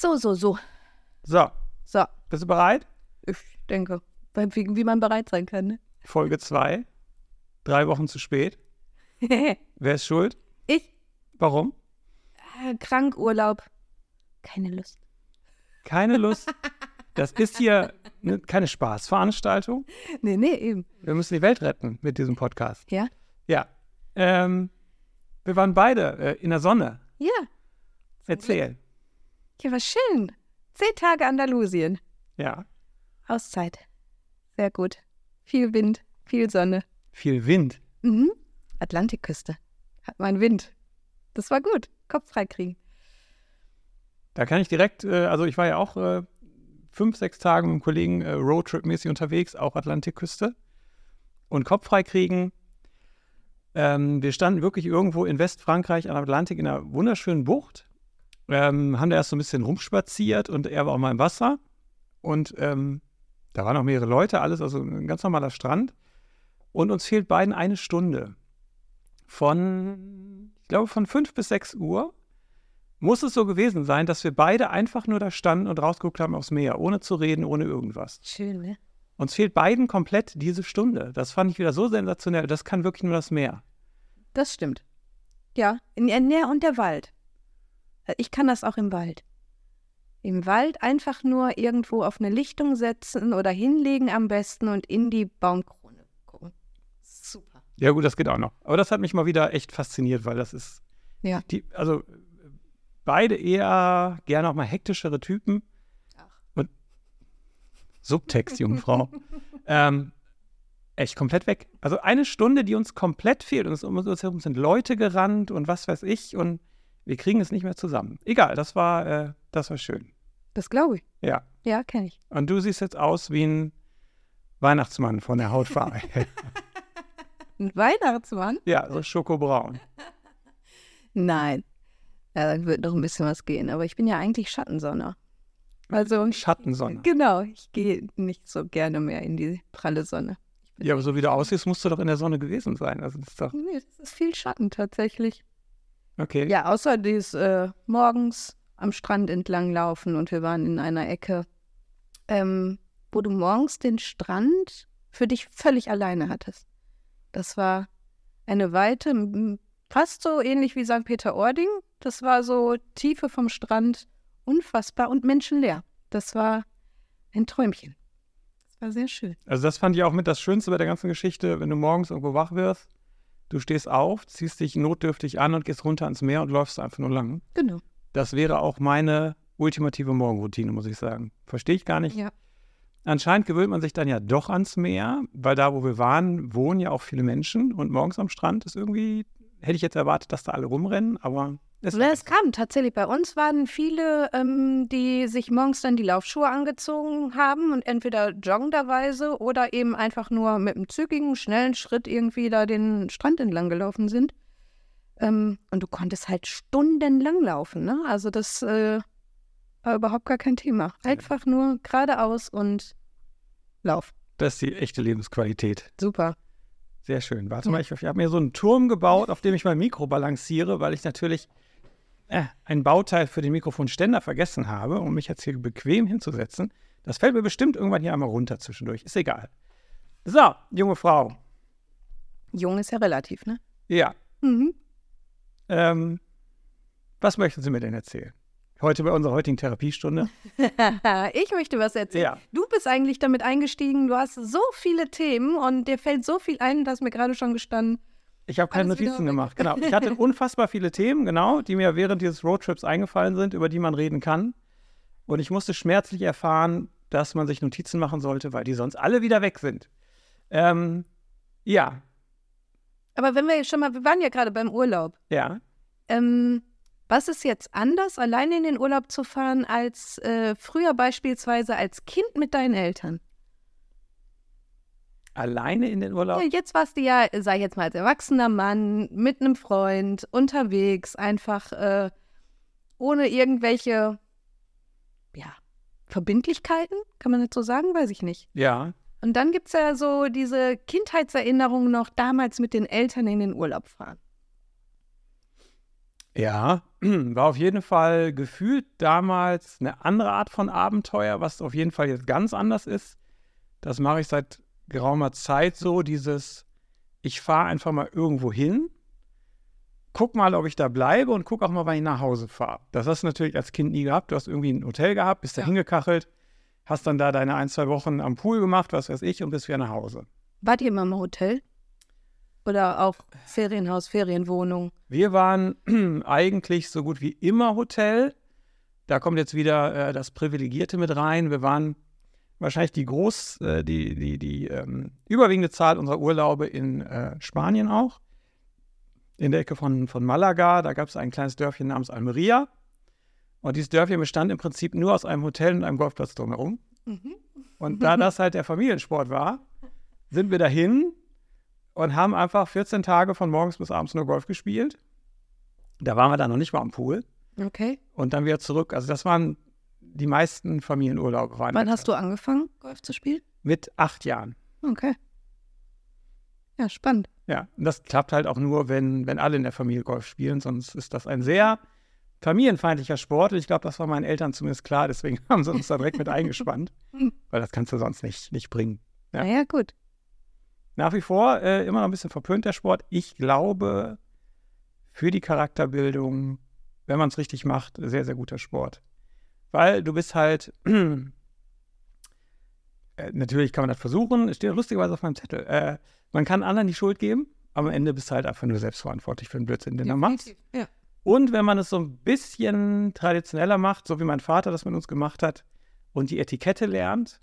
So, so, so. So, So, bist du bereit? ich denke, wie, wie man bereit sein kann. Ne? Folge 2. Drei Wochen zu spät. Wer ist schuld? ich, Warum? äh, krank, Urlaub, keine Lust. Keine Lust. Das ist hier ne, keine Spaßveranstaltung. Nee, nee, eben. Wir müssen die Welt retten mit diesem Podcast. Ja? Ja. Ähm, wir waren beide äh, in der Sonne. Ja, Erzähl. Ja, war schön. Zehn Tage Andalusien. Ja. Auszeit. Sehr gut. Viel Wind, viel Sonne. Viel Wind. Mhm. Atlantikküste. Hat man Wind. Das war gut. Kopf frei kriegen. Da kann ich direkt, äh, also ich war ja auch äh, fünf, sechs Tage mit einem Kollegen äh, Roadtrip-mäßig unterwegs, auch Atlantikküste. Und Kopf frei kriegen. Ähm, wir standen wirklich irgendwo in Westfrankreich am Atlantik in einer wunderschönen Bucht. Ähm, haben da erst so ein bisschen rumspaziert und er war auch mal im Wasser. Und ähm, da waren auch mehrere Leute, alles, also ein ganz normaler Strand. Und uns fehlt beiden eine Stunde. Von, ich glaube, von fünf bis sechs Uhr muss es so gewesen sein, dass wir beide einfach nur da standen und rausgeguckt haben aufs Meer, ohne zu reden, ohne irgendwas. Schön, ne? Uns fehlt beiden komplett diese Stunde. Das fand ich wieder so sensationell. Das kann wirklich nur das Meer. Das stimmt. Ja, in der Nähe und der Wald. Äh, Ich kann das auch im Wald. Im Wald einfach nur irgendwo auf eine Lichtung setzen oder hinlegen am besten und in die Baumkrone gucken. Super. Ja, gut, das geht auch noch. Aber das hat mich mal wieder echt fasziniert, weil das ist. Ja. Die, also beide eher gerne auch mal hektischere Typen. Ach. Und Subtext, Jungfrau. ähm, echt komplett weg. Also eine Stunde, die uns komplett fehlt. Und es, um uns herum sind Leute gerannt und was weiß ich. Und wir kriegen es nicht mehr zusammen. Egal, das war, äh, das war schön. Das glaube ich. Ja. Ja, kenne ich. Und du siehst jetzt aus wie ein Weihnachtsmann von der Hautfarbe. Ein Weihnachtsmann? ja, so schokobraun. Nein. Ja, dann wird noch ein bisschen was gehen. Aber ich bin ja eigentlich Schattensonne. Also, Schattensonne. genau, ich gehe nicht so gerne mehr in die pralle Sonne. Ja, aber so wie du aussiehst, musst du doch in der Sonne gewesen sein. Also das ist doch. Nee, das ist viel Schatten tatsächlich. Okay. Ja, außer dieses äh, morgens am Strand entlang laufen und wir waren in einer Ecke, ähm, wo du morgens den Strand für dich völlig alleine hattest. Das war eine Weite, fast so ähnlich wie St. Peter-Ording. Das war so Tiefe vom Strand, unfassbar und menschenleer. Das war ein Träumchen. Das war sehr schön. Also das fand ich auch mit das Schönste bei der ganzen Geschichte, wenn du morgens irgendwo wach wirst, du stehst auf, ziehst dich notdürftig an und gehst runter ans Meer und läufst einfach nur lang. Genau. Das wäre auch meine ultimative Morgenroutine, muss ich sagen. Verstehe ich gar nicht. Ja. Anscheinend gewöhnt man sich dann ja doch ans Meer, weil da, wo wir waren, wohnen ja auch viele Menschen und morgens am Strand ist irgendwie, hätte ich jetzt erwartet, dass da alle rumrennen, aber Ja, es kam tatsächlich. Bei uns waren viele, ähm, die sich morgens dann die Laufschuhe angezogen haben und entweder joggenderweise oder eben einfach nur mit einem zügigen, schnellen Schritt irgendwie da den Strand entlang gelaufen sind. Ähm, und du konntest halt stundenlang laufen, ne? Also das äh, war überhaupt gar kein Thema. Einfach nur geradeaus und Lauf. das ist die echte Lebensqualität. Super. Sehr schön. Warte mal, ich, ich habe mir so einen Turm gebaut, auf dem ich mein Mikro balanciere, weil ich natürlich äh, ein Bauteil für den Mikrofonständer vergessen habe, um mich jetzt hier bequem hinzusetzen. Das fällt mir bestimmt irgendwann hier einmal runter zwischendurch. Ist egal. So, junge Frau. Jung ist ja relativ, ne? Ja. Mhm. Ähm, was möchten Sie mir denn erzählen? Heute bei unserer heutigen Therapiestunde? ich möchte was erzählen. Ja. Du bist eigentlich damit eingestiegen, du hast so viele Themen und dir fällt so viel ein, das mir gerade schon gestanden. Ich habe keine Alles Notizen gemacht. Genau. Ich hatte unfassbar viele Themen, genau, die mir während dieses Roadtrips eingefallen sind, über die man reden kann. Und ich musste schmerzlich erfahren, dass man sich Notizen machen sollte, weil die sonst alle wieder weg sind. Ähm, ja, Aber wenn wir jetzt schon mal, wir waren ja gerade beim Urlaub. ja. Ähm, was ist jetzt anders, alleine in den Urlaub zu fahren, als äh, früher beispielsweise als Kind mit deinen Eltern? Alleine in den Urlaub. Ja, jetzt warst du ja, sag ich jetzt mal, als erwachsener Mann mit einem Freund unterwegs, einfach äh, ohne irgendwelche, ja, Verbindlichkeiten, kann man das so sagen? Weiß ich nicht. Ja. Und dann gibt es ja so diese Kindheitserinnerungen noch damals mit den Eltern in den Urlaub fahren. Ja, war auf jeden Fall gefühlt damals eine andere Art von Abenteuer, was auf jeden Fall jetzt ganz anders ist. Das mache ich seit geraumer Zeit so, dieses, ich fahre einfach mal irgendwo hin, guck mal, ob ich da bleibe und guck auch mal, wann ich nach Hause fahre. Das hast du natürlich als Kind nie gehabt. Du hast irgendwie ein Hotel gehabt, bist da Ja. hingekachelt, hast dann da deine ein, zwei Wochen am Pool gemacht, was weiß ich, und bist wieder nach Hause. Wart ihr immer im Hotel? Oder auch Ferienhaus, Ferienwohnung? Wir waren eigentlich so gut wie immer Hotel. Da kommt jetzt wieder äh, das Privilegierte mit rein. Wir waren wahrscheinlich die groß, äh, die, die, die ähm, überwiegende Zahl unserer Urlaube in äh, Spanien auch. In der Ecke von, von Malaga. Da gab es ein kleines Dörfchen namens Almeria. Und dieses Dörfchen bestand im Prinzip nur aus einem Hotel und einem Golfplatz drumherum. Und da das halt der Familiensport war, sind wir dahin und haben einfach 14 Tage von morgens bis abends nur Golf gespielt. Da waren wir dann noch nicht mal am Pool Okay. und dann wieder zurück. Also das waren die meisten Familienurlaube. Waren Wann hast du angefangen, Golf zu spielen? Mit acht Jahren. Okay. Ja, spannend. Ja, und das klappt halt auch nur, wenn, wenn alle in der Familie Golf spielen, sonst ist das ein sehr familienfeindlicher Sport. Und ich glaube, das war meinen Eltern zumindest klar, deswegen haben sie uns da direkt mit eingespannt, weil das kannst du sonst nicht, nicht bringen. Ja. Ja, ja gut. Nach wie vor äh, immer noch ein bisschen verpönt der Sport. Ich glaube, für die Charakterbildung, wenn man es richtig macht, sehr, sehr guter Sport. Weil du bist halt, äh, natürlich kann man das versuchen, es steht lustigerweise auf meinem Zettel, äh, man kann anderen die Schuld geben, aber am Ende bist du halt einfach nur selbstverantwortlich für den Blödsinn, den du machst. Ja. Und wenn man es so ein bisschen traditioneller macht, so wie mein Vater das mit uns gemacht hat, und die Etikette lernt,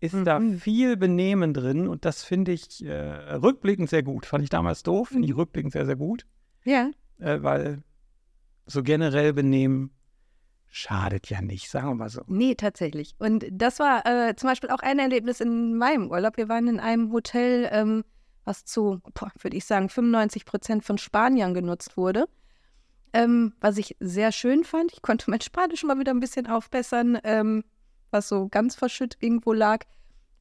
ist da Mhm. viel Benehmen drin und das finde ich äh, rückblickend sehr gut. Fand ich damals doof, finde ich Mhm. rückblickend sehr, sehr gut, Ja. äh, weil so generell Benehmen schadet ja nicht, sagen wir mal so. Nee, tatsächlich. Und das war äh, zum Beispiel auch ein Erlebnis in meinem Urlaub. Wir waren in einem Hotel, ähm, was zu, würde ich sagen, 95 Prozent von Spaniern genutzt wurde. Ähm, was ich sehr schön fand. Ich konnte mein Spanisch mal wieder ein bisschen aufbessern, ähm, was so ganz verschütt irgendwo lag,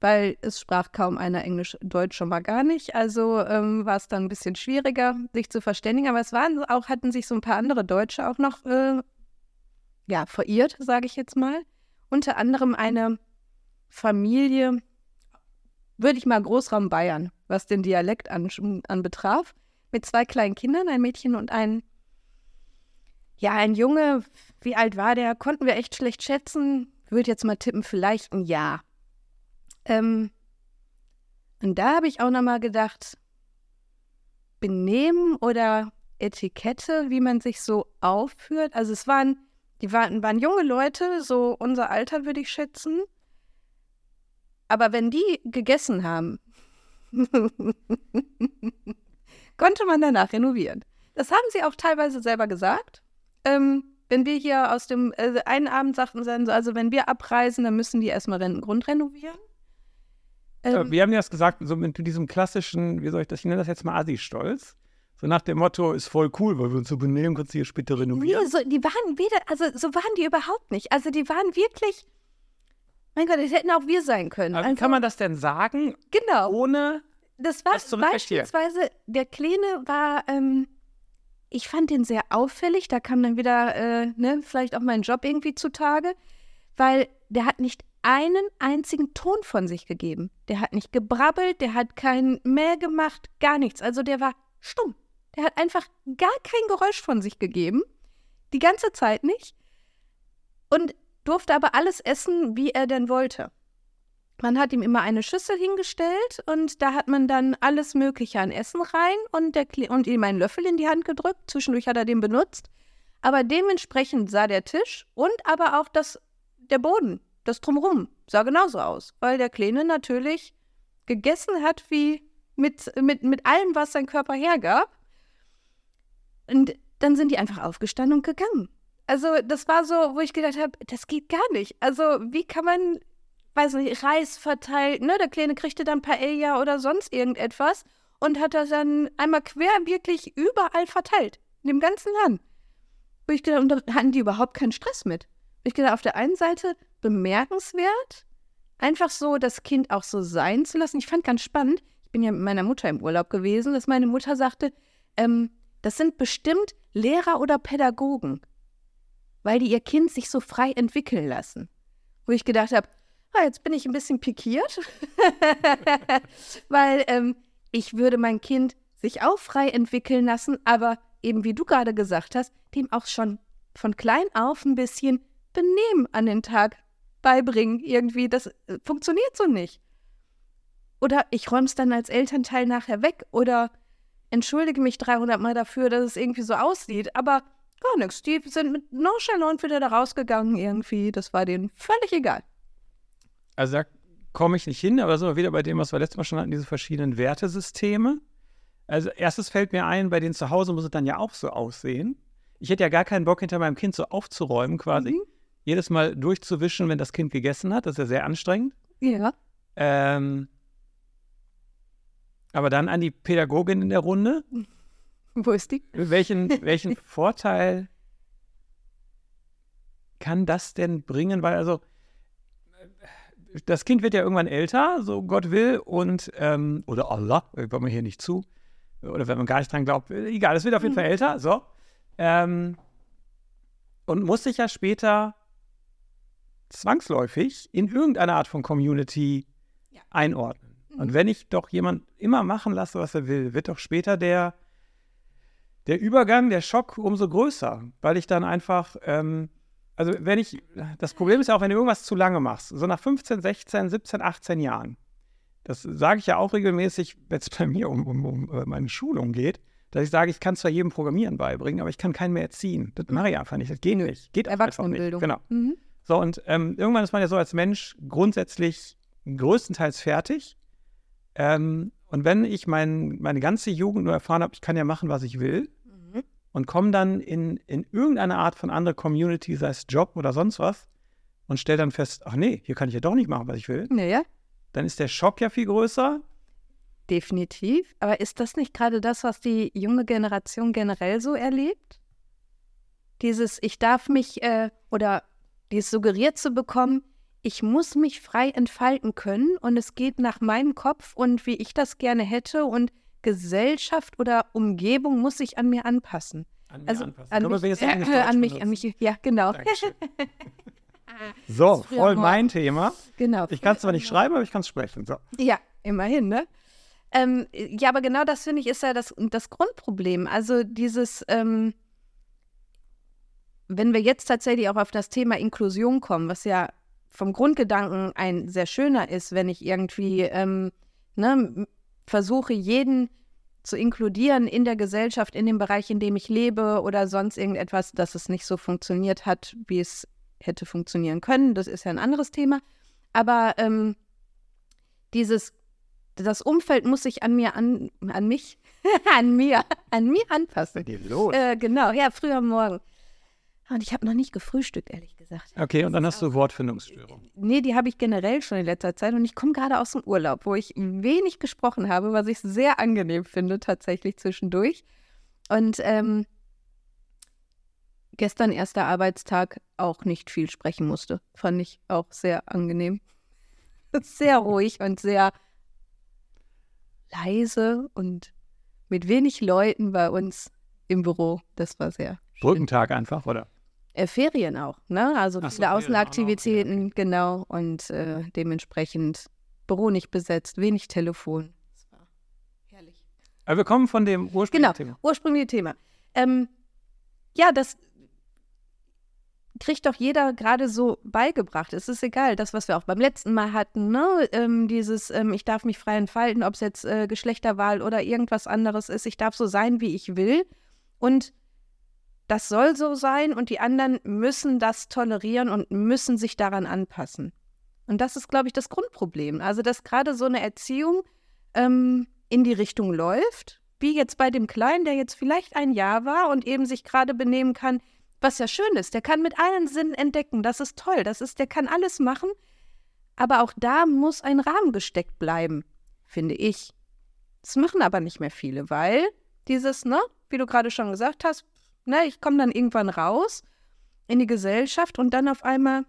weil es sprach kaum einer Englisch, Deutsch schon mal gar nicht. Also ähm, war es dann ein bisschen schwieriger, sich zu verständigen. Aber es waren auch, hatten sich so ein paar andere Deutsche auch noch äh, ja, verirrt, sage ich jetzt mal. Unter anderem eine Familie, würde ich mal Großraum Bayern, was den Dialekt an, anbetraf, mit zwei kleinen Kindern, ein Mädchen und ein, ja, ein Junge. Wie alt war der? Konnten wir echt schlecht schätzen. Würde jetzt mal tippen, vielleicht ein Jahr. Ähm, und da habe ich auch nochmal gedacht, Benehmen oder Etikette, wie man sich so aufführt. Also es waren die waren, waren junge Leute, so unser Alter würde ich schätzen. Aber wenn die gegessen haben, konnte man danach renovieren. Das haben sie auch teilweise selber gesagt. Ähm, wenn wir hier aus dem, äh, einen Abend sagten sie also wenn wir abreisen, dann müssen die erstmal den Grund renovieren. Äh, Ähm, wir haben ja das gesagt, so mit diesem klassischen, wie soll ich das, ich nenne das jetzt mal Assi-Stolz. So nach dem Motto, ist voll cool, weil wir uns so benehmen, kannst du hier später renovieren. Nee, so, die waren weder, also so waren die überhaupt nicht. Also die waren wirklich, mein Gott, das hätten auch wir sein können. Aber wie Also, kann man das denn sagen, genau. ohne Das war das beispielsweise, der Kleine war, ähm, ich fand den sehr auffällig. Da kam dann wieder, äh, ne, vielleicht auch mein Job irgendwie zutage, weil der hat nicht einen einzigen Ton von sich gegeben. Der hat nicht gebrabbelt, der hat kein Mäh gemacht, gar nichts. Also der war stumm. Der hat einfach gar kein Geräusch von sich gegeben. Die ganze Zeit nicht. Und durfte aber alles essen, wie er denn wollte. Man hat ihm immer eine Schüssel hingestellt und da hat man dann alles Mögliche an Essen rein und, der, und ihm einen Löffel in die Hand gedrückt. Zwischendurch hat er den benutzt. Aber dementsprechend sah der Tisch und aber auch das, der Boden, das Drumrum, sah genauso aus. Weil der Kleine natürlich gegessen hat wie mit, mit, mit allem, was sein Körper hergab. Und dann sind die einfach aufgestanden und gegangen. Also das war so, wo ich gedacht habe, das geht gar nicht. Also wie kann man, weiß nicht, Reis verteilt, ne? Der Kleine kriegte dann Paella oder sonst irgendetwas und hat das dann einmal quer wirklich überall verteilt. In dem ganzen Land. Wo ich gedacht, und da hatten die überhaupt keinen Stress mit. Ich gedacht, auf der einen Seite bemerkenswert, einfach so das Kind auch so sein zu lassen. Ich fand ganz spannend, ich bin ja mit meiner Mutter im Urlaub gewesen, dass meine Mutter sagte, ähm, Das sind bestimmt Lehrer oder Pädagogen, weil die ihr Kind sich so frei entwickeln lassen. Wo ich gedacht habe, ah, jetzt bin ich ein bisschen pikiert, weil ähm, ich würde mein Kind sich auch frei entwickeln lassen, aber eben wie du gerade gesagt hast, dem auch schon von klein auf ein bisschen Benehmen an den Tag beibringen. Irgendwie, das äh, funktioniert so nicht. Oder ich räume es dann als Elternteil nachher weg oder entschuldige mich 300 Mal dafür, dass es irgendwie so aussieht. Aber gar nichts. Die sind mit nonchalant wieder da rausgegangen irgendwie. Das war denen völlig egal. Also da komme ich nicht hin, aber sind wir wieder bei dem, was wir letztes Mal schon hatten, diese verschiedenen Wertesysteme. Also erstes fällt mir ein, bei denen zu Hause muss es dann ja auch so aussehen. Ich hätte ja gar keinen Bock, hinter meinem Kind so aufzuräumen quasi. Mhm. Jedes Mal durchzuwischen, wenn das Kind gegessen hat. Das ist ja sehr anstrengend. Ja. Ähm, aber dann an die Pädagogin in der Runde. Wo ist die? Welchen, welchen Vorteil kann das denn bringen? Weil also das Kind wird ja irgendwann älter, so Gott will, und ähm, oder Allah, kommen wir hier nicht zu, oder wenn man gar nicht dran glaubt, egal, es wird auf jeden Fall älter, so. Ähm, und muss sich ja später zwangsläufig in irgendeine Art von Community ja. einordnen. Und wenn ich doch jemand immer machen lasse, was er will, wird doch später der, der Übergang, der Schock umso größer, weil ich dann einfach, ähm, also wenn ich, das Problem ist ja auch, wenn du irgendwas zu lange machst, so nach 15, 16, 17, 18 Jahren, das sage ich ja auch regelmäßig, wenn es bei mir um, um, um äh, meine Schulung geht, dass ich sage, ich kann zwar jedem Programmieren beibringen, aber ich kann keinen mehr erziehen. Das mache ich einfach nicht. Das geht nicht. Geht einfach nicht. Genau. Mhm. So, und ähm, irgendwann ist man ja so als Mensch grundsätzlich größtenteils fertig. Ähm, und wenn ich mein, meine ganze Jugend nur erfahren habe, ich kann ja machen, was ich will, mhm. und komme dann in, in irgendeine Art von anderer Community, sei es Job oder sonst was, und stelle dann fest, ach nee, hier kann ich ja doch nicht machen, was ich will. Naja. Dann ist der Schock ja viel größer. Definitiv. Aber ist das nicht gerade das, was die junge Generation generell so erlebt? Dieses, ich darf mich äh, oder dieses suggeriert zu bekommen, ich muss mich frei entfalten können und es geht nach meinem Kopf und wie ich das gerne hätte und Gesellschaft oder Umgebung muss sich an mir anpassen. An mir also anpassen. An mich, äh, an mich, an mich, ja, genau. so, voll mein Thema. Genau. Ich kann es zwar nicht schreiben, aber ich kann es sprechen. So. Ja, immerhin, ne? Ähm, ja, aber genau das finde ich ist ja das, das Grundproblem. Also dieses, ähm, wenn wir jetzt tatsächlich auch auf das Thema Inklusion kommen, was ja vom Grundgedanken ein sehr schöner ist, wenn ich irgendwie ähm, ne, versuche, jeden zu inkludieren in der Gesellschaft, in dem Bereich, in dem ich lebe oder sonst irgendetwas, dass es nicht so funktioniert hat, wie es hätte funktionieren können. Das ist ja ein anderes Thema. Aber ähm, dieses das Umfeld muss sich an mir, an, an mich, an mir, an mir anpassen. Was ist los? Äh, genau, ja, früher Morgen. Und ich habe noch nicht gefrühstückt, ehrlich gesagt. Okay, und dann hast du Wortfindungsstörung. Nee, die habe ich generell schon in letzter Zeit. Und ich komme gerade aus dem Urlaub, wo ich wenig gesprochen habe, was ich sehr angenehm finde, tatsächlich zwischendurch. Und ähm, gestern, erster Arbeitstag, auch nicht viel sprechen musste. Fand ich auch sehr angenehm. Sehr ruhig und sehr leise und mit wenig Leuten bei uns im Büro. Das war sehr. Brückentag einfach, oder? Äh, Ferien auch, ne? Also so, viele Außenaktivitäten, okay. genau. Und äh, dementsprechend Büro nicht besetzt, wenig Telefon. Das war herrlich. Aber wir kommen von dem ursprünglichen genau, Thema. ursprüngliche Thema. Ähm, ja, das kriegt doch jeder gerade so beigebracht. Es ist egal, das, was wir auch beim letzten Mal hatten, ne? Ähm, dieses, ähm, ich darf mich frei entfalten, ob es jetzt äh, Geschlechterwahl oder irgendwas anderes ist. Ich darf so sein, wie ich will. Und das soll so sein und die anderen müssen das tolerieren und müssen sich daran anpassen. Und das ist, glaube ich, das Grundproblem. Also, dass gerade so eine Erziehung ähm, in die Richtung läuft, wie jetzt bei dem Kleinen, der jetzt vielleicht ein Jahr war und eben sich gerade benehmen kann, was ja schön ist, der kann mit allen Sinnen entdecken. Das ist toll. Das ist, der kann alles machen. Aber auch da muss ein Rahmen gesteckt bleiben, finde ich. Das machen aber nicht mehr viele, weil dieses, ne, wie du gerade schon gesagt hast, ne, ich komme dann irgendwann raus in die Gesellschaft und dann auf einmal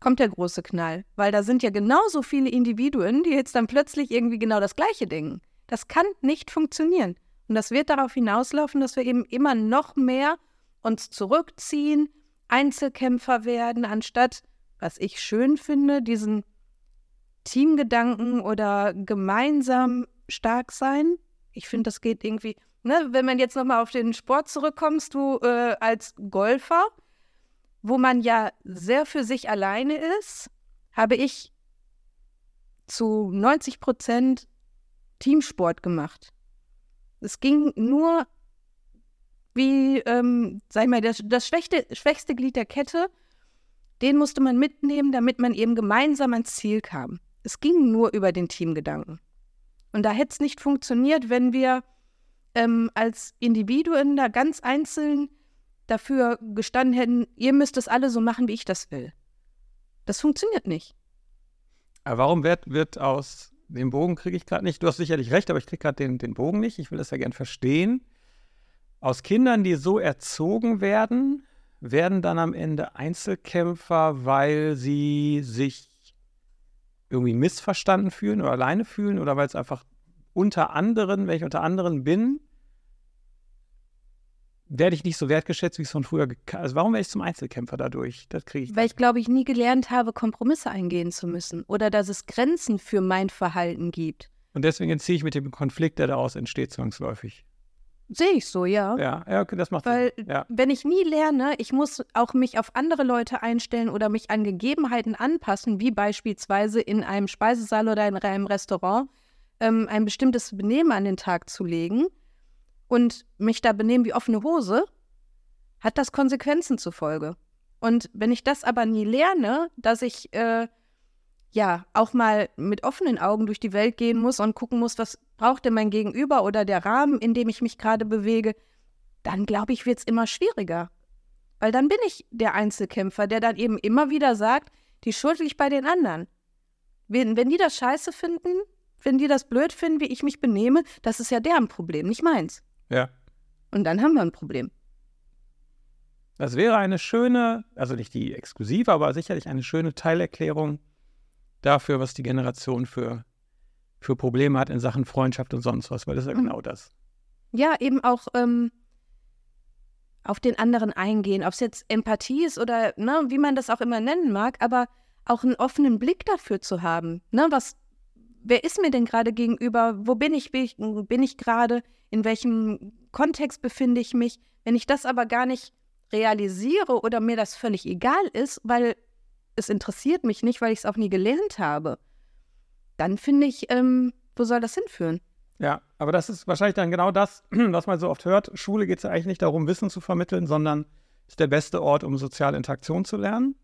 kommt der große Knall, weil da sind ja genauso viele Individuen, die jetzt dann plötzlich irgendwie genau das Gleiche denken. Das kann nicht funktionieren. Und das wird darauf hinauslaufen, dass wir eben immer noch mehr uns zurückziehen, Einzelkämpfer werden, anstatt, was ich schön finde, diesen Teamgedanken oder gemeinsam stark sein. Ich finde, das geht irgendwie, ne, wenn man jetzt nochmal auf den Sport zurückkommst, du äh, als Golfer, wo man ja sehr für sich alleine ist, habe ich zu 90 Prozent Teamsport gemacht. Es ging nur wie, ähm, sag ich mal, das, das schwächste, schwächste Glied der Kette, den musste man mitnehmen, damit man eben gemeinsam ans Ziel kam. Es ging nur über den Teamgedanken. Und da hätte es nicht funktioniert, wenn wir ähm, als Individuen da ganz einzeln dafür gestanden hätten, ihr müsst es alle so machen, wie ich das will. Das funktioniert nicht. Aber warum wird, wird aus dem Bogen kriege ich gerade nicht, du hast sicherlich recht, aber ich kriege gerade den, den Bogen nicht. Ich will das ja gern verstehen. Aus Kindern, die so erzogen werden, werden dann am Ende Einzelkämpfer, weil sie sich irgendwie missverstanden fühlen oder alleine fühlen oder weil es einfach unter anderen, wenn ich unter anderen bin, werde ich nicht so wertgeschätzt, wie es von früher. Also warum werde ich zum Einzelkämpfer dadurch? Das kriege ich. Weil ich glaube ich nie gelernt habe, Kompromisse eingehen zu müssen oder dass es Grenzen für mein Verhalten gibt. Und deswegen entziehe ich mit dem Konflikt, der daraus entsteht, zwangsläufig. Sehe ich so, ja. Ja, ja okay, das macht Weil Sinn. Ja. wenn ich nie lerne, ich muss auch mich auf andere Leute einstellen oder mich an Gegebenheiten anpassen, wie beispielsweise in einem Speisesaal oder in einem Restaurant ähm, ein bestimmtes Benehmen an den Tag zu legen und mich da benehmen wie offene Hose, hat das Konsequenzen zur Folge. Und wenn ich das aber nie lerne, dass ich äh, ja auch mal mit offenen Augen durch die Welt gehen muss und gucken muss, was braucht denn mein Gegenüber oder der Rahmen, in dem ich mich gerade bewege, dann glaube ich, wird es immer schwieriger. Weil dann bin ich der Einzelkämpfer, der dann eben immer wieder sagt, die Schuld liegt bei den anderen. Wenn, wenn die das scheiße finden, wenn die das blöd finden, wie ich mich benehme, das ist ja deren Problem, nicht meins. Ja. Und dann haben wir ein Problem. Das wäre eine schöne, also nicht die exklusive, aber sicherlich eine schöne Teilerklärung dafür, was die Generation für, für Probleme hat in Sachen Freundschaft und sonst was, weil das ist ja Mhm. genau das. Ja, eben auch ähm, auf den anderen eingehen, ob es jetzt Empathie ist oder ne, wie man das auch immer nennen mag, aber auch einen offenen Blick dafür zu haben. Ne, was, wer ist mir denn gerade gegenüber? Wo bin ich, bin ich, gerade? In welchem Kontext befinde ich mich? Wenn ich das aber gar nicht realisiere oder mir das völlig egal ist, weil es interessiert mich nicht, weil ich es auch nie gelernt habe, dann finde ich, ähm, wo soll das hinführen? Ja, aber das ist wahrscheinlich dann genau das, was man so oft hört. Schule geht es ja eigentlich nicht darum, Wissen zu vermitteln, sondern ist der beste Ort, um soziale Interaktion zu lernen.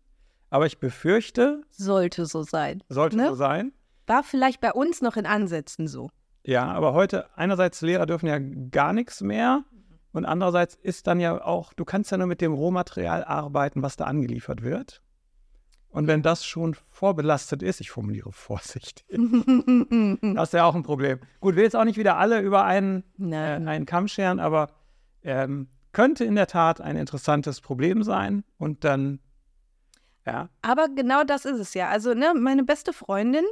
Aber ich befürchte, Sollte so sein. sollte Ne? so sein. War vielleicht bei uns noch in Ansätzen so. Ja, aber heute einerseits Lehrer dürfen ja gar nichts mehr und andererseits ist dann ja auch, du kannst ja nur mit dem Rohmaterial arbeiten, was da angeliefert wird. Und wenn das schon vorbelastet ist, ich formuliere vorsichtig, das ist ja auch ein Problem. Gut, will jetzt auch nicht wieder alle über einen, äh, einen Kamm scheren, aber ähm, könnte in der Tat ein interessantes Problem sein und dann, ja, Aber genau das ist es ja. Also, ne, meine beste Freundin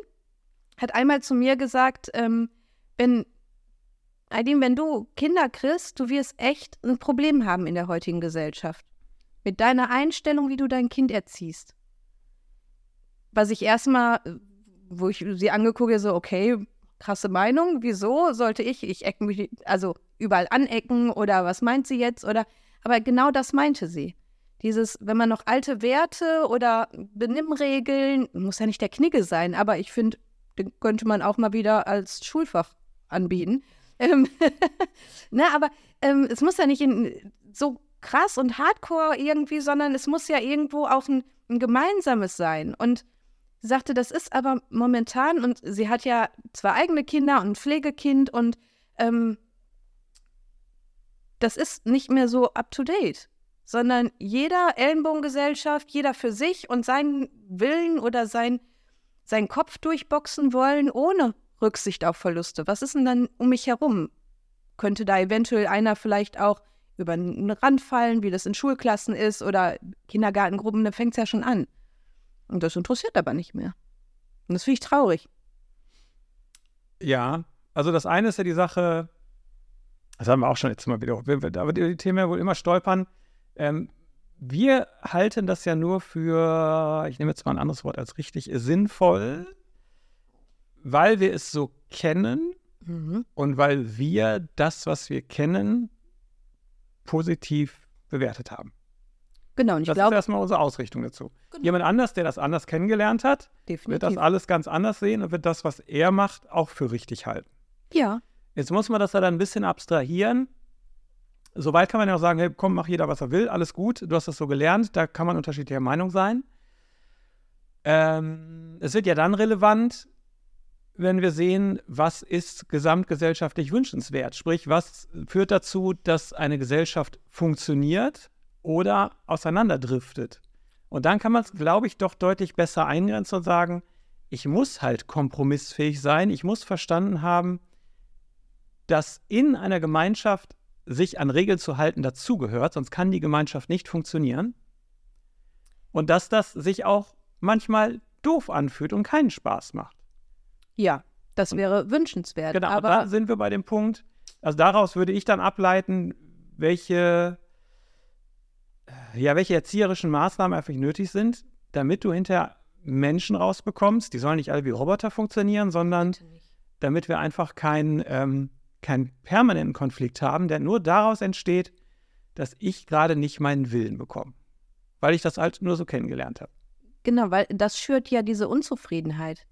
hat einmal zu mir gesagt, ähm, wenn, Aidin, wenn du Kinder kriegst, du wirst echt ein Problem haben in der heutigen Gesellschaft. Mit deiner Einstellung, wie du dein Kind erziehst. Was ich erstmal, wo ich sie angeguckt so, okay, krasse Meinung, wieso sollte ich, ich ecken mich, also überall anecken oder was meint sie jetzt? Oder, aber genau das meinte sie. Dieses, wenn man noch alte Werte oder Benimmregeln, muss ja nicht der Knigge sein, aber ich finde, den könnte man auch mal wieder als Schulfach anbieten. Ähm, ne, aber ähm, es muss ja nicht in, so krass und hardcore irgendwie, sondern es muss ja irgendwo auch ein, ein gemeinsames sein. Und sagte, das ist aber momentan, und sie hat ja zwei eigene Kinder und ein Pflegekind und ähm, das ist nicht mehr so up-to-date, sondern jeder Ellenbogengesellschaft, jeder für sich und seinen Willen oder sein, seinen Kopf durchboxen wollen, ohne Rücksicht auf Verluste. Was ist denn dann um mich herum? Könnte da eventuell einer vielleicht auch über einen Rand fallen, wie das in Schulklassen ist oder Kindergartengruppen, da fängt es ja schon an. Und das interessiert aber nicht mehr. Und das finde ich traurig. Ja, also das eine ist ja die Sache, das haben wir auch schon jetzt mal wieder, aber die Themen wohl immer stolpern. Ähm, wir halten das ja nur für, ich nehme jetzt mal ein anderes Wort als richtig, sinnvoll, weil wir es so kennen mhm. und weil wir das, was wir kennen, positiv bewertet haben. Genau, und ich das glaube. ist erstmal unsere Ausrichtung dazu. Genau. Jemand anders, der das anders kennengelernt hat, Definitiv. wird das alles ganz anders sehen und wird das, was er macht, auch für richtig halten. Ja. Jetzt muss man das ja dann ein bisschen abstrahieren. Soweit kann man ja auch sagen, hey, komm, mach jeder, was er will, alles gut, du hast das so gelernt, da kann man unterschiedlicher Meinung sein. Ähm, es wird ja dann relevant, wenn wir sehen, was ist gesamtgesellschaftlich wünschenswert. Sprich, was führt dazu, dass eine Gesellschaft funktioniert oder auseinanderdriftet. Und dann kann man es, glaube ich, doch deutlich besser eingrenzen und sagen, ich muss halt kompromissfähig sein, ich muss verstanden haben, dass in einer Gemeinschaft sich an Regeln zu halten dazugehört, sonst kann die Gemeinschaft nicht funktionieren. Und dass das sich auch manchmal doof anfühlt und keinen Spaß macht. Ja, das wäre wünschenswert. Genau, aber da sind wir bei dem Punkt, also daraus würde ich dann ableiten, welche, ja, welche erzieherischen Maßnahmen einfach nötig sind, damit du hinterher Menschen rausbekommst. Die sollen nicht alle wie Roboter funktionieren, sondern damit wir einfach keinen ähm, keinen permanenten Konflikt haben, der nur daraus entsteht, dass ich gerade nicht meinen Willen bekomme, weil ich das halt nur so kennengelernt habe. Genau, weil das schürt ja diese Unzufriedenheit.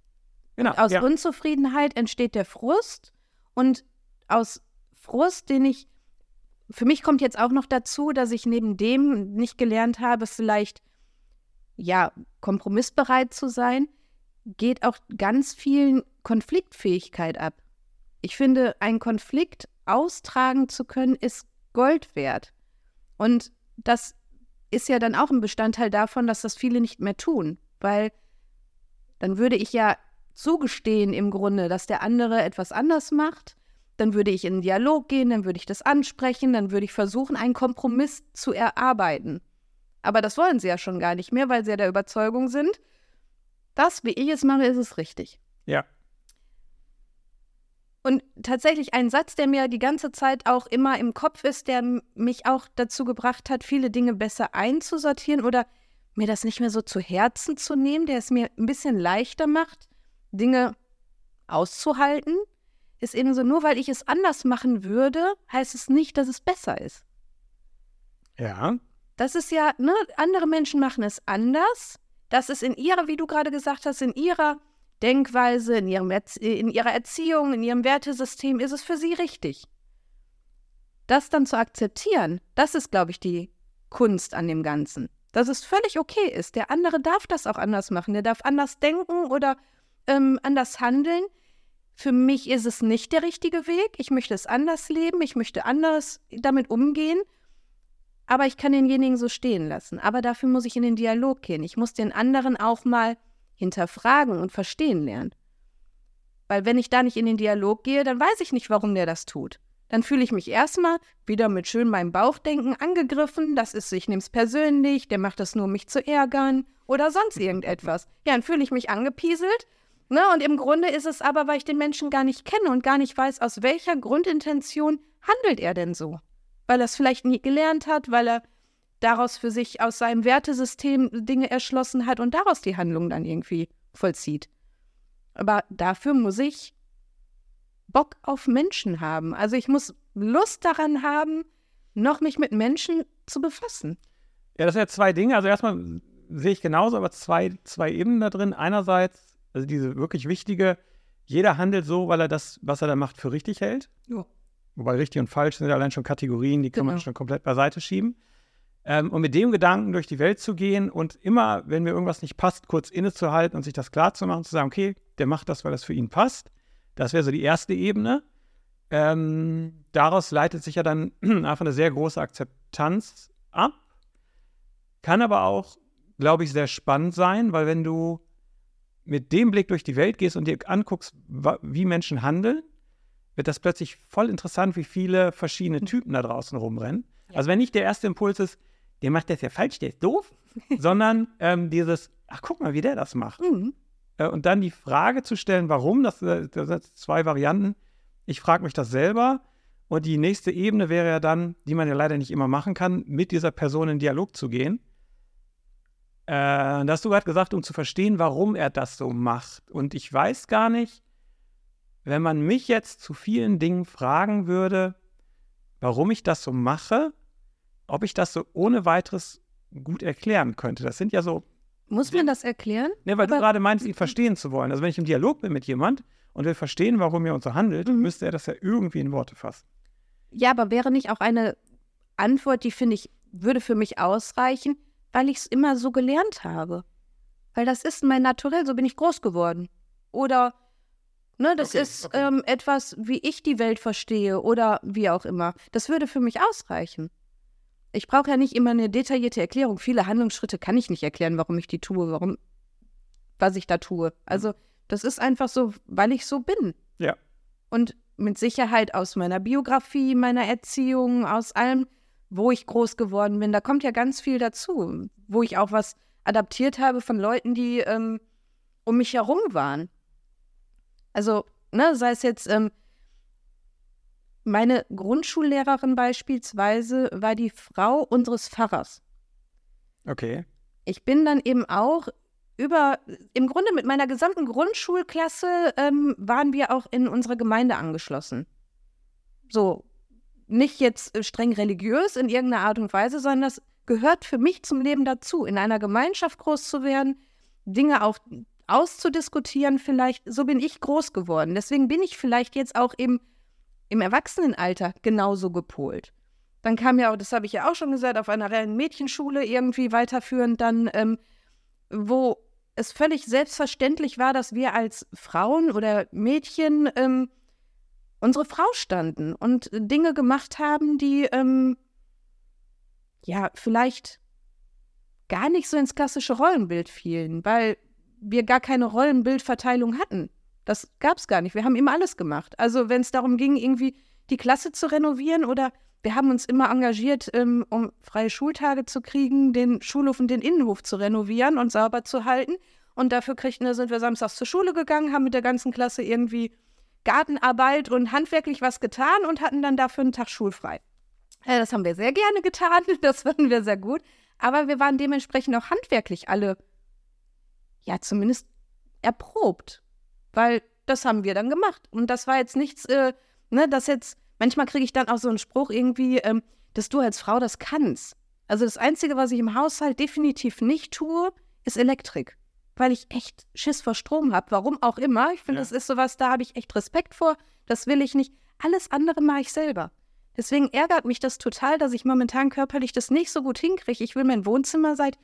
Genau. Und aus ja. Unzufriedenheit entsteht der Frust und aus Frust, den ich, für mich kommt jetzt auch noch dazu, dass ich neben dem nicht gelernt habe, vielleicht, ja, kompromissbereit zu sein, geht auch ganz viel Konfliktfähigkeit ab. Ich finde, einen Konflikt austragen zu können, ist Gold wert. Und das ist ja dann auch ein Bestandteil davon, dass das viele nicht mehr tun, weil dann würde ich ja zugestehen im Grunde, dass der andere etwas anders macht, dann würde ich in einen Dialog gehen, dann würde ich das ansprechen, dann würde ich versuchen, einen Kompromiss zu erarbeiten. Aber das wollen sie ja schon gar nicht mehr, weil sie ja der Überzeugung sind, das, wie ich es mache, ist es richtig. Ja. Und tatsächlich ein Satz, der mir die ganze Zeit auch immer im Kopf ist, der mich auch dazu gebracht hat, viele Dinge besser einzusortieren oder mir das nicht mehr so zu Herzen zu nehmen, der es mir ein bisschen leichter macht, Dinge auszuhalten, ist eben so, nur weil ich es anders machen würde, heißt es nicht, dass es besser ist. Ja. Das ist ja, ne, andere Menschen machen es anders. Das ist in ihrer, wie du gerade gesagt hast, in ihrer Denkweise, in, ihrem in ihrer Erziehung, in ihrem Wertesystem ist es für sie richtig. Das dann zu akzeptieren, das ist, glaube ich, die Kunst an dem Ganzen. Dass es völlig okay ist. Der andere darf das auch anders machen. Der darf anders denken oder ähm, anders handeln. Für mich ist es nicht der richtige Weg. Ich möchte es anders leben. Ich möchte anders damit umgehen. Aber ich kann denjenigen so stehen lassen. Aber dafür muss ich in den Dialog gehen. Ich muss den anderen auch mal hinterfragen und verstehen lernen. Weil wenn ich da nicht in den Dialog gehe, dann weiß ich nicht, warum der das tut. Dann fühle ich mich erstmal wieder mit schön meinem Bauchdenken angegriffen. Das ist, ich nehme es persönlich, der macht das nur, um mich zu ärgern oder sonst irgendetwas. Ja, dann fühle ich mich angepieselt. Ne? Und im Grunde ist es aber, weil ich den Menschen gar nicht kenne und gar nicht weiß, aus welcher Grundintention handelt er denn so. Weil er es vielleicht nie gelernt hat, weil er daraus für sich aus seinem Wertesystem Dinge erschlossen hat und daraus die Handlung dann irgendwie vollzieht. Aber dafür muss ich Bock auf Menschen haben. Also ich muss Lust daran haben, noch mich mit Menschen zu befassen. Ja, das sind ja zwei Dinge. Also erstmal sehe ich genauso, aber zwei, zwei Ebenen da drin. Einerseits, also diese wirklich wichtige, jeder handelt so, weil er das, was er da macht, für richtig hält. Ja. Wobei richtig und falsch sind ja allein schon Kategorien, die kann genau. man schon komplett beiseite schieben. Ähm, und mit dem Gedanken durch die Welt zu gehen und immer, wenn mir irgendwas nicht passt, kurz innezuhalten und sich das klar zu machen, zu sagen, okay, der macht das, weil das für ihn passt. Das wäre so die erste Ebene. Ähm, daraus leitet sich ja dann einfach eine sehr große Akzeptanz ab. Kann aber auch, glaube ich, sehr spannend sein, weil wenn du mit dem Blick durch die Welt gehst und dir anguckst, wie Menschen handeln, wird das plötzlich voll interessant, wie viele verschiedene hm. Typen da draußen rumrennen. Ja. Also wenn nicht der erste Impuls ist, der macht das ja falsch, der ist doof, sondern ähm, dieses, ach guck mal, wie der das macht. Mhm. Äh, und dann die Frage zu stellen, warum, das, äh, das sind zwei Varianten. Ich frage mich das selber Und die nächste Ebene wäre ja dann, die man ja leider nicht immer machen kann, mit dieser Person in Dialog zu gehen. Äh, da hast du gerade gesagt, um zu verstehen, warum er das so macht. Und ich weiß gar nicht, wenn man mich jetzt zu vielen Dingen fragen würde, warum ich das so mache, ob ich das so ohne weiteres gut erklären könnte. Das sind ja so. Muss man das erklären? Ne, weil Aber du gerade meinst, ihn verstehen zu wollen. Also wenn ich im Dialog bin mit jemand und will verstehen, warum er uns so handelt, mhm. müsste er das ja irgendwie in Worte fassen. Ja, aber wäre nicht auch eine Antwort, die finde ich, würde für mich ausreichen, weil ich es immer so gelernt habe. Weil das ist mein Naturell, so bin ich groß geworden. Oder, ne, das okay, ist okay. Ähm, etwas, wie ich die Welt verstehe oder wie auch immer. Das würde für mich ausreichen. Ich brauche ja nicht immer eine detaillierte Erklärung. Viele Handlungsschritte kann ich nicht erklären, warum ich die tue, warum, was ich da tue. Also, das ist einfach so, weil ich so bin. Ja. Und mit Sicherheit aus meiner Biografie, meiner Erziehung, aus allem, wo ich groß geworden bin. Da kommt ja ganz viel dazu, wo ich auch was adaptiert habe von Leuten, die ähm, um mich herum waren. Also, ne, sei es jetzt ähm, meine Grundschullehrerin beispielsweise war die Frau unseres Pfarrers. Okay. Ich bin dann eben auch über, im Grunde mit meiner gesamten Grundschulklasse ähm, waren wir auch in unsere Gemeinde angeschlossen. So, nicht jetzt äh, streng religiös in irgendeiner Art und Weise, sondern das gehört für mich zum Leben dazu, in einer Gemeinschaft groß zu werden, Dinge auch auszudiskutieren vielleicht. So bin ich groß geworden. Deswegen bin ich vielleicht jetzt auch eben im Erwachsenenalter genauso gepolt. Dann kam ja auch, das habe ich ja auch schon gesagt, auf einer reellen Mädchenschule irgendwie weiterführend dann, ähm, wo es völlig selbstverständlich war, dass wir als Frauen oder Mädchen ähm, unsere Frau standen und Dinge gemacht haben, die ähm, ja vielleicht gar nicht so ins klassische Rollenbild fielen, weil wir gar keine Rollenbildverteilung hatten. Das gab es gar nicht. Wir haben immer alles gemacht. Also wenn es darum ging, irgendwie die Klasse zu renovieren oder wir haben uns immer engagiert, ähm, um freie Schultage zu kriegen, den Schulhof und den Innenhof zu renovieren und sauber zu halten. Und dafür kriegten, sind wir samstags zur Schule gegangen, haben mit der ganzen Klasse irgendwie Gartenarbeit und handwerklich was getan und hatten dann dafür einen Tag schulfrei. Äh, das haben wir sehr gerne getan, das fanden wir sehr gut. Aber wir waren dementsprechend auch handwerklich alle, ja, zumindest erprobt. Weil das haben wir dann gemacht. Und das war jetzt nichts, äh, ne, das jetzt Manchmal kriege ich dann auch so einen Spruch irgendwie, ähm, dass du als Frau das kannst. Also das Einzige, was ich im Haushalt definitiv nicht tue, ist Elektrik. Weil ich echt Schiss vor Strom habe. Warum auch immer. Ich finde, ja. das ist sowas, da habe ich echt Respekt vor. Das will ich nicht. Alles andere mache ich selber. Deswegen ärgert mich das total, dass ich momentan körperlich das nicht so gut hinkriege. Ich will mein Wohnzimmer seit,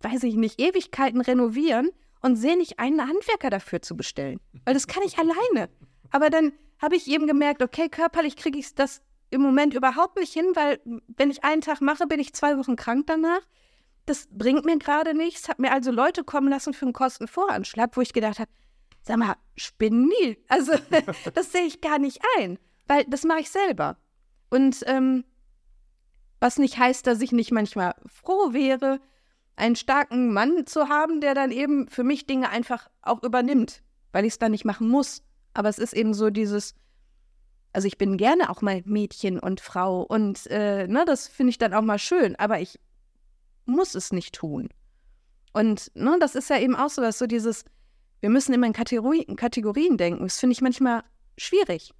weiß ich nicht, Ewigkeiten renovieren und sehe nicht einen Handwerker dafür zu bestellen. Weil das kann ich alleine. Aber dann habe ich eben gemerkt, okay, körperlich kriege ich das im Moment überhaupt nicht hin, weil wenn ich einen Tag mache, bin ich zwei Wochen krank danach. Das bringt mir gerade nichts. Habe mir also Leute kommen lassen für einen Kostenvoranschlag, wo ich gedacht habe, sag mal, spinnen. Also das sehe ich gar nicht ein, weil das mache ich selber. Und ähm, was nicht heißt, dass ich nicht manchmal froh wäre, einen starken Mann zu haben, der dann eben für mich Dinge einfach auch übernimmt, weil ich es dann nicht machen muss. Aber es ist eben so dieses, also ich bin gerne auch mal Mädchen und Frau und äh, ne, das finde ich dann auch mal schön, aber ich muss es nicht tun. Und ne, das ist ja eben auch so, dass so dieses, wir müssen immer in Kategorien, Kategorien denken. Das finde ich manchmal schwierig.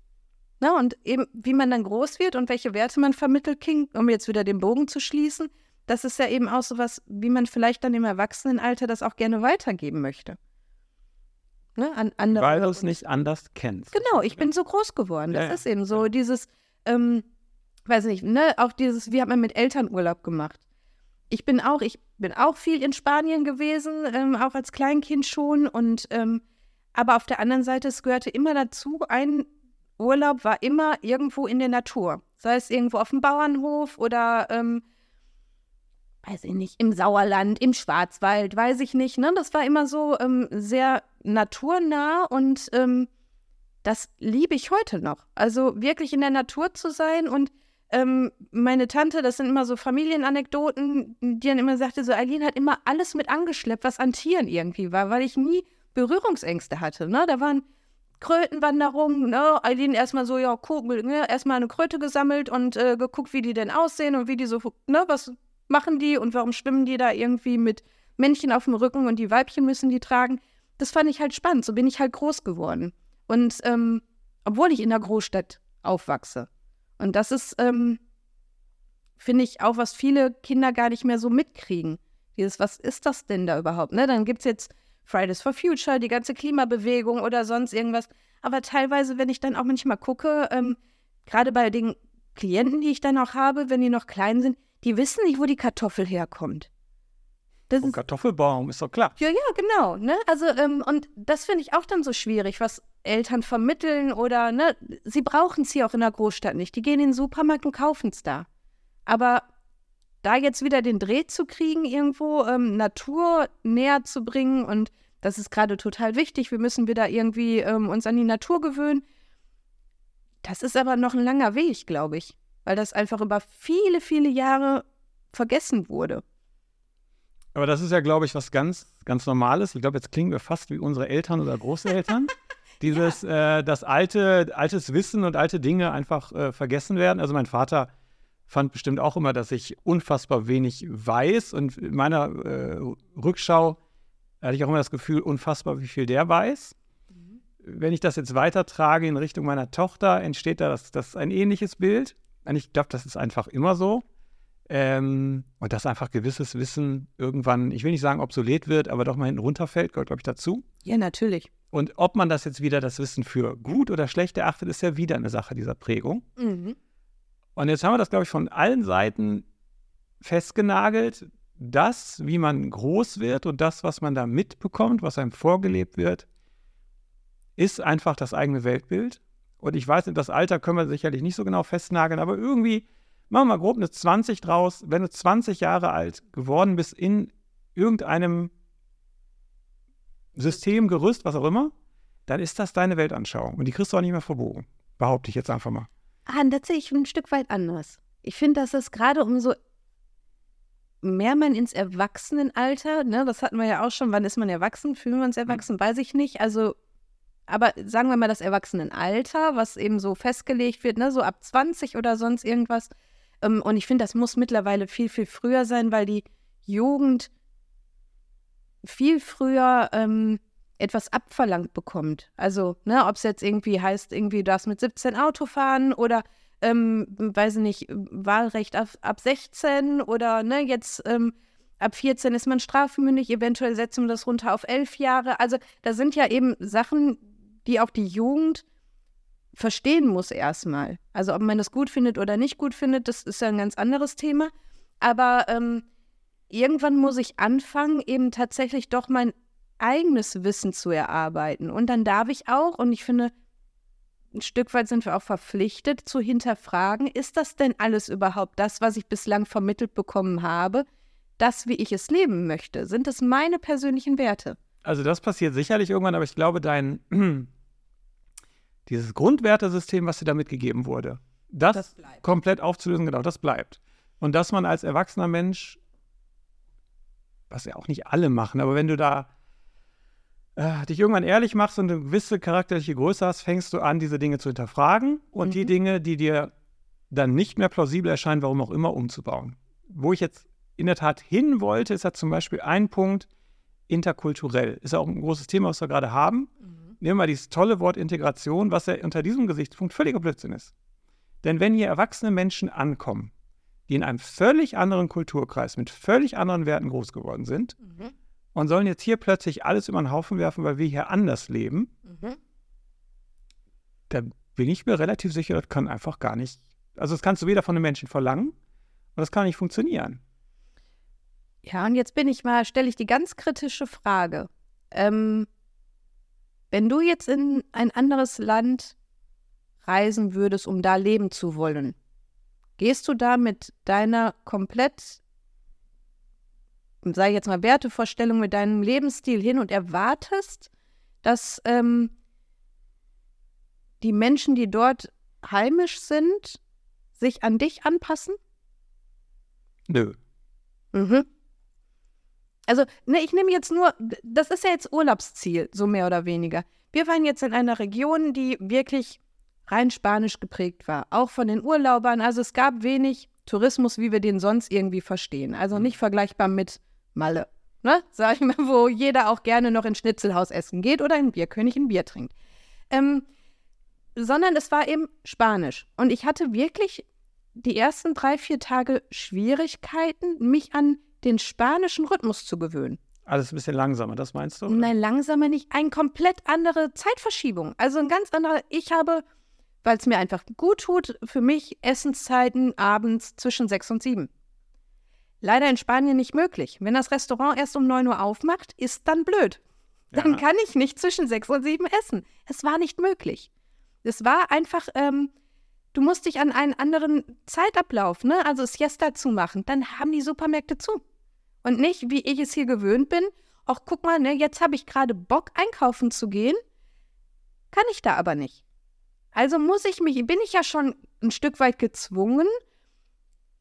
Ne? Und eben, wie man dann groß wird und welche Werte man vermittelt, um jetzt wieder den Bogen zu schließen, das ist ja eben auch so was, wie man vielleicht dann im Erwachsenenalter das auch gerne weitergeben möchte. Ne, an andere Weil du es nicht anders kennst. Genau, ich bin so groß geworden. Das ja, ist eben so dieses, ähm, weiß nicht, ne, auch dieses, wie hat man mit Elternurlaub gemacht? Ich bin auch, ich bin auch viel in Spanien gewesen, ähm, auch als Kleinkind schon. Und ähm, aber auf der anderen Seite, es gehörte immer dazu, ein Urlaub war immer irgendwo in der Natur. Sei es irgendwo auf dem Bauernhof oder ähm, weiß ich nicht, im Sauerland, im Schwarzwald, weiß ich nicht. Ne? Das war immer so ähm, sehr naturnah und ähm, das liebe ich heute noch. Also wirklich in der Natur zu sein und ähm, meine Tante, das sind immer so Familienanekdoten, die dann immer sagte, so Eileen hat immer alles mit angeschleppt, was an Tieren irgendwie war, weil ich nie Berührungsängste hatte. Ne? Da waren Krötenwanderung, ne? Eileen erstmal so, ja, guck, ne? erstmal eine Kröte gesammelt und äh, geguckt, wie die denn aussehen und wie die so, ne, was machen die und warum schwimmen die da irgendwie mit Männchen auf dem Rücken und die Weibchen müssen die tragen. Das fand ich halt spannend. So bin ich halt groß geworden. Und ähm, obwohl ich in der Großstadt aufwachse. Und das ist, ähm, finde ich, auch, was viele Kinder gar nicht mehr so mitkriegen. Dieses, was ist das denn da überhaupt? Ne? Dann gibt es jetzt Fridays for Future, die ganze Klimabewegung oder sonst irgendwas. Aber teilweise, wenn ich dann auch manchmal gucke, ähm, gerade bei den Klienten, die ich dann auch habe, wenn die noch klein sind, die wissen nicht, wo die Kartoffel herkommt. Das ist, Kartoffelbaum, ist doch klar. Ja, ja, genau. Ne? Also, ähm, und das finde ich auch dann so schwierig, was Eltern vermitteln oder, ne, sie brauchen es hier auch in der Großstadt nicht. Die gehen in den Supermarkt und kaufen es da. Aber da jetzt wieder den Dreh zu kriegen, irgendwo ähm, Natur näher zu bringen und das ist gerade total wichtig. Wir müssen wieder irgendwie ähm, uns an die Natur gewöhnen. Das ist aber noch ein langer Weg, glaube ich, weil das einfach über viele, viele Jahre vergessen wurde. Aber das ist ja, glaube ich, was ganz, ganz Normales. Ich glaube, jetzt klingen wir fast wie unsere Eltern oder Großeltern. Dieses, ja. äh, das alte, altes Wissen und alte Dinge einfach äh, vergessen werden. Also mein Vater fand bestimmt auch immer, dass ich unfassbar wenig weiß. Und in meiner äh, Rückschau hatte ich auch immer das Gefühl, unfassbar, wie viel der weiß. Mhm. Wenn ich das jetzt weitertrage in Richtung meiner Tochter, entsteht da das, das ein ähnliches Bild. Und ich glaube, das ist einfach immer so. Ähm, und dass einfach gewisses Wissen irgendwann, ich will nicht sagen obsolet wird, aber doch mal hinten runterfällt, gehört, glaube ich, dazu. Ja, natürlich. Und ob man das jetzt wieder, das Wissen für gut oder schlecht erachtet, ist ja wieder eine Sache dieser Prägung. Mhm. Und jetzt haben wir das, glaube ich, von allen Seiten festgenagelt. Das, wie man groß wird und das, was man da mitbekommt, was einem vorgelebt wird, ist einfach das eigene Weltbild. Und ich weiß nicht, das Alter können wir sicherlich nicht so genau festnageln, aber irgendwie, machen wir mal grob eine 20 draus. Wenn du 20 Jahre alt geworden bist in irgendeinem System, Gerüst, was auch immer, dann ist das deine Weltanschauung. Und die kriegst du auch nicht mehr verbogen. Behaupte ich jetzt einfach mal. Ah, das sehe ich ein Stück weit anders. Ich finde, dass es gerade umso mehr man ins Erwachsenenalter, ne, das hatten wir ja auch schon, wann ist man erwachsen? Fühlen wir uns erwachsen? Weiß ich nicht. Also, aber sagen wir mal das Erwachsenenalter, was eben so festgelegt wird, ne, so ab 20 oder sonst irgendwas. Ähm, und ich finde, das muss mittlerweile viel, viel früher sein, weil die Jugend viel früher ähm, etwas abverlangt bekommt. Also, ne, ob es jetzt irgendwie heißt, irgendwie du darfst mit 17 Auto fahren oder, ähm, weiß ich nicht, Wahlrecht ab, ab 16 oder, ne, jetzt ähm, ab 14 ist man strafmündig, eventuell setzen wir das runter auf 11 Jahre. Also, da sind ja eben Sachen, die auch die Jugend verstehen muss erstmal. Also, ob man das gut findet oder nicht gut findet, das ist ja ein ganz anderes Thema. Aber ähm, irgendwann muss ich anfangen, eben tatsächlich doch mein eigenes Wissen zu erarbeiten. Und dann darf ich auch, und ich finde, ein Stück weit sind wir auch verpflichtet zu hinterfragen, ist das denn alles überhaupt das, was ich bislang vermittelt bekommen habe, das, wie ich es leben möchte? Sind das meine persönlichen Werte? Also das passiert sicherlich irgendwann, aber ich glaube, dein dieses Grundwertesystem, was dir damit gegeben wurde, das, das komplett aufzulösen, genau, das bleibt. Und dass man als erwachsener Mensch, was ja auch nicht alle machen, aber wenn du da äh, dich irgendwann ehrlich machst und eine gewisse charakterliche Größe hast, fängst du an, diese Dinge zu hinterfragen und mhm. die Dinge, die dir dann nicht mehr plausibel erscheinen, warum auch immer, umzubauen. Wo ich jetzt in der Tat hin wollte, ist ja zum Beispiel ein Punkt interkulturell. Ist ja auch ein großes Thema, was wir gerade haben. Mhm. Nehmen wir mal dieses tolle Wort Integration, was ja unter diesem Gesichtspunkt völliger Blödsinn ist. Denn wenn hier erwachsene Menschen ankommen, die in einem völlig anderen Kulturkreis mit völlig anderen Werten groß geworden sind, mhm und sollen jetzt hier plötzlich alles über den Haufen werfen, weil wir hier anders leben, mhm. da bin ich mir relativ sicher, das kann einfach gar nicht. Also das kannst du weder von den Menschen verlangen und das kann nicht funktionieren. Ja, und jetzt bin ich mal, stelle ich die ganz kritische Frage. Ähm, wenn du jetzt in ein anderes Land reisen würdest, um da leben zu wollen, gehst du da mit deiner komplett sage ich jetzt mal, Wertevorstellung mit deinem Lebensstil hin und erwartest, dass ähm, die Menschen, die dort heimisch sind, sich an dich anpassen? Nö. Mhm. Also, ne, ich nehme jetzt nur, das ist ja jetzt Urlaubsziel, so mehr oder weniger. wir waren jetzt in einer Region, die wirklich rein spanisch geprägt war, auch von den Urlaubern. Also es gab wenig Tourismus, wie wir den sonst irgendwie verstehen. Also nicht vergleichbar mit Malle, ne? sag ich mal, wo jeder auch gerne noch ins Schnitzelhaus essen geht oder in Bierkönig ein Bier trinkt. Ähm, sondern es war eben Spanisch. Und ich hatte wirklich die ersten drei, vier Tage Schwierigkeiten, mich an den spanischen Rhythmus zu gewöhnen. Alles ein bisschen langsamer, das meinst du? Nein, langsamer nicht. Eine komplett andere Zeitverschiebung. Also ein ganz anderer. Ich habe, weil es mir einfach gut tut, für mich Essenszeiten abends zwischen sechs und sieben. Leider in Spanien nicht möglich. Wenn das Restaurant erst um 9 Uhr aufmacht, ist dann blöd. Dann Ja. kann ich nicht zwischen sechs und sieben essen. Es war nicht möglich. Es war einfach, ähm, du musst dich an einen anderen Zeitablauf, ne, also Siesta zu machen. Dann haben die Supermärkte zu. Und nicht, wie ich es hier gewöhnt bin. Ach, guck mal, ne, jetzt habe ich gerade Bock, einkaufen zu gehen. Kann ich da aber nicht. Also muss ich mich, bin ich ja schon ein Stück weit gezwungen.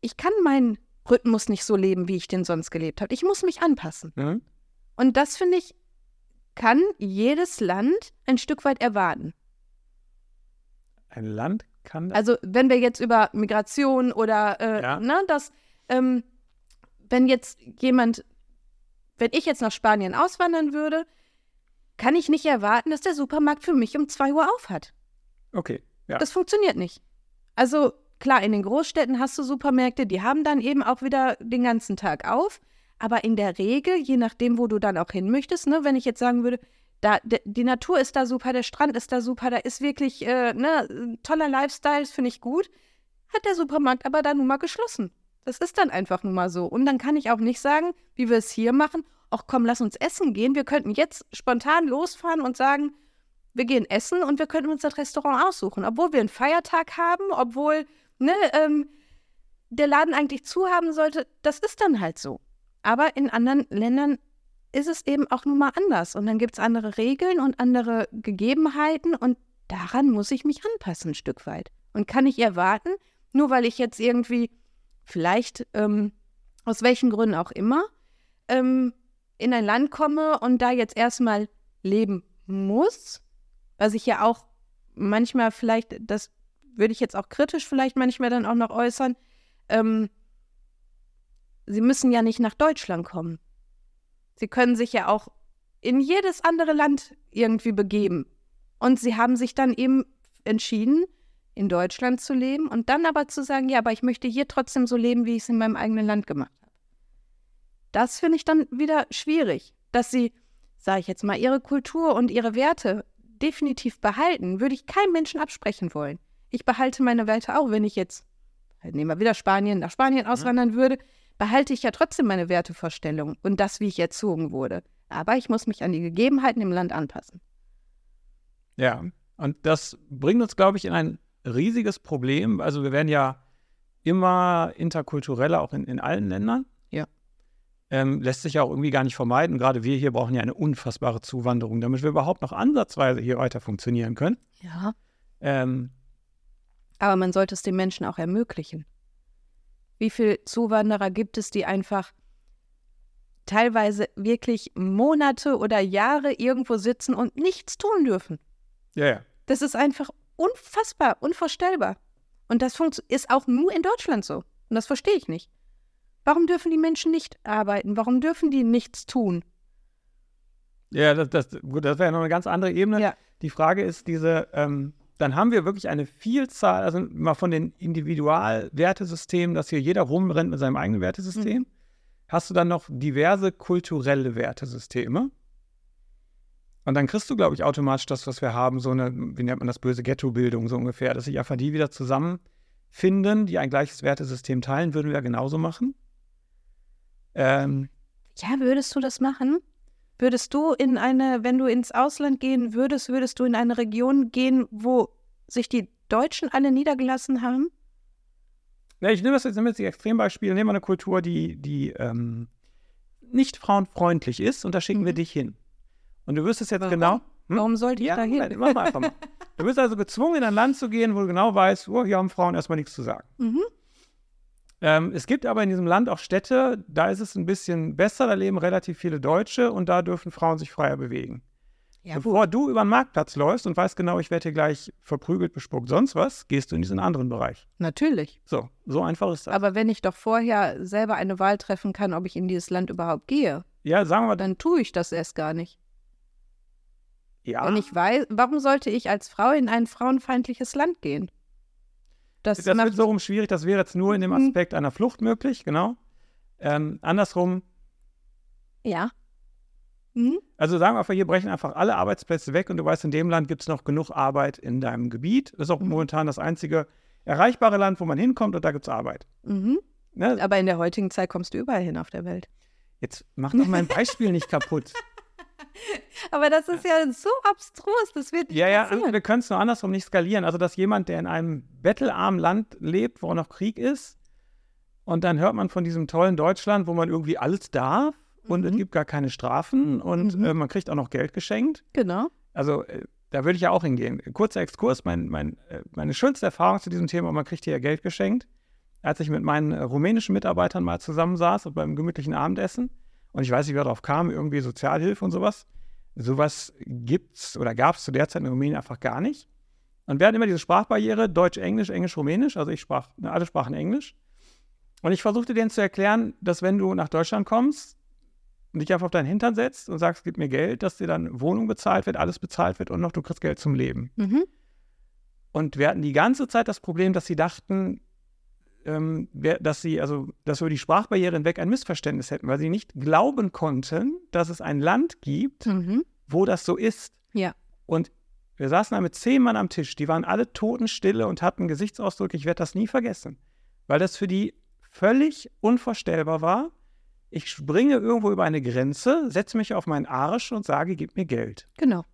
Ich kann meinen Rhythmus nicht so leben, wie ich den sonst gelebt habe. Ich muss mich anpassen. Mhm. Und das finde ich, kann jedes Land ein Stück weit erwarten. Ein Land kann das. Also wenn wir jetzt über Migration oder äh, Ja. ne, das, ähm, wenn jetzt jemand, wenn ich jetzt nach Spanien auswandern würde, kann ich nicht erwarten, dass der Supermarkt für mich um 2 Uhr auf hat. okay, ja. Das funktioniert nicht. Also klar, in den Großstädten hast du Supermärkte, die haben dann eben auch wieder den ganzen Tag auf. Aber in der Regel, je nachdem, wo du dann auch hin möchtest, ne, wenn ich jetzt sagen würde, da, die Natur ist da super, der Strand ist da super, da ist wirklich äh, ne, ein toller Lifestyle, das finde ich gut, hat der Supermarkt aber dann nun mal geschlossen. Das ist dann einfach nun mal so. Und dann kann ich auch nicht sagen, wie wir es hier machen, ach komm, lass uns essen gehen. Wir könnten jetzt spontan losfahren und sagen, wir gehen essen und wir könnten uns das Restaurant aussuchen. Obwohl wir einen Feiertag haben, obwohl ne, ähm, der Laden eigentlich zu haben sollte, das ist dann halt so. Aber in anderen Ländern ist es eben auch nun mal anders. Und dann gibt es andere Regeln und andere Gegebenheiten und daran muss ich mich anpassen ein Stück weit. Und kann ich erwarten, nur weil ich jetzt irgendwie vielleicht ähm, aus welchen Gründen auch immer ähm, in ein Land komme und da jetzt erstmal leben muss, was ich ja auch manchmal vielleicht, das würde ich jetzt auch kritisch vielleicht manchmal dann auch noch äußern, ähm, sie müssen ja nicht nach Deutschland kommen. Sie können sich ja auch in jedes andere Land irgendwie begeben. Und sie haben sich dann eben entschieden, in Deutschland zu leben und dann aber zu sagen, ja, aber ich möchte hier trotzdem so leben, wie ich es in meinem eigenen Land gemacht habe. Das finde ich dann wieder schwierig, dass sie, sage ich jetzt mal, ihre Kultur und ihre Werte definitiv behalten, würde ich keinem Menschen absprechen wollen. Ich behalte meine Werte auch, wenn ich jetzt, nehmen wir wieder Spanien, nach Spanien auswandern würde, behalte ich ja trotzdem meine Wertevorstellung und das, wie ich erzogen wurde. Aber ich muss mich an die Gegebenheiten im Land anpassen. Ja, und das bringt uns, glaube ich, in ein riesiges Problem. Also wir werden ja immer interkultureller, auch in, in allen Ländern. Ja. Ähm, lässt sich ja auch irgendwie gar nicht vermeiden. Gerade wir hier brauchen ja eine unfassbare Zuwanderung, damit wir überhaupt noch ansatzweise hier weiter funktionieren können. Ja. Ähm, Aber man sollte es den Menschen auch ermöglichen. Wie viele Zuwanderer gibt es, die einfach teilweise wirklich Monate oder Jahre irgendwo sitzen und nichts tun dürfen? ja, ja. Das ist einfach unfassbar, unvorstellbar. Und das ist auch nur in Deutschland so. Und das verstehe ich nicht. Warum dürfen die Menschen nicht arbeiten? Warum dürfen die nichts tun? Ja, das, das, gut, das wäre ja noch eine ganz andere Ebene. Ja. Die Frage ist diese, ähm, dann haben wir wirklich eine Vielzahl, also mal von den Individualwertesystemen, dass hier jeder rumrennt mit seinem eigenen Wertesystem. Hast du dann noch diverse kulturelle Wertesysteme? Und dann kriegst du, glaube ich, automatisch das, was wir haben, so eine, wie nennt man das, böse Ghetto-Bildung so ungefähr, dass sich einfach die wieder zusammenfinden, die ein gleiches Wertesystem teilen, würden wir ja genauso machen. Ähm, Ja, würdest du das machen? Würdest du in eine, wenn du ins Ausland gehen würdest, würdest du in eine Region gehen, wo sich die Deutschen alle niedergelassen haben? Ja, ich nehme das jetzt, die Extrembeispiele. Nehmen wir eine Kultur, die, die ähm, nicht frauenfreundlich ist und da schicken wir Mhm. dich hin. Und du wüsstest jetzt Warum? genau. Hm? Warum sollte ich Ja, da hin? Mach mal einfach mal. Du bist also gezwungen, in ein Land zu gehen, wo du genau weißt, oh, hier haben Frauen erstmal nichts zu sagen. Mhm. Ähm, es gibt aber in diesem Land auch Städte, da ist es ein bisschen besser, da leben relativ viele Deutsche und da dürfen Frauen sich freier bewegen. Ja, Bevor du über den Marktplatz läufst und weißt genau, ich werde hier gleich verprügelt, bespuckt, sonst was, gehst du in diesen anderen Bereich. Natürlich. So, so einfach ist das. Aber wenn ich doch vorher selber eine Wahl treffen kann, ob ich in dieses Land überhaupt gehe, ja, sagen wir dann tue ich das erst gar nicht. Ja, Wenn ich weiß, warum sollte ich als Frau in ein frauenfeindliches Land gehen? Das, das wird so rum schwierig, das wäre jetzt nur in dem Mhm. Aspekt einer Flucht möglich, genau. Ähm, andersrum, ja. Mhm. also sagen wir einfach, hier brechen einfach alle Arbeitsplätze weg und du weißt, in dem Land gibt es noch genug Arbeit in deinem Gebiet. Das ist auch Mhm. momentan das einzige erreichbare Land, wo man hinkommt und da gibt es Arbeit. Mhm. Ne? Aber in der heutigen Zeit kommst du überall hin auf der Welt. Jetzt mach doch mein Beispiel nicht kaputt. Aber das ist ja so abstrus, das wird nicht Ja, ja, passieren. wir können es nur andersrum nicht skalieren. Also, dass jemand, der in einem bettelarmen Land lebt, wo noch Krieg ist, und dann hört man von diesem tollen Deutschland, wo man irgendwie alles darf und es Mhm. gibt gar keine Strafen und Mhm. äh, man kriegt auch noch Geld geschenkt. Genau. Also, äh, da würde ich ja auch hingehen. Kurzer Exkurs, mein, mein, äh, meine schönste Erfahrung zu diesem Thema, man kriegt hier ja Geld geschenkt, als ich mit meinen äh, rumänischen Mitarbeitern mal zusammensaß und beim gemütlichen Abendessen. Und ich weiß nicht, wer darauf kam, irgendwie Sozialhilfe und sowas. Sowas gibt's oder gab es zu der Zeit in Rumänien einfach gar nicht. Und wir hatten immer diese Sprachbarriere, Deutsch, Englisch, Englisch, Rumänisch. Also ich sprach, ne, alle sprachen Englisch. Und ich versuchte denen zu erklären, dass wenn du nach Deutschland kommst und dich einfach auf deinen Hintern setzt und sagst, gib mir Geld, dass dir dann Wohnung bezahlt wird, alles bezahlt wird und noch du kriegst Geld zum Leben. Mhm. Und wir hatten die ganze Zeit das Problem, dass sie dachten, ähm, dass sie, also, dass wir über die Sprachbarriere hinweg ein Missverständnis hätten, weil sie nicht glauben konnten, dass es ein Land gibt, Mhm. wo das so ist. Ja. Und wir saßen da mit zehn Mann am Tisch, die waren alle totenstille und hatten Gesichtsausdruck, ich werde das nie vergessen. Weil das für die völlig unvorstellbar war. Ich springe irgendwo über eine Grenze, setze mich auf meinen Arsch und sage, gib mir Geld. Genau.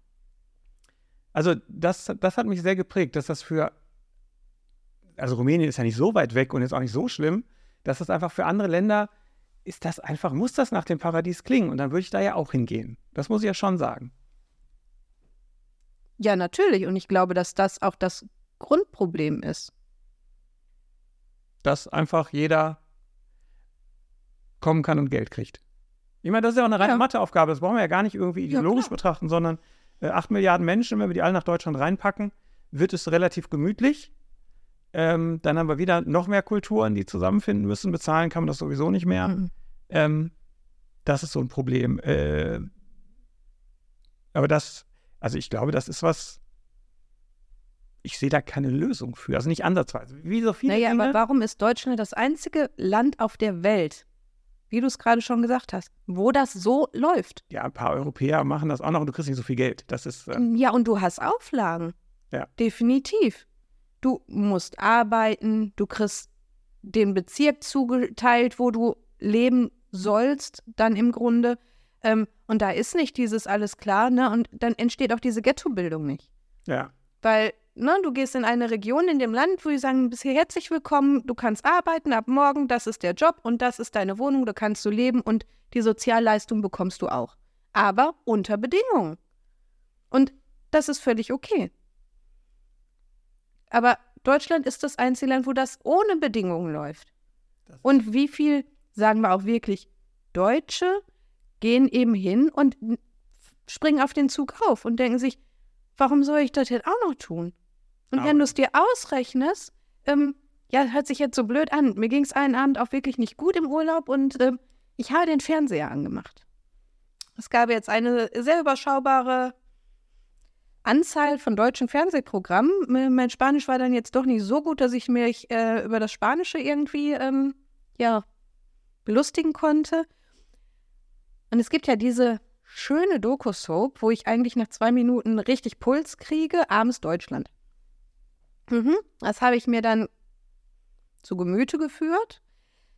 Also das, das hat mich sehr geprägt, dass das für, also Rumänien ist ja nicht so weit weg und jetzt auch nicht so schlimm, dass das einfach für andere Länder ist das einfach, muss das nach dem Paradies klingen und dann würde ich da ja auch hingehen. Das muss ich ja schon sagen. Ja, natürlich. Und ich glaube, dass das auch das Grundproblem ist. Dass einfach jeder kommen kann und Geld kriegt. Ich meine, das ist ja auch eine reine Ja. Matheaufgabe, das brauchen wir ja gar nicht irgendwie Ja, ideologisch klar. betrachten, sondern äh, 8 Milliarden Menschen, wenn wir die alle nach Deutschland reinpacken, wird es relativ gemütlich. Ähm, dann haben wir wieder noch mehr Kulturen, die zusammenfinden müssen. Bezahlen kann man das sowieso nicht mehr. Mhm. Ähm, das ist so ein Problem. Äh, aber das, also ich glaube, das ist was, ich sehe da keine Lösung für. Also nicht ansatzweise. Wie so viele Naja, Dinge. aber warum ist Deutschland das einzige Land auf der Welt, wie du es gerade schon gesagt hast, wo das so läuft? ja, ein paar Europäer machen das auch noch und du kriegst nicht so viel Geld. Das ist, äh, Ja, und du hast Auflagen. Ja. Definitiv. Du musst arbeiten, du kriegst den Bezirk zugeteilt, wo du leben sollst, dann im Grunde. Ähm, und da ist nicht dieses alles klar, ne? Und dann entsteht auch diese Ghettobildung nicht. ja. Weil, ne, du gehst in eine Region in dem Land, wo die sagen, bist hier herzlich willkommen, du kannst arbeiten ab morgen, das ist der Job und das ist deine Wohnung, da kannst du leben und die Sozialleistung bekommst du auch. Aber unter Bedingungen. Und das ist völlig okay. Aber Deutschland ist das einzige Land, wo das ohne Bedingungen läuft. Und wie viel, sagen wir auch wirklich, Deutsche gehen eben hin und springen auf den Zug auf und denken sich, warum soll ich das jetzt auch noch tun? Und wenn du es dir ausrechnest, ähm, ja, hört sich jetzt so blöd an. Mir ging es einen Abend auch wirklich nicht gut im Urlaub und ähm, ich habe den Fernseher angemacht. Es gab jetzt eine sehr überschaubare Anzahl von deutschen Fernsehprogrammen. Mein Spanisch war dann jetzt doch nicht so gut, dass ich mich äh, über das Spanische irgendwie ähm, ja, belustigen konnte. Und es gibt ja diese schöne Doku-Soap, wo ich eigentlich nach zwei Minuten richtig Puls kriege, abends Deutschland. Mhm. Das habe ich mir dann zu Gemüte geführt.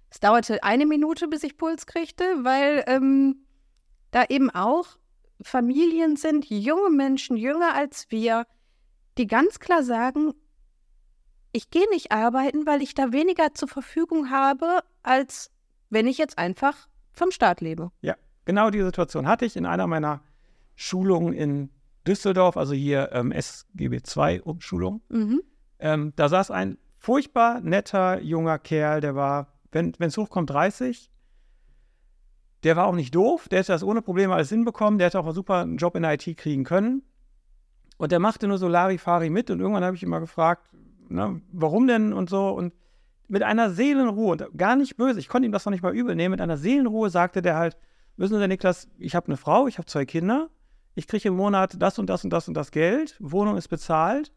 Es dauerte eine Minute, bis ich Puls kriegte, weil ähm, da eben auch Familien sind, junge Menschen, jünger als wir, die ganz klar sagen, ich gehe nicht arbeiten, weil ich da weniger zur Verfügung habe, als wenn ich jetzt einfach vom Staat lebe. Ja, genau die Situation hatte ich in einer meiner Schulungen in Düsseldorf, also hier ähm, SGB II-Umschulung. Mhm. Ähm, da saß ein furchtbar netter junger Kerl, der war, wenn es hochkommt, 30. der war auch nicht doof, der hätte das ohne Probleme alles hinbekommen, der hätte auch einen super Job in der IT kriegen können. Und der machte nur so Larifari mit und irgendwann habe ich ihn mal gefragt, ne, warum denn und so. Und mit einer Seelenruhe und gar nicht böse, ich konnte ihm das noch nicht mal übel nehmen, mit einer Seelenruhe sagte der halt, wissen Sie, Niklas, ich habe eine Frau, ich habe zwei Kinder, ich kriege im Monat das und das und das und das Geld, Wohnung ist bezahlt.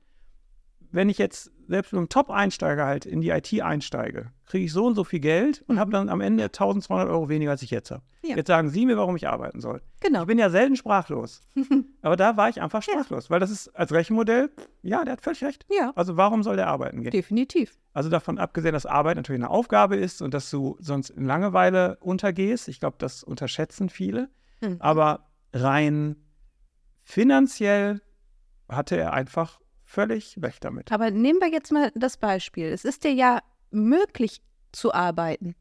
Wenn ich jetzt selbst mit einem Top-Einsteiger halt in die IT einsteige, kriege ich so und so viel Geld und habe dann am Ende 1200 Euro weniger, als ich jetzt habe. Ja. Jetzt sagen Sie mir, warum ich arbeiten soll. Genau. Ich bin ja selten sprachlos. Aber da war ich einfach sprachlos, weil das ist als Rechenmodell, ja, der hat völlig recht. Ja, Also warum soll der arbeiten gehen? definitiv. Also davon abgesehen, dass Arbeit natürlich eine Aufgabe ist und dass du sonst in Langeweile untergehst. Ich glaube, das unterschätzen viele. Mhm. Aber rein finanziell hatte er einfach völlig recht damit. Aber nehmen wir jetzt mal das Beispiel. Es ist dir ja möglich zu arbeiten.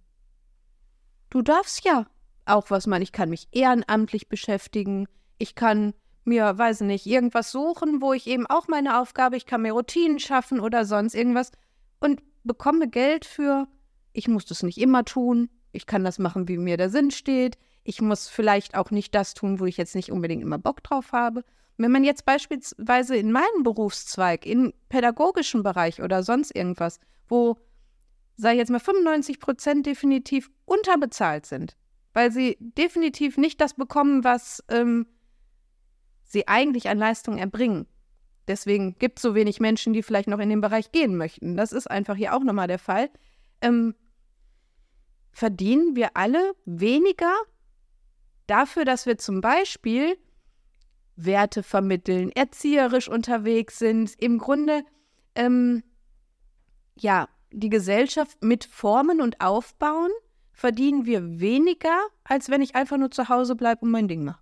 Du darfst ja auch was machen. Ich kann mich ehrenamtlich beschäftigen. Ich kann mir, weiß nicht, irgendwas suchen, wo ich eben auch meine Aufgabe, ich kann mir Routinen schaffen oder sonst irgendwas und bekomme Geld für, ich muss das nicht immer tun. Ich kann das machen, wie mir der Sinn steht. Ich muss vielleicht auch nicht das tun, wo ich jetzt nicht unbedingt immer Bock drauf habe. Wenn man jetzt beispielsweise in meinem Berufszweig, im pädagogischen Bereich oder sonst irgendwas, wo, sag ich jetzt mal, 95 Prozent definitiv unterbezahlt sind, weil sie definitiv nicht das bekommen, was ähm, sie eigentlich an Leistung erbringen. Deswegen gibt es so wenig Menschen, die vielleicht noch in den Bereich gehen möchten. Das ist einfach hier auch nochmal der Fall. Ähm, verdienen wir alle weniger dafür, dass wir zum Beispiel Werte vermitteln, erzieherisch unterwegs sind, im Grunde ähm, ja die Gesellschaft mit formen und aufbauen, verdienen wir weniger, als wenn ich einfach nur zu Hause bleibe und mein Ding mache.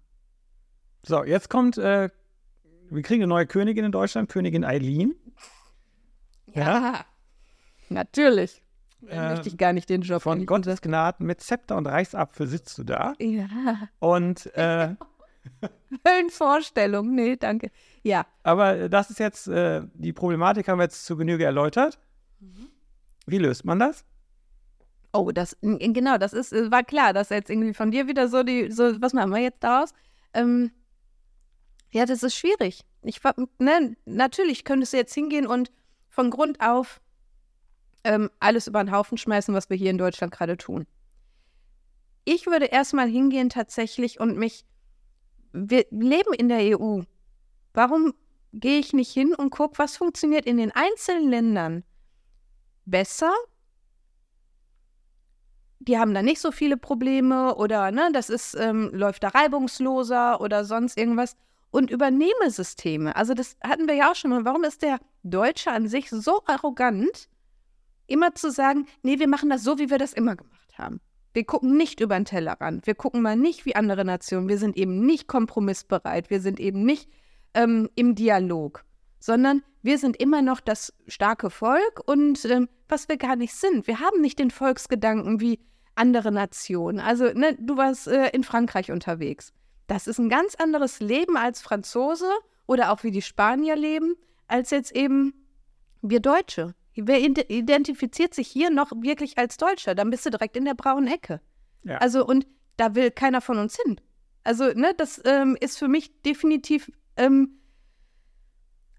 So, jetzt kommt, äh, wir kriegen eine neue Königin in Deutschland, Königin Eileen. Ja. natürlich. Äh, möchte ich gar nicht den Job. Von Gottes Gnaden mit Zepter und Reichsapfel sitzt du da. Ja, Und äh, Höllenvorstellung. Nee, danke. Ja, aber das ist jetzt, äh, die Problematik haben wir jetzt zu Genüge erläutert. Wie löst man das? Oh, das, genau, das ist, äh, war klar, dass jetzt irgendwie von dir wieder so die, so, was machen wir jetzt daraus? Ähm, ja, das ist schwierig. Ich, ne, natürlich könntest du jetzt hingehen und von Grund auf ähm, alles über den Haufen schmeißen, was wir hier in Deutschland gerade tun. Ich würde erstmal hingehen tatsächlich und mich, wir leben in der EU. Warum gehe ich nicht hin und gucke, was funktioniert in den einzelnen Ländern besser die haben da nicht so viele Probleme oder ne, das ist, ähm, läuft da reibungsloser oder sonst irgendwas. Und übernehme Systeme. Also das hatten wir ja auch schon mal. Warum ist der Deutsche an sich so arrogant, immer zu sagen, nee, wir machen das so, wie wir das immer gemacht haben. Wir gucken nicht über den Tellerrand. Wir gucken mal nicht wie andere Nationen. Wir sind eben nicht kompromissbereit. Wir sind eben nicht ähm, im Dialog, sondern wir sind immer noch das starke Volk und ähm, was wir gar nicht sind. Wir haben nicht den Volksgedanken wie andere Nationen. Also, ne, du warst äh, in Frankreich unterwegs. Das ist ein ganz anderes Leben als Franzose oder auch wie die Spanier leben, als jetzt eben wir Deutsche. Wer ide- identifiziert sich hier noch wirklich als Deutscher? Dann bist du direkt in der braunen Ecke. Ja. Also, und da will keiner von uns hin. Also, ne, das ähm, ist für mich definitiv ähm,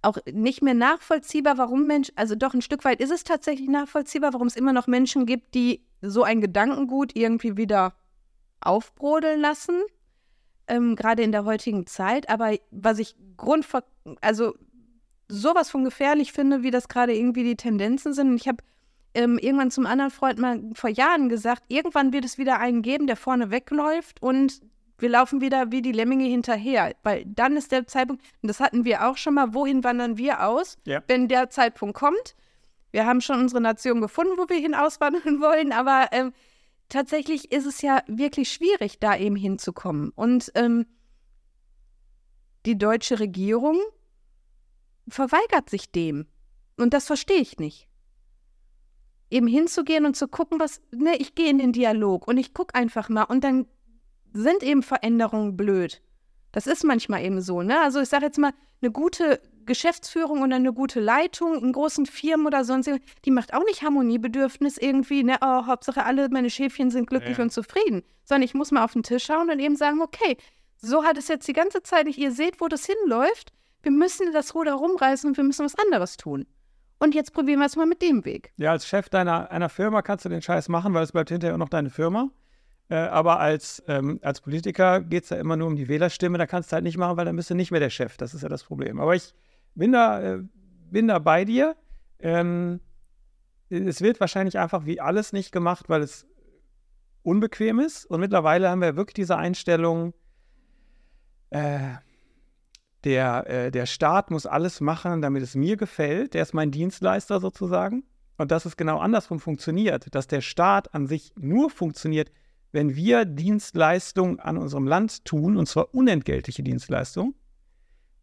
auch nicht mehr nachvollziehbar, warum Menschen, also doch ein Stück weit ist es tatsächlich nachvollziehbar, warum es immer noch Menschen gibt, die so ein Gedankengut irgendwie wieder aufbrodeln lassen, ähm, gerade in der heutigen Zeit. Aber was ich grundver, also sowas von gefährlich finde, wie das gerade irgendwie die Tendenzen sind. Und ich habe ähm, irgendwann zum anderen Freund mal vor Jahren gesagt, irgendwann wird es wieder einen geben, der vorne wegläuft und wir laufen wieder wie die Lemminge hinterher, weil dann ist der Zeitpunkt, und das hatten wir auch schon mal, wohin wandern wir aus, Ja. wenn der Zeitpunkt kommt? Wir haben schon unsere Nation gefunden, wo wir hin auswandern wollen, aber ähm, tatsächlich ist es ja wirklich schwierig, da eben hinzukommen. Und ähm, die deutsche Regierung verweigert sich dem. Und das verstehe ich nicht. Eben hinzugehen und zu gucken, was, ne, ich gehe in den Dialog und ich gucke einfach mal und dann sind eben Veränderungen blöd. Das ist manchmal eben so, ne? Also ich sage jetzt mal, eine gute Geschäftsführung und eine gute Leitung in großen Firmen oder sonst, die macht auch nicht Harmoniebedürfnis irgendwie, ne, oh, Hauptsache alle meine Schäfchen sind glücklich Ja. und zufrieden, sondern ich muss mal auf den Tisch schauen und eben sagen, okay, so hat es jetzt die ganze Zeit nicht, ihr seht, wo das hinläuft, wir müssen das Ruder rumreißen und wir müssen was anderes tun. Und jetzt probieren wir es mal mit dem Weg. Ja, als Chef deiner einer Firma kannst du den Scheiß machen, weil es bleibt hinterher noch deine Firma. Äh, aber als, ähm, als Politiker geht es ja immer nur um die Wählerstimme. Da kannst du halt nicht machen, weil dann bist du nicht mehr der Chef. Das ist ja das Problem. Aber ich bin da, äh, bin da bei dir. Ähm, es wird wahrscheinlich einfach wie alles nicht gemacht, weil es unbequem ist. Und mittlerweile haben wir wirklich diese Einstellung, äh, der, äh, der Staat muss alles machen, damit es mir gefällt. Der ist mein Dienstleister sozusagen. Und dass es genau andersrum funktioniert, dass der Staat an sich nur funktioniert, wenn wir Dienstleistungen an unserem Land tun, und zwar unentgeltliche Dienstleistungen,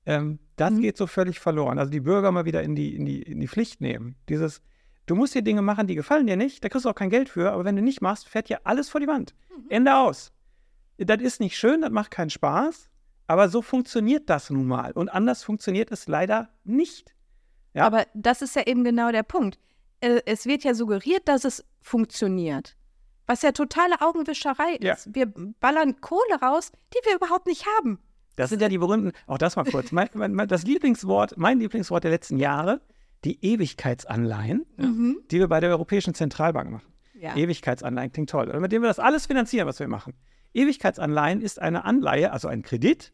ähm, das Mhm. geht so völlig verloren. Also die Bürger mal wieder in die, in, die, in die Pflicht nehmen. Dieses, du musst hier Dinge machen, die gefallen dir nicht, da kriegst du auch kein Geld für, aber wenn du nicht machst, fährt dir alles vor die Wand. Ende aus. Das ist nicht schön, das macht keinen Spaß, aber so funktioniert das nun mal. Und anders funktioniert es leider nicht. Ja. Aber das ist ja eben genau der Punkt. Äh, Es wird ja suggeriert, dass es funktioniert. Was ja totale Augenwischerei Ja. ist. Wir ballern Kohle raus, die wir überhaupt nicht haben. Das sind ja die berühmten, auch das mal kurz, mein, mein, das Lieblingswort, mein Lieblingswort der letzten Jahre, die Ewigkeitsanleihen, Mhm. die wir bei der Europäischen Zentralbank machen. Ja. Ewigkeitsanleihen klingt toll. Oder mit dem wir das alles finanzieren, was wir machen. Ewigkeitsanleihen ist eine Anleihe, also ein Kredit,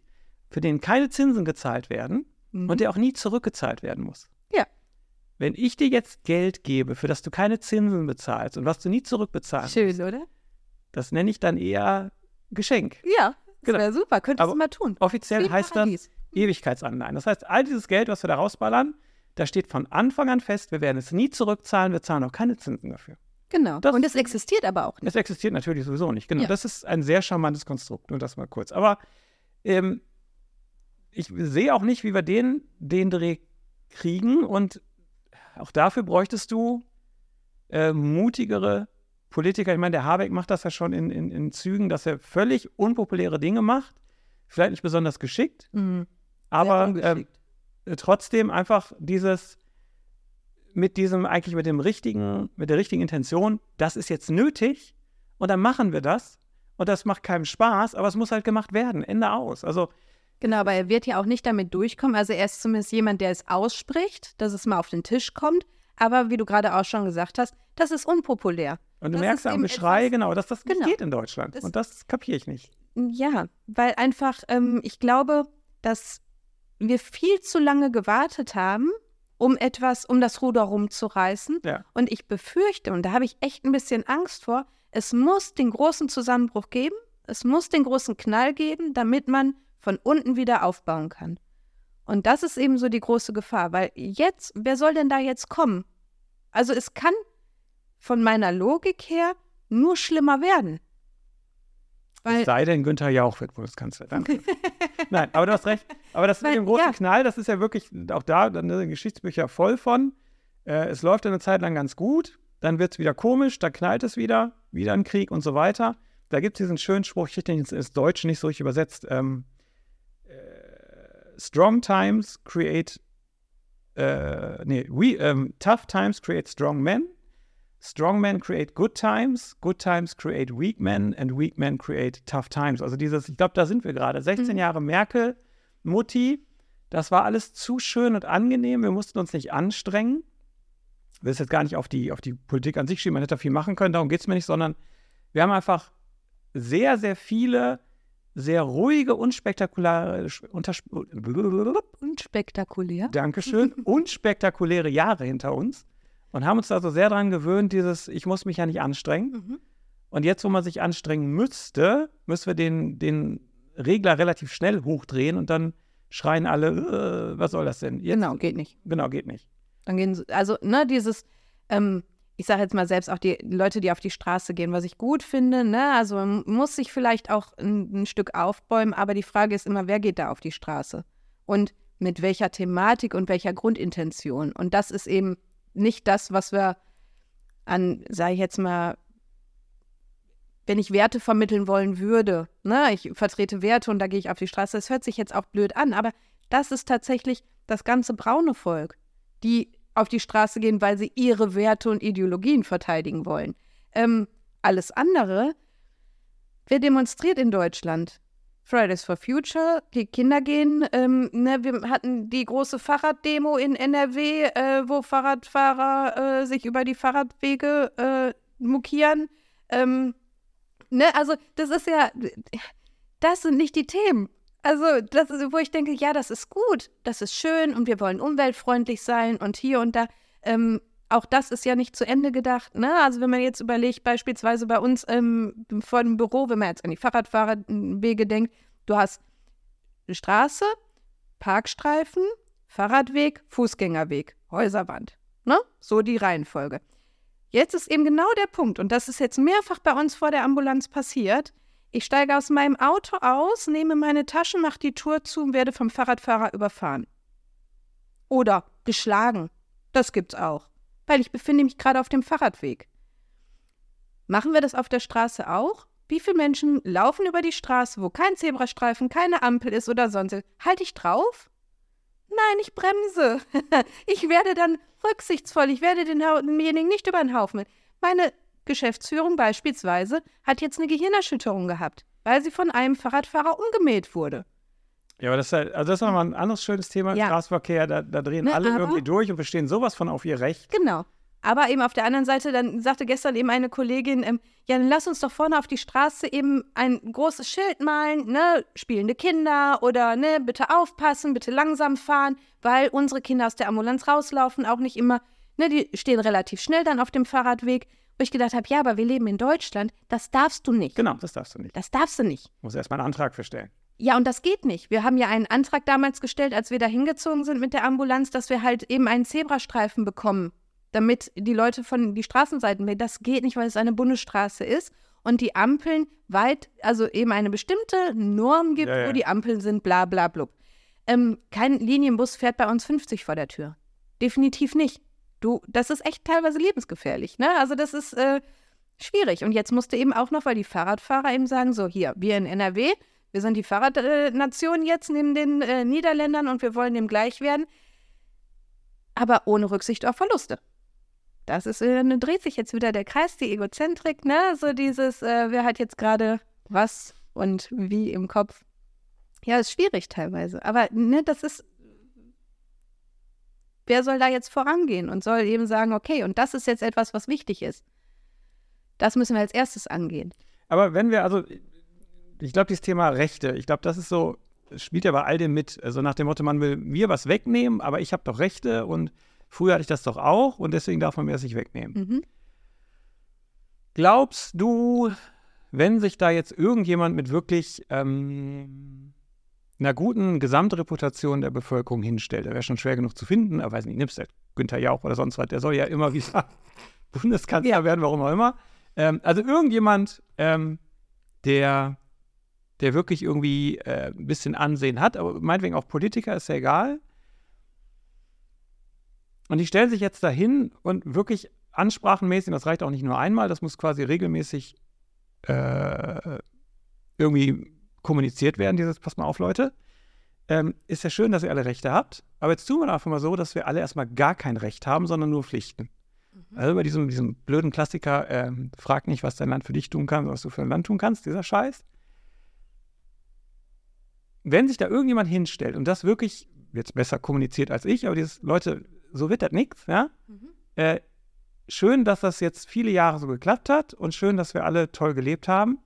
für den keine Zinsen gezahlt werden Mhm. und der auch nie zurückgezahlt werden muss. Ja. Wenn ich dir jetzt Geld gebe, für das du keine Zinsen bezahlst und was du nie zurückbezahlst, Schön, oder? das nenne ich dann eher Geschenk. Ja, das Genau. wäre super. Könntest Aber du mal tun. Offiziell heißt das Paradies. Ewigkeitsanleihen. Das heißt, all dieses Geld, was wir da rausballern, da steht von Anfang an fest, wir werden es nie zurückzahlen, wir zahlen auch keine Zinsen dafür. Genau. Das- Und es existiert aber auch nicht. Es existiert natürlich sowieso nicht. Genau. Ja. Das ist ein sehr charmantes Konstrukt. Nur das mal kurz. Aber ähm, ich sehe auch nicht, wie wir den, den Dreh kriegen. Und auch dafür bräuchtest du äh, mutigere Politiker. Ich meine, der Habeck macht das ja schon in, in, in Zügen, dass er völlig unpopuläre Dinge macht. Vielleicht nicht besonders geschickt, Mhm. aber ähm, äh, trotzdem einfach dieses mit diesem, eigentlich mit dem richtigen, mit der richtigen Intention, das ist jetzt nötig und dann machen wir das. Und das macht keinem Spaß, aber es muss halt gemacht werden. Ende aus. Also, Genau, aber er wird ja auch nicht damit durchkommen. Also er ist zumindest jemand, der es ausspricht, dass es mal auf den Tisch kommt. Aber wie du gerade auch schon gesagt hast, das ist unpopulär. und du Das merkst am Geschrei, genau, dass das nicht Genau. geht in Deutschland. Das- und das kapiere ich nicht. Ja, weil einfach, ähm, ich glaube, dass wir viel zu lange gewartet haben, um etwas, um das Ruder rumzureißen. Ja. Und ich befürchte, und da habe ich echt ein bisschen Angst vor, es muss den großen Zusammenbruch geben, es muss den großen Knall geben, damit man von unten wieder aufbauen kann. Und das ist eben so die große Gefahr, weil jetzt, wer soll denn da jetzt kommen? Also es kann von meiner Logik her nur schlimmer werden. Weil, es sei denn, Günther Jauch wird Bundeskanzler. Danke. Nein, aber du hast recht. Aber das mit Weil- dem großen ja. Knall, das ist ja wirklich auch da, dann sind Geschichtsbücher voll von. Äh, es läuft eine Zeit lang ganz gut, dann wird es wieder komisch, da knallt es wieder, wieder ein Krieg und so weiter. Da gibt es diesen schönen Spruch, ich hätte den jetzt ins Deutsche nicht so richtig übersetzt. Ähm, äh, strong times create, äh, nee, we, ähm, tough times create strong men. Strong men create good times, good times create weak men and weak men create tough times. Also dieses, ich glaube, da sind wir gerade. 16 Mhm. Jahre Merkel, Mutti, das war alles zu schön und angenehm. Wir mussten uns nicht anstrengen. Ich will es jetzt gar nicht auf die, auf die Politik an sich schieben, man hätte da viel machen können, darum geht es mir nicht, sondern wir haben einfach sehr, sehr viele, sehr ruhige, unspektakuläre, unspektakulär. Dankeschön, unspektakuläre Jahre hinter uns und haben uns da so sehr dran gewöhnt, dieses, ich muss mich ja nicht anstrengen. Mhm. Und jetzt, wo man sich anstrengen müsste, müssen wir den, den Regler relativ schnell hochdrehen und dann schreien alle, äh, was soll das denn? Jetzt, Genau, geht nicht. Genau, geht nicht. Dann gehen sie, also, ne, dieses, ähm, ich sage jetzt mal selbst auch die Leute, die auf die Straße gehen, was ich gut finde, ne, also man muss sich vielleicht auch ein, ein Stück aufbäumen, aber die Frage ist immer, wer geht da auf die Straße? Und mit welcher Thematik und welcher Grundintention? Und das ist eben nicht das, was wir an, sage ich jetzt mal, wenn ich Werte vermitteln wollen würde, ne, ich vertrete Werte und da gehe ich auf die Straße, das hört sich jetzt auch blöd an, aber das ist tatsächlich das ganze braune Volk, die auf die Straße gehen, weil sie ihre Werte und Ideologien verteidigen wollen. Ähm, alles andere, wer demonstriert in Deutschland? Fridays for Future, die Kinder gehen. Ähm, ne, wir hatten die große Fahrraddemo in NRW, äh, wo Fahrradfahrer äh, sich über die Fahrradwege äh, mokieren. Ähm, ne, also das ist ja, das sind nicht die Themen. Also, das ist, wo ich denke, ja, das ist gut, das ist schön und wir wollen umweltfreundlich sein und hier und da. Ähm, auch das ist ja nicht zu Ende gedacht. Ne? Also wenn man jetzt überlegt, beispielsweise bei uns ähm, vor dem Büro, wenn man jetzt an die Fahrradfahrerwege denkt, du hast eine Straße, Parkstreifen, Fahrradweg, Fußgängerweg, Häuserwand. Ne? So die Reihenfolge. Jetzt ist eben genau der Punkt, und das ist jetzt mehrfach bei uns vor der Ambulanz passiert, ich steige aus meinem Auto aus, nehme meine Taschen, mache die Tour zu und werde vom Fahrradfahrer überfahren. Oder geschlagen. Das gibt's auch. Weil ich befinde mich gerade auf dem Fahrradweg. Machen wir das auf der Straße auch? Wie viele Menschen laufen über die Straße, wo kein Zebrastreifen, keine Ampel ist oder sonst? Halte ich drauf? Nein, ich bremse. ich werde dann rücksichtsvoll. Ich werde denjenigen nicht über den Haufen. Meine Geschäftsführung beispielsweise hat jetzt eine Gehirnerschütterung gehabt, weil sie von einem Fahrradfahrer umgemäht wurde. Ja, aber das ist, halt, also das ist nochmal ein anderes schönes Thema. Ja. Straßenverkehr, da, da drehen ne, alle irgendwie durch und bestehen sowas von auf ihr Recht. Genau. Aber eben auf der anderen Seite, dann sagte gestern eben eine Kollegin, ähm, ja, dann lass uns doch vorne auf die Straße eben ein großes Schild malen, ne, spielende Kinder oder ne, bitte aufpassen, bitte langsam fahren, weil unsere Kinder aus der Ambulanz rauslaufen, auch nicht immer, ne, die stehen relativ schnell dann auf dem Fahrradweg. Wo ich gedacht habe, ja, aber wir leben in Deutschland, das darfst du nicht. Genau, das darfst du nicht. Das darfst du nicht. Muss erstmal einen Antrag verstellen. Ja, und das geht nicht. Wir haben ja einen Antrag damals gestellt, als wir da hingezogen sind mit der Ambulanz, dass wir halt eben einen Zebrastreifen bekommen, damit die Leute von die Straßenseiten, das geht nicht, weil es eine Bundesstraße ist und die Ampeln weit, also eben eine bestimmte Norm gibt, ja, ja. wo die Ampeln sind, bla bla blub. Ähm, kein Linienbus fährt bei uns 50 vor der Tür. Definitiv nicht. Du, das ist echt teilweise lebensgefährlich, ne? Also das ist äh, schwierig. Und jetzt musste eben auch noch, weil die Fahrradfahrer eben sagen, so hier, wir in NRW, wir sind die Fahrradnation jetzt neben den äh, Niederländern und wir wollen dem gleich werden, aber ohne Rücksicht auf Verluste. Das ist, äh, dann dreht sich jetzt wieder der Kreis, die Egozentrik, ne? So dieses, äh, wer hat jetzt gerade was und wie im Kopf. Ja, ist schwierig teilweise. Aber ne, das ist wer soll da jetzt vorangehen und soll eben sagen, okay, und das ist jetzt etwas, was wichtig ist. Das müssen wir als erstes angehen. Aber wenn wir, also, ich glaube, dieses Thema Rechte, ich glaube, das ist so, spielt ja bei all dem mit. Also nach dem Motto, man will mir was wegnehmen, aber ich habe doch Rechte und früher hatte ich das doch auch und deswegen darf man mir das nicht wegnehmen. Mhm. Glaubst du, wenn sich da jetzt irgendjemand mit wirklich ähm, einer guten Gesamtreputation der Bevölkerung hinstellt. Der wäre schon schwer genug zu finden, aber weiß nicht, nimmst du Günther Jauch oder sonst was, der soll ja immer wieder Bundeskanzler ja. werden, warum auch immer. Ähm, also irgendjemand, ähm, der, der wirklich irgendwie äh, ein bisschen Ansehen hat, aber meinetwegen auch Politiker, ist ja egal. Und die stellen sich jetzt dahin und wirklich ansprachenmäßig, das reicht auch nicht nur einmal, das muss quasi regelmäßig äh, irgendwie kommuniziert werden, dieses, pass mal auf, Leute, ähm, ist ja schön, dass ihr alle Rechte habt, aber jetzt tun wir einfach mal so, dass wir alle erstmal gar kein Recht haben, sondern nur Pflichten. Mhm. Also bei diesem, diesem blöden Klassiker, ähm, frag nicht, was dein Land für dich tun kann, was du für ein Land tun kannst, dieser Scheiß. Wenn sich da irgendjemand hinstellt und das wirklich jetzt besser kommuniziert als ich, aber dieses, Leute, so wird das nichts, ja? Mhm. Äh, schön, dass das jetzt viele Jahre so geklappt hat und schön, dass wir alle toll gelebt haben.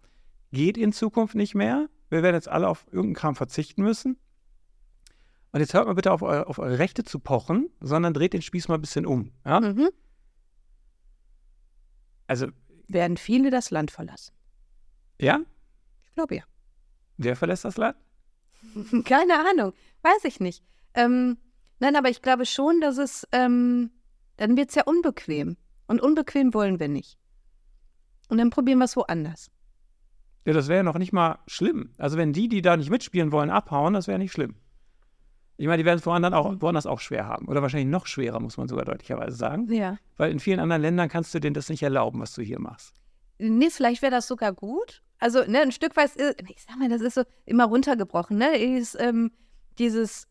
Geht in Zukunft nicht mehr wir werden jetzt alle auf irgendeinen Kram verzichten müssen. Und jetzt hört mal bitte auf, eure, auf eure Rechte zu pochen, sondern dreht den Spieß mal ein bisschen um. Ja? Mhm. Also. Werden viele das Land verlassen? Ja? Ich glaube ja. Wer verlässt das Land? Keine Ahnung. Weiß ich nicht. Ähm, nein, aber ich glaube schon, dass es. Ähm, dann wird es ja unbequem. Und unbequem wollen wir nicht. Und dann probieren wir es woanders. Ja, das wäre ja noch nicht mal schlimm. Also wenn die, die da nicht mitspielen wollen, abhauen, das wäre nicht schlimm. Ich meine, die werden es woanders auch, woanders auch schwer haben. Oder wahrscheinlich noch schwerer, muss man sogar deutlicherweise sagen. Ja. Weil in vielen anderen Ländern kannst du denen das nicht erlauben, was du hier machst. Nee, vielleicht wäre das sogar gut. Also, ne, ein Stück weit, ich sag mal, das ist so immer runtergebrochen, ne? Dieses, ähm, dieses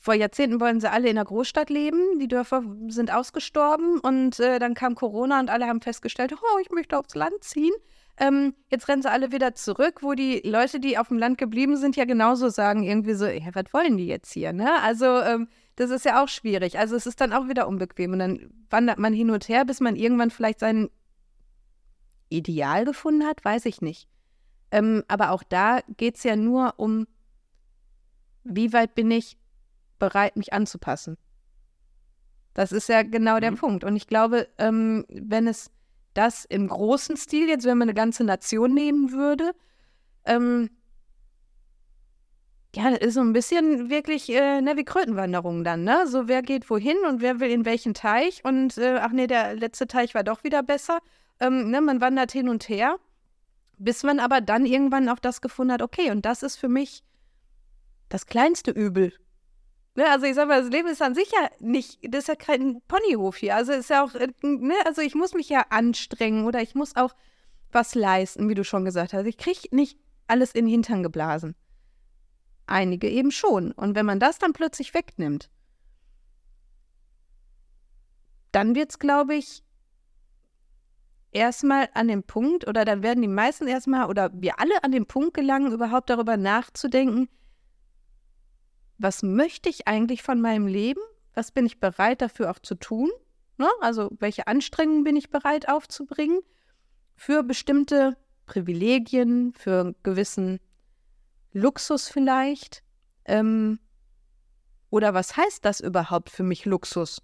vor Jahrzehnten wollen sie alle in der Großstadt leben, die Dörfer sind ausgestorben und äh, dann kam Corona und alle haben festgestellt, oh, ich möchte aufs Land ziehen. Ähm, jetzt rennen sie alle wieder zurück, wo die Leute, die auf dem Land geblieben sind, ja genauso sagen, irgendwie so, ja, was wollen die jetzt hier, ne? Also, ähm, das ist ja auch schwierig. Also, es ist dann auch wieder unbequem und dann wandert man hin und her, bis man irgendwann vielleicht sein Ideal gefunden hat, weiß ich nicht. Ähm, aber auch da geht es ja nur um, wie weit bin ich bereit, mich anzupassen. Das ist ja genau der mhm. Punkt. Und ich glaube, ähm, wenn es das im großen Stil, jetzt wenn man eine ganze Nation nehmen würde, ähm, ja, das ist so ein bisschen wirklich äh, ne, wie Krötenwanderung dann, ne? So, wer geht wohin und wer will in welchen Teich und äh, ach nee, der letzte Teich war doch wieder besser. Ähm, ne, man wandert hin und her, bis man aber dann irgendwann auch das gefunden hat, okay, und das ist für mich das kleinste Übel, Ne, also ich sag mal, das Leben ist an sich ja nicht, das ist ja kein Ponyhof hier. Also ist ja auch, äh, ne, also ich muss mich ja anstrengen oder ich muss auch was leisten, wie du schon gesagt hast. Ich kriege nicht alles in den Hintern geblasen. Einige eben schon. Und wenn man das dann plötzlich wegnimmt, dann wird es, glaube ich, erstmal an den Punkt, oder dann werden die meisten erstmal, oder wir alle an den Punkt gelangen, überhaupt darüber nachzudenken, was möchte ich eigentlich von meinem Leben? Was bin ich bereit dafür auch zu tun? Ne? Also welche Anstrengungen bin ich bereit aufzubringen für bestimmte Privilegien, für einen gewissen Luxus vielleicht? Ähm, oder was heißt das überhaupt für mich Luxus?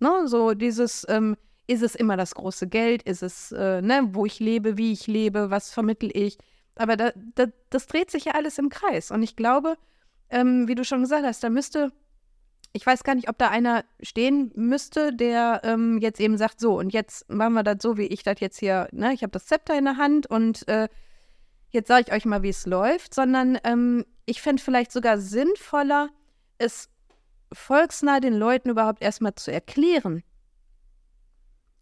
Ne? So dieses, ähm, ist es immer das große Geld? Ist es, äh, ne, wo ich lebe, wie ich lebe, was vermittel ich? Aber da, da, das dreht sich ja alles im Kreis. Und ich glaube, ähm, wie du schon gesagt hast, da müsste, ich weiß gar nicht, ob da einer stehen müsste, der ähm, jetzt eben sagt, so, und jetzt machen wir das so, wie ich das jetzt hier, ne, ich habe das Zepter in der Hand und äh, jetzt sage ich euch mal, wie es läuft, sondern ähm, ich fände vielleicht sogar sinnvoller, es volksnah den Leuten überhaupt erstmal zu erklären.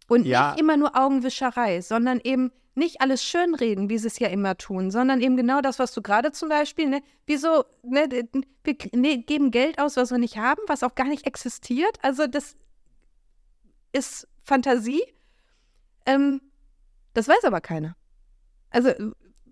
Und ja. nicht immer nur Augenwischerei, sondern eben nicht alles schönreden, wie sie es ja immer tun, sondern eben genau das, was du gerade zum Beispiel, ne, wieso, ne, wir ne, geben Geld aus, was wir nicht haben, was auch gar nicht existiert. Also das ist Fantasie. Ähm, das weiß aber keiner. Also,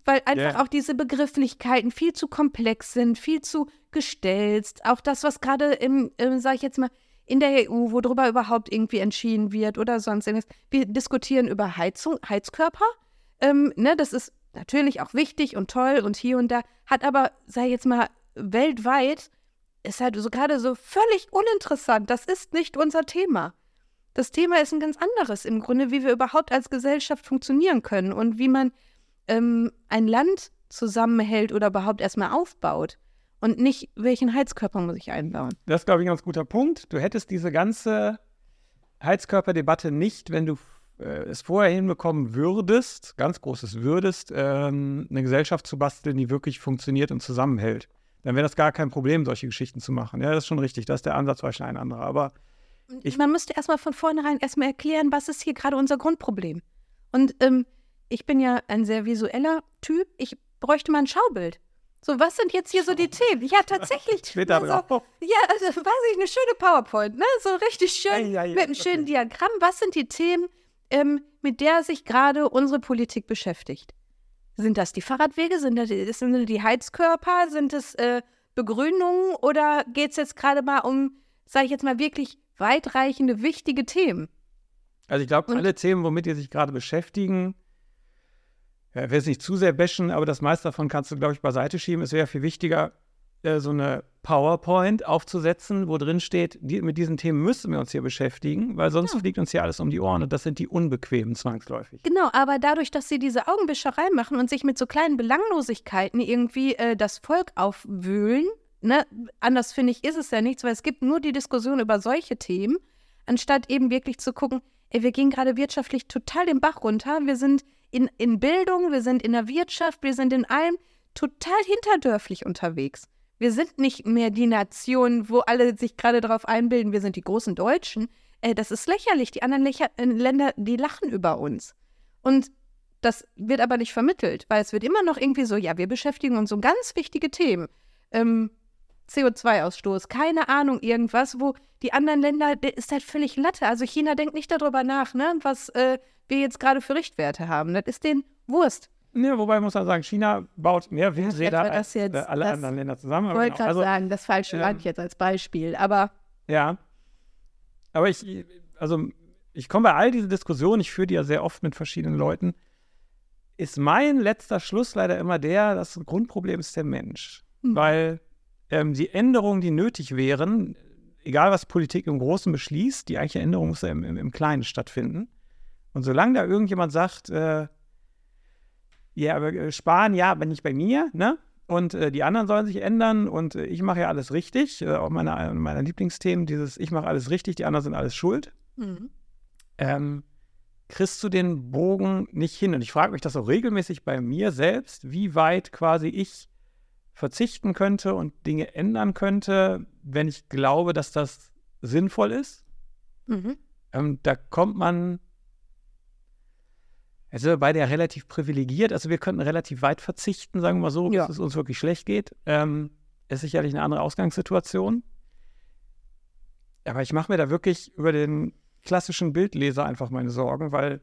weil einfach yeah. auch diese Begrifflichkeiten viel zu komplex sind, viel zu gestelzt. Auch das, was gerade im, im sag ich jetzt mal, in der EU, wo darüber überhaupt irgendwie entschieden wird oder sonst irgendwas. Wir diskutieren über Heizung, Heizkörper. Ähm, ne, das ist natürlich auch wichtig und toll und hier und da, hat aber, sei jetzt mal, weltweit, ist halt so gerade so völlig uninteressant. Das ist nicht unser Thema. Das Thema ist ein ganz anderes im Grunde, wie wir überhaupt als Gesellschaft funktionieren können und wie man ähm, ein Land zusammenhält oder überhaupt erstmal aufbaut. Und nicht, welchen Heizkörper muss ich einbauen. Das ist, glaube ich, ein ganz guter Punkt. Du hättest diese ganze Heizkörperdebatte nicht, wenn du äh, es vorher hinbekommen würdest, ganz großes würdest, ähm, eine Gesellschaft zu basteln, die wirklich funktioniert und zusammenhält. Dann wäre das gar kein Problem, solche Geschichten zu machen. Ja, das ist schon richtig. Das ist der Ansatz wahrscheinlich ein anderer. Aber ich Man müsste erstmal von vornherein erstmal erklären, was ist hier gerade unser Grundproblem. Und ähm, ich bin ja ein sehr visueller Typ. Ich bräuchte mal ein Schaubild. So, was sind jetzt hier so die Themen? Ja, tatsächlich. Twitter ne, so, ja, also weiß ich, eine schöne PowerPoint, ne? So richtig schön ja, ja, mit einem schönen okay. Diagramm. Was sind die Themen, ähm, mit der sich gerade unsere Politik beschäftigt. Sind das die Fahrradwege? Sind das, sind das die Heizkörper? Sind es äh, Begrünungen? Oder geht es jetzt gerade mal um, sage ich jetzt mal, wirklich weitreichende, wichtige Themen? Also ich glaube, alle Themen, womit die sich gerade beschäftigen, ja, ich will es nicht zu sehr bashen, aber das meiste davon kannst du, glaube ich, beiseite schieben. Es wäre viel wichtiger, äh, so eine PowerPoint aufzusetzen, wo drin steht, die, mit diesen Themen müssen wir uns hier beschäftigen, weil sonst ja. fliegt uns hier alles um die Ohren und das sind die unbequemen zwangsläufig. Genau, aber dadurch, dass sie diese Augenwischerei machen und sich mit so kleinen Belanglosigkeiten irgendwie äh, das Volk aufwühlen, ne, anders finde ich, ist es ja nichts, weil es gibt nur die Diskussion über solche Themen, anstatt eben wirklich zu gucken, ey, wir gehen gerade wirtschaftlich total den Bach runter, wir sind in, in Bildung, wir sind in der Wirtschaft, wir sind in allem total hinterdörflich unterwegs. Wir sind nicht mehr die Nation, wo alle sich gerade darauf einbilden, wir sind die großen Deutschen. Äh, das ist lächerlich. Die anderen Lächer äh, Länder, die lachen über uns. Und das wird aber nicht vermittelt, weil es wird immer noch irgendwie so, ja, wir beschäftigen uns um ganz wichtige Themen. Ähm, CO2-Ausstoß, keine Ahnung, irgendwas, wo die anderen Länder, der ist halt völlig Latte. Also China denkt nicht darüber nach, ne, was äh, wir jetzt gerade für Richtwerte haben. Das ist denen Wurst. Ja, wobei muss man sagen, China baut mehr Windräder als jetzt- äh, alle das- anderen Länder zusammen. Ich wollte genau, gerade also, sagen, das falsche ähm, Land jetzt als Beispiel. Aber Ja. Aber ich, also ich komme bei all diesen Diskussionen, ich führe die ja sehr oft mit verschiedenen Leuten, ist mein letzter Schluss leider immer der, das Grundproblem ist der Mensch. Mhm. Weil ähm, die Änderungen, die nötig wären, egal was Politik im Großen beschließt, die eigentliche Änderung muss ja im, im, im Kleinen stattfinden. Und solange da irgendjemand sagt, äh, ja, aber äh, sparen, ja, aber nicht bei mir, ne? Und äh, die anderen sollen sich ändern und äh, ich mache ja alles richtig. Äh, auch meine, meiner Lieblingsthemen, dieses Ich mache alles richtig, die anderen sind alles schuld. Ähm, kriegst du den Bogen nicht hin? Und ich frage mich das auch regelmäßig bei mir selbst, wie weit quasi ich verzichten könnte und Dinge ändern könnte, wenn ich glaube, dass das sinnvoll ist. mhm. Ähm, da kommt man, also beide ja relativ privilegiert, also wir könnten relativ weit verzichten, sagen wir mal so, Ja. bis es uns wirklich schlecht geht. Ähm, ist sicherlich eine andere Ausgangssituation. Aber ich mache mir da wirklich über den klassischen Bildleser einfach meine Sorgen, weil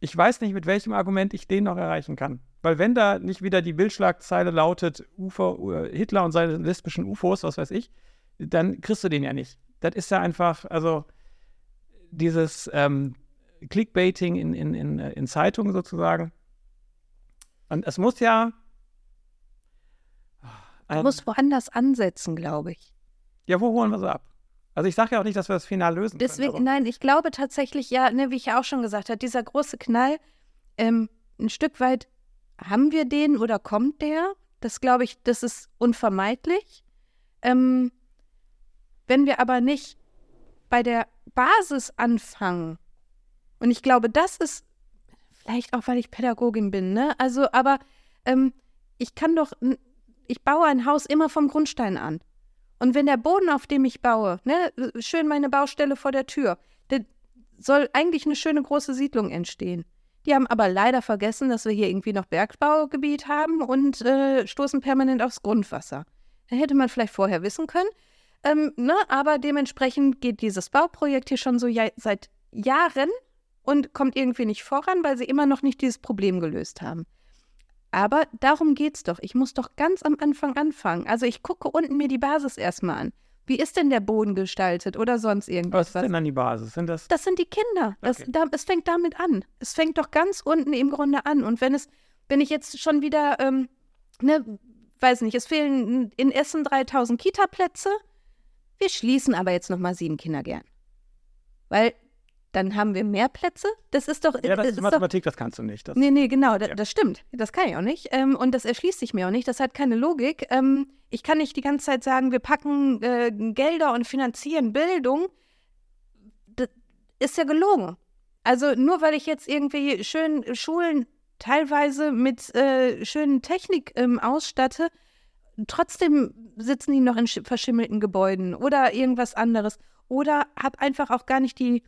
ich weiß nicht, mit welchem Argument ich den noch erreichen kann. Weil wenn da nicht wieder die Bildschlagzeile lautet, Ufer, Hitler und seine lesbischen UFOs, was weiß ich, dann kriegst du den ja nicht. Das ist ja einfach, also dieses ähm, Clickbaiting in, in, in, äh, in Zeitungen sozusagen. Und es muss ja. Du Ähm, musst woanders ansetzen, glaube ich. ja, wo holen wir sie ab? Also ich sage ja auch nicht, dass wir das final lösen Deswegen, können. nein, ich glaube tatsächlich, ja, ne, wie ich ja auch schon gesagt habe, dieser große Knall, ähm, ein Stück weit haben wir den oder kommt der? Das glaube ich, das ist unvermeidlich. Ähm, wenn wir aber nicht bei der Basis anfangen, und ich glaube, das ist vielleicht auch, weil ich Pädagogin bin, ne? Also, aber ähm, ich kann doch, ich baue ein Haus immer vom Grundstein an. Und wenn der Boden, auf dem ich baue, ne, schön meine Baustelle vor der Tür, da soll eigentlich eine schöne große Siedlung entstehen. Die haben aber leider vergessen, dass wir hier irgendwie noch Bergbaugebiet haben und äh, stoßen permanent aufs Grundwasser. Da hätte man vielleicht vorher wissen können. Ähm, ne, aber dementsprechend geht dieses Bauprojekt hier schon so ja, seit Jahren und kommt irgendwie nicht voran, weil sie immer noch nicht dieses Problem gelöst haben. Aber darum geht's doch. Ich muss doch ganz am Anfang anfangen. Also ich gucke unten mir die Basis erstmal an. Wie ist denn der Boden gestaltet oder sonst Was irgendwas? ist denn dann die Basis? Sind das Das sind die Kinder. Das, Okay. da, es fängt damit an. Es fängt doch ganz unten im Grunde an. Und wenn es, wenn ich jetzt schon wieder, ähm, ne, weiß nicht, es fehlen in Essen 3000 Kita-Plätze, wir schließen aber jetzt nochmal sieben Kindergärten. Weil dann haben wir mehr Plätze. Das ist doch. ja, das ist doch Mathematik, das kannst du nicht. Das, Nee, nee, genau, da, Ja. das stimmt. Das kann ich auch nicht. Ähm, und das erschließt sich mir auch nicht. Das hat keine Logik. Ähm, ich kann nicht die ganze Zeit sagen, wir packen äh, Gelder und finanzieren Bildung. Das ist ja gelogen. Also nur weil ich jetzt irgendwie schön Schulen teilweise mit äh, schönen Technik ähm, ausstatte, trotzdem sitzen die noch in sch- verschimmelten Gebäuden oder irgendwas anderes. Oder habe einfach auch gar nicht die,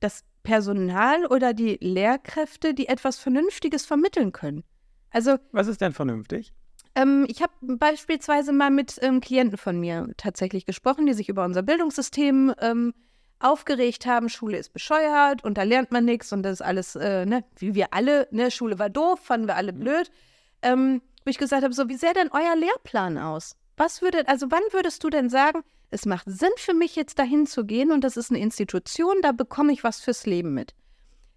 das Personal oder die Lehrkräfte, die etwas Vernünftiges vermitteln können. Also Was ist denn vernünftig? ähm, ich habe beispielsweise mal mit ähm, Klienten von mir tatsächlich gesprochen, die sich über unser Bildungssystem ähm, aufgeregt haben. Schule ist bescheuert und da lernt man nichts und das ist alles, äh, ne, wie wir alle, ne, Schule war doof, fanden wir alle blöd. Ähm, wo ich gesagt habe, so, wie sähe denn euer Lehrplan aus? Was würde, also wann würdest du denn sagen, es macht Sinn für mich jetzt dahin zu gehen und das ist eine Institution, da bekomme ich was fürs Leben mit.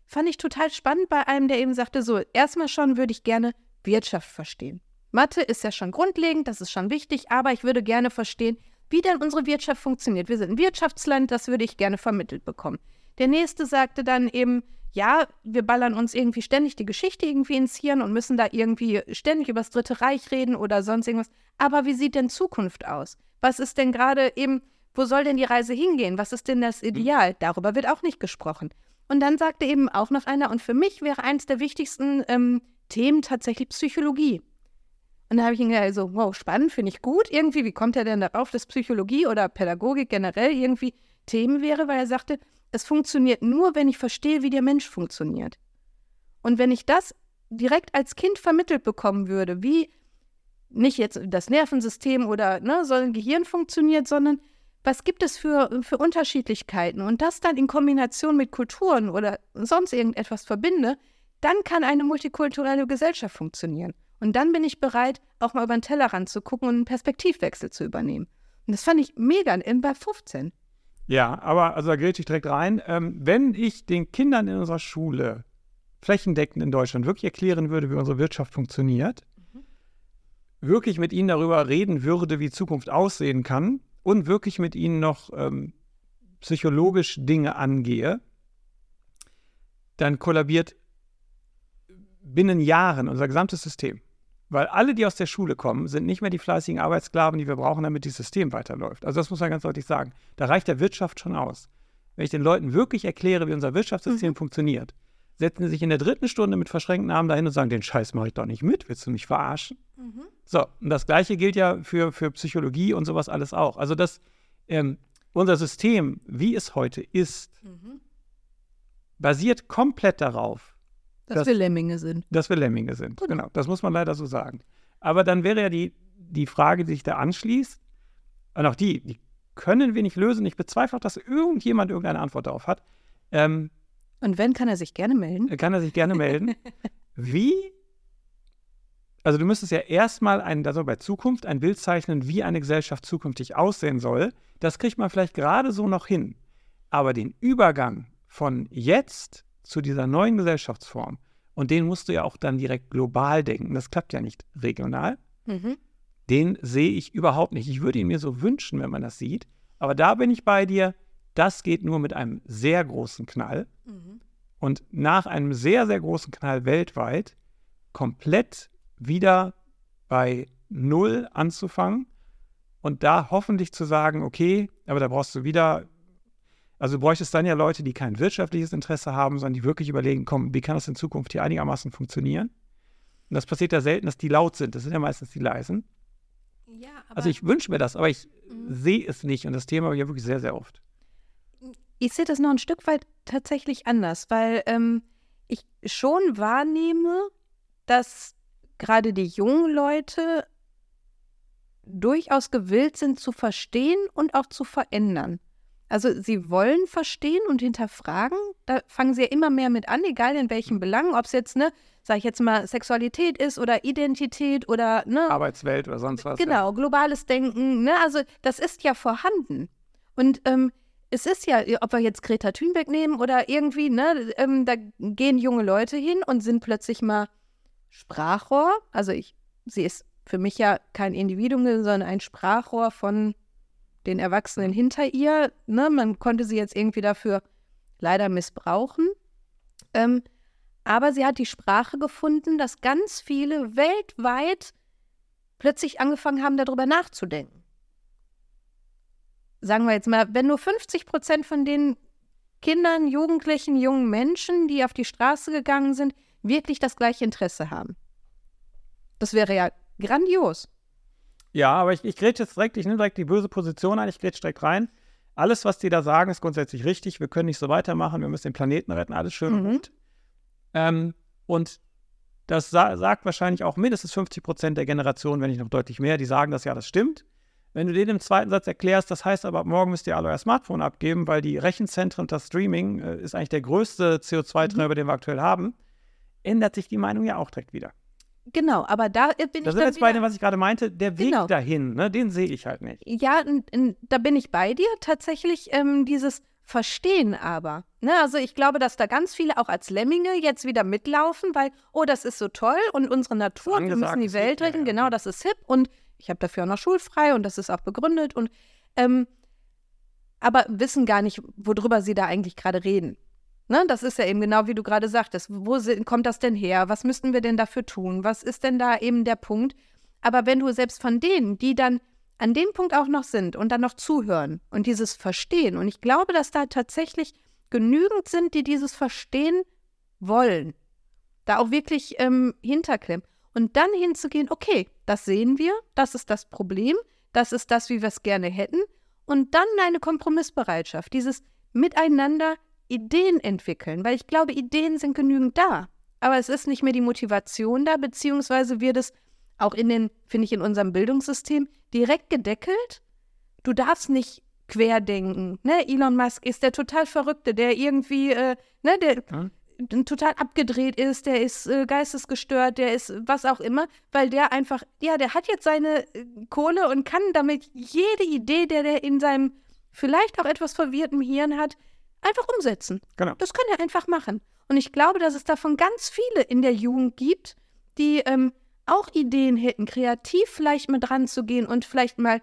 Fand ich total spannend bei einem, der eben sagte, so, erstmal schon würde ich gerne Wirtschaft verstehen. Mathe ist ja schon grundlegend, das ist schon wichtig, aber ich würde gerne verstehen, wie denn unsere Wirtschaft funktioniert. Wir sind ein Wirtschaftsland, das würde ich gerne vermittelt bekommen. Der nächste sagte dann eben, ja, wir ballern uns irgendwie ständig die Geschichte irgendwie ins Hirn und müssen da irgendwie ständig über das Dritte Reich reden oder sonst irgendwas. Aber wie sieht denn Zukunft aus? Was ist denn gerade eben, wo soll denn die Reise hingehen? Was ist denn das Ideal? Darüber wird auch nicht gesprochen. Und dann sagte eben auch noch einer, und für mich wäre eines der wichtigsten ähm, Themen tatsächlich Psychologie. Und da habe ich ihn gesagt, so, wow, spannend, finde ich gut. Irgendwie, wie kommt er denn darauf, dass Psychologie oder Pädagogik generell irgendwie Themen wäre? Weil er sagte, es funktioniert nur, wenn ich verstehe, wie der Mensch funktioniert. Und wenn ich das direkt als Kind vermittelt bekommen würde, wie, nicht jetzt das Nervensystem oder ne, so ein Gehirn funktioniert, sondern was gibt es für, für Unterschiedlichkeiten und das dann in Kombination mit Kulturen oder sonst irgendetwas verbinde, dann kann eine multikulturelle Gesellschaft funktionieren. Und dann bin ich bereit, auch mal über den Tellerrand zu gucken und einen Perspektivwechsel zu übernehmen. Und das fand ich mega in bei 15. Ja, aber also da gerät ich direkt rein. Ähm, wenn ich den Kindern in unserer Schule flächendeckend in Deutschland wirklich erklären würde, wie unsere Wirtschaft funktioniert. Wirklich mit ihnen darüber reden würde, wie Zukunft aussehen kann und wirklich mit ihnen noch ähm, psychologisch Dinge angehe, dann kollabiert binnen Jahren unser gesamtes System. Weil alle, die aus der Schule kommen, sind nicht mehr die fleißigen Arbeitssklaven, die wir brauchen, damit das System weiterläuft. Also das muss man ganz deutlich sagen. Da reicht der Wirtschaft schon aus. Wenn ich den Leuten wirklich erkläre, wie unser Wirtschaftssystem mhm. funktioniert, setzen sie sich in der dritten Stunde mit verschränkten Armen dahin und sagen, den Scheiß mache ich doch nicht mit, willst du mich verarschen? Mhm. So, und das Gleiche gilt ja für, für Psychologie und sowas alles auch. Also das, ähm, unser System, wie es heute ist, mhm. basiert komplett darauf, dass, dass, wir Lemminge sind. Dass wir Lemminge sind, genau. genau. Das muss man leider so sagen. Aber dann wäre ja die, die Frage, die sich da anschließt, und auch die, die können wir nicht lösen. Ich bezweifle auch, dass irgendjemand irgendeine Antwort darauf hat. Ähm, und wenn, kann er sich gerne melden? Kann er sich gerne melden. wie? Also du müsstest ja erstmal ein, also bei Zukunft ein Bild zeichnen, wie eine Gesellschaft zukünftig aussehen soll. Das kriegt man vielleicht gerade so noch hin. Aber den Übergang von jetzt zu dieser neuen Gesellschaftsform. Und den musst du ja auch dann direkt global denken. Das klappt ja nicht regional. Mhm. Den sehe ich überhaupt nicht. Ich würde ihn mir so wünschen, wenn man das sieht. Aber da bin ich bei dir. Das geht nur mit einem sehr großen Knall. Mhm. Und nach einem sehr, sehr großen Knall weltweit komplett wieder bei Null anzufangen und da hoffentlich zu sagen, okay, aber da brauchst du wieder also du bräuchtest dann ja Leute, die kein wirtschaftliches Interesse haben, sondern die wirklich überlegen, komm, wie kann das in Zukunft hier einigermaßen funktionieren? Und das passiert ja selten, dass die laut sind. Das sind ja meistens die leisen. Ja, also ich wünsche mir das, aber ich mhm. sehe es nicht. Und das Thema habe ich ja wirklich sehr, sehr oft. Ich sehe das noch ein Stück weit tatsächlich anders, weil ähm, ich schon wahrnehme, dass gerade die jungen Leute durchaus gewillt sind zu verstehen und auch zu verändern. Also sie wollen verstehen und hinterfragen. Da fangen sie ja immer mehr mit an, egal in welchen Belangen, ob es jetzt, ne, sag ich jetzt mal, Sexualität ist oder Identität oder ne. Arbeitswelt oder sonst was. Genau, ja. globales Denken, ne? Also das ist ja vorhanden. Und ähm, es ist ja, ob wir jetzt Greta Thunberg nehmen oder irgendwie, ne, ähm, da gehen junge Leute hin und sind plötzlich mal Sprachrohr. Also ich, sie ist für mich ja kein Individuum, sondern ein Sprachrohr von den Erwachsenen hinter ihr. Ne? Man konnte sie jetzt irgendwie dafür leider missbrauchen. Ähm, aber sie hat die Sprache gefunden, dass ganz viele weltweit plötzlich angefangen haben, darüber nachzudenken. Sagen wir jetzt mal, wenn nur 50 Prozent von den Kindern, Jugendlichen, jungen Menschen, die auf die Straße gegangen sind, wirklich das gleiche Interesse haben. Das wäre ja grandios. Ja, aber ich, ich grätsche jetzt direkt, ich nehme direkt die böse Position ein, ich grätsche direkt rein. Alles, was die da sagen, ist grundsätzlich richtig. Wir können nicht so weitermachen, wir müssen den Planeten retten, alles schön und mhm. gut. Ähm, und das sa sagt wahrscheinlich auch mindestens 50 Prozent der Generation, wenn nicht noch deutlich mehr, die sagen das ja, das stimmt. Wenn du denen im zweiten Satz erklärst, das heißt aber, morgen müsst ihr alle euer Smartphone abgeben, weil die Rechenzentren und das Streaming äh, ist eigentlich der größte CO2-Treiber, mhm. den wir aktuell haben, ändert sich die Meinung ja auch direkt wieder. Genau, aber da bin ich. Da sind jetzt bei dem, was ich gerade meinte, der Weg genau. dahin, ne, den sehe ich halt nicht. Ja, da bin ich bei dir. Tatsächlich ähm, dieses Verstehen aber. Ne? Also ich glaube, dass da ganz viele auch als Lemminge jetzt wieder mitlaufen, weil, oh, das ist so toll und unsere Natur, wir müssen die Welt retten, ja, ja. genau, das ist hip und ich habe dafür auch noch schulfrei und das ist auch begründet und ähm, aber wissen gar nicht, worüber sie da eigentlich gerade reden. Ne, das ist ja eben genau wie du gerade sagtest. Wo kommt das denn her? Was müssten wir denn dafür tun? Was ist denn da eben der Punkt? Aber wenn du selbst von denen, die dann an dem Punkt auch noch sind und dann noch zuhören und dieses Verstehen, und ich glaube, dass da tatsächlich genügend sind, die dieses Verstehen wollen, da auch wirklich ähm, hinterklemmen und dann hinzugehen, okay, das sehen wir, das ist das Problem, das ist das, wie wir es gerne hätten, und dann eine Kompromissbereitschaft, dieses Miteinander Ideen entwickeln, weil ich glaube, Ideen sind genügend da. Aber es ist nicht mehr die Motivation da, beziehungsweise wird es auch in den, finde ich, in unserem Bildungssystem direkt gedeckelt. Du darfst nicht querdenken. Ne? Elon Musk ist der total Verrückte, der irgendwie, äh, ne, der hm? Total abgedreht ist, der ist äh, geistesgestört, der ist was auch immer, weil der einfach, ja, der hat jetzt seine äh, Kohle und kann damit jede Idee, der der in seinem vielleicht auch etwas verwirrten Hirn hat, einfach umsetzen. Genau. Das kann er einfach machen. Und ich glaube, dass es davon ganz viele in der Jugend gibt, die ähm, auch Ideen hätten, kreativ vielleicht mit ranzugehen und vielleicht mal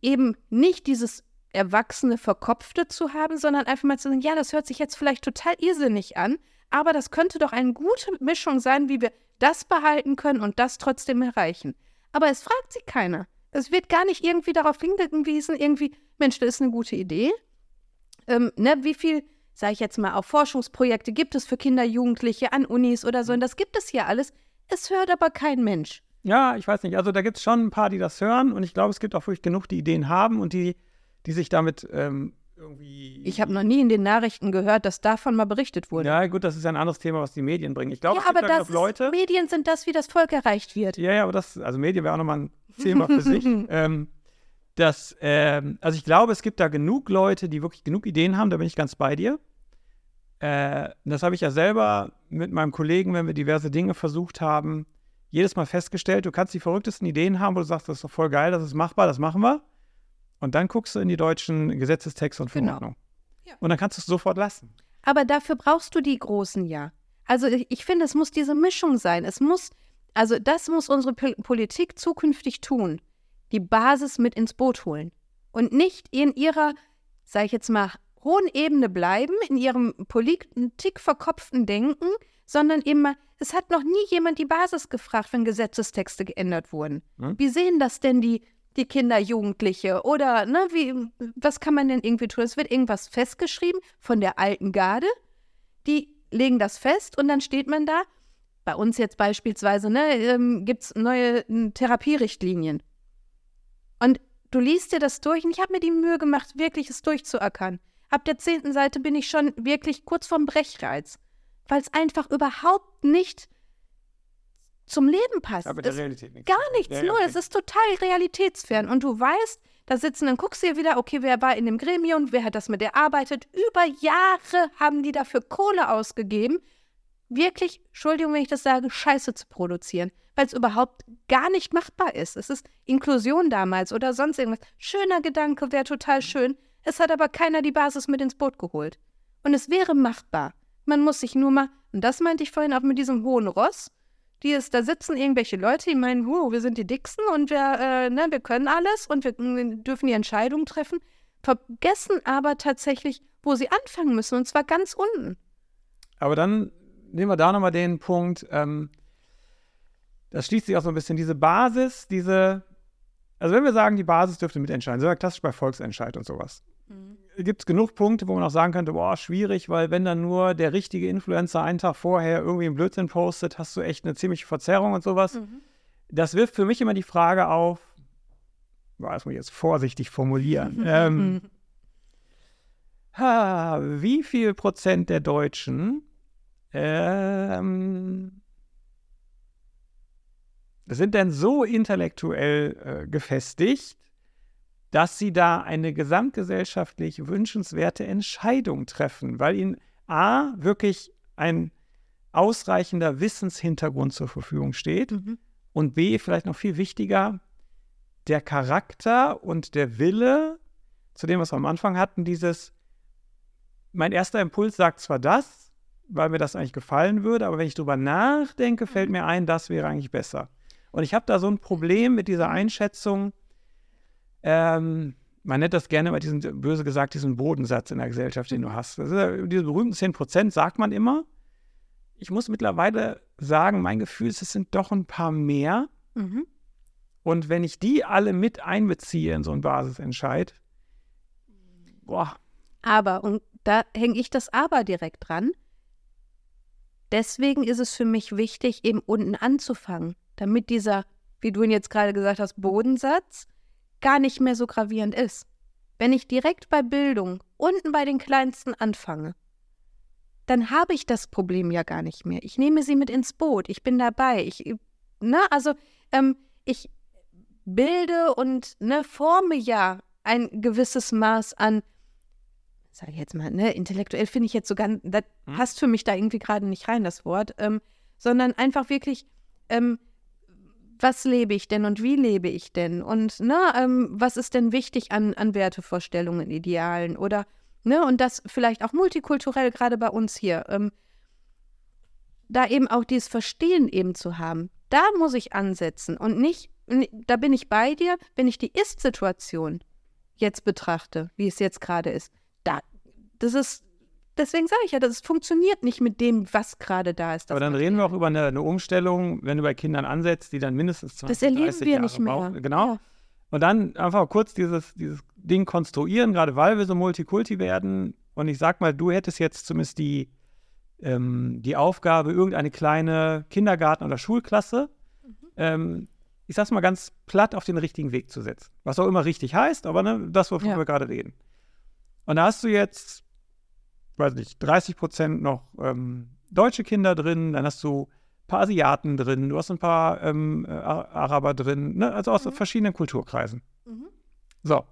eben nicht dieses erwachsene, verkopfte zu haben, sondern einfach mal zu sagen, ja, das hört sich jetzt vielleicht total irrsinnig an, aber das könnte doch eine gute Mischung sein, wie wir das behalten können und das trotzdem erreichen. Aber es fragt sich keiner. Es wird gar nicht irgendwie darauf hingewiesen, irgendwie, Mensch, das ist eine gute Idee. Ähm, ne, wie viel, sage ich jetzt mal, auch Forschungsprojekte gibt es für Kinder, Jugendliche an Unis oder so? Und das gibt es hier alles. Es hört aber kein Mensch. Ja, ich weiß nicht. Also da gibt es schon ein paar, die das hören und ich glaube, es gibt auch wirklich genug, die Ideen haben und die, die sich damit ähm, irgendwie. Ich habe noch nie in den Nachrichten gehört, dass davon mal berichtet wurde. Ja, gut, das ist ein anderes Thema, was die Medien bringen. Ich glaube, ja, aber da das Leute. Ist, Medien sind das, wie das Volk erreicht wird. Ja, ja, aber das, also Medien wäre auch nochmal ein Thema für sich. Ähm, das, ähm, also ich glaube, es gibt da genug Leute, die wirklich genug Ideen haben, da bin ich ganz bei dir. Äh, das habe ich ja selber mit meinem Kollegen, wenn wir diverse Dinge versucht haben, jedes Mal festgestellt, du kannst die verrücktesten Ideen haben, wo du sagst, das ist doch voll geil, das ist machbar, das machen wir. Und dann guckst du in die deutschen Gesetzestexte und Genau. Verordnungen. Ja. Und dann kannst du es sofort lassen. Aber dafür brauchst du die Großen ja. Also ich, ich finde, es muss diese Mischung sein. Es muss, also das muss unsere Pol- Politik zukünftig tun. Die Basis mit ins Boot holen. Und nicht in ihrer, sage ich jetzt mal, hohen Ebene bleiben, in ihrem politikverkopften Denken, sondern eben mal, es hat noch nie jemand die Basis gefragt, wenn Gesetzestexte geändert wurden. Hm? Wie sehen das denn die, die Kinder, Jugendliche? Oder ne, wie, was kann man denn irgendwie tun? Es wird irgendwas festgeschrieben von der alten Garde, die legen das fest und dann steht man da. Bei uns jetzt beispielsweise ne, ähm, gibt es neue ähm, Therapierichtlinien. Und du liest dir das durch und ich habe mir die Mühe gemacht, wirklich es durchzuackern. Ab der zehnten Seite bin ich schon wirklich kurz vorm Brechreiz, weil es einfach überhaupt nicht zum Leben passt. Aber der Realität nichts. Gar nichts, Ja, null. Es ist total realitätsfern. Und du weißt, da sitzen, dann guckst du dir wieder, okay, wer war in dem Gremium, wer hat das mit erarbeitet. Über Jahre haben die dafür Kohle ausgegeben, wirklich, Entschuldigung, wenn ich das sage, Scheiße zu produzieren, weil es überhaupt gar nicht machbar ist. Es ist Inklusion damals oder sonst irgendwas. Schöner Gedanke, wäre total schön. Es hat aber keiner die Basis mit ins Boot geholt. Und es wäre machbar. Man muss sich nur mal, und das meinte ich vorhin auch mit diesem hohen Ross, die ist, da sitzen irgendwelche Leute, die meinen, huh, wir sind die Dicksten und wir, äh, ne, wir können alles und wir, wir dürfen die Entscheidungen treffen, vergessen aber tatsächlich, wo sie anfangen müssen, und zwar ganz unten. Aber dann nehmen wir da nochmal den Punkt, ähm, das schließt sich auch so ein bisschen, diese Basis, diese, also wenn wir sagen, die Basis dürfte mitentscheiden, so ja klassisch bei Volksentscheid und sowas, gibt es genug Punkte, wo man auch sagen könnte, boah, schwierig, weil wenn dann nur der richtige Influencer einen Tag vorher irgendwie einen Blödsinn postet, hast du echt eine ziemliche Verzerrung und sowas. Das wirft für mich immer die Frage auf, boah, das muss ich jetzt vorsichtig formulieren, ähm, ha, wie viel Prozent der Deutschen ähm, sind denn so intellektuell äh, gefestigt, dass sie da eine gesamtgesellschaftlich wünschenswerte Entscheidung treffen, weil ihnen A, wirklich ein ausreichender Wissenshintergrund zur Verfügung steht Mhm. und B, vielleicht noch viel wichtiger, der Charakter und der Wille, zu dem, was wir am Anfang hatten, dieses, mein erster Impuls sagt zwar das, weil mir das eigentlich gefallen würde, aber wenn ich drüber nachdenke, fällt mir ein, das wäre eigentlich besser. Und ich habe da so ein Problem mit dieser Einschätzung, ähm, man nennt das gerne mal diesen, böse gesagt, diesen Bodensatz in der Gesellschaft, den du hast. Das ist diese berühmten 10 Prozent sagt man immer. Ich muss mittlerweile sagen, mein Gefühl ist, es sind doch ein paar mehr. Mhm. Und wenn ich die alle mit einbeziehe in so einen Basisentscheid, boah, Aber, und da hänge ich das Aber direkt dran. Deswegen ist es für mich wichtig, eben unten anzufangen, damit dieser, wie du ihn jetzt gerade gesagt hast, Bodensatz gar nicht mehr so gravierend ist. Wenn ich direkt bei Bildung unten bei den Kleinsten anfange, dann habe ich das Problem ja gar nicht mehr. Ich nehme sie mit ins Boot, ich bin dabei. Ich, ne, also ähm, ich bilde und ne, forme ja ein gewisses Maß an, sage ich jetzt mal, ne, intellektuell finde ich jetzt so ganz, das Hm. passt für mich da irgendwie gerade nicht rein, das Wort, ähm, sondern einfach wirklich, ähm, was lebe ich denn und wie lebe ich denn? Und ne, ähm, was ist denn wichtig an, an Wertevorstellungen, Idealen oder ne, und das vielleicht auch multikulturell, gerade bei uns hier. Ähm, da eben auch dieses Verstehen eben zu haben, da muss ich ansetzen und nicht, da bin ich bei dir, wenn ich die Ist-Situation jetzt betrachte, wie es jetzt gerade ist. Da, das ist, deswegen sage ich ja, das funktioniert nicht mit dem, was gerade da ist. Aber dann reden wir auch über eine, eine Umstellung, wenn du bei Kindern ansetzt, die dann mindestens 20, das erleben 30 wir Jahre nicht mehr. brauchen. Genau. Ja. Und dann einfach kurz dieses, dieses Ding konstruieren, gerade weil wir so Multikulti werden. Und ich sag mal, du hättest jetzt zumindest die, ähm, die Aufgabe, irgendeine kleine Kindergarten- oder Schulklasse, Mhm. ähm, ich sag's mal ganz platt, auf den richtigen Weg zu setzen. Was auch immer richtig heißt, aber ne, das, wovon Ja. wir gerade reden. Und da hast du jetzt, weiß nicht, 30 Prozent noch ähm, deutsche Kinder drin, dann hast du ein paar Asiaten drin, du hast ein paar ähm, äh, Ar- Araber drin, ne? also aus Mhm. verschiedenen Kulturkreisen. Mhm. So.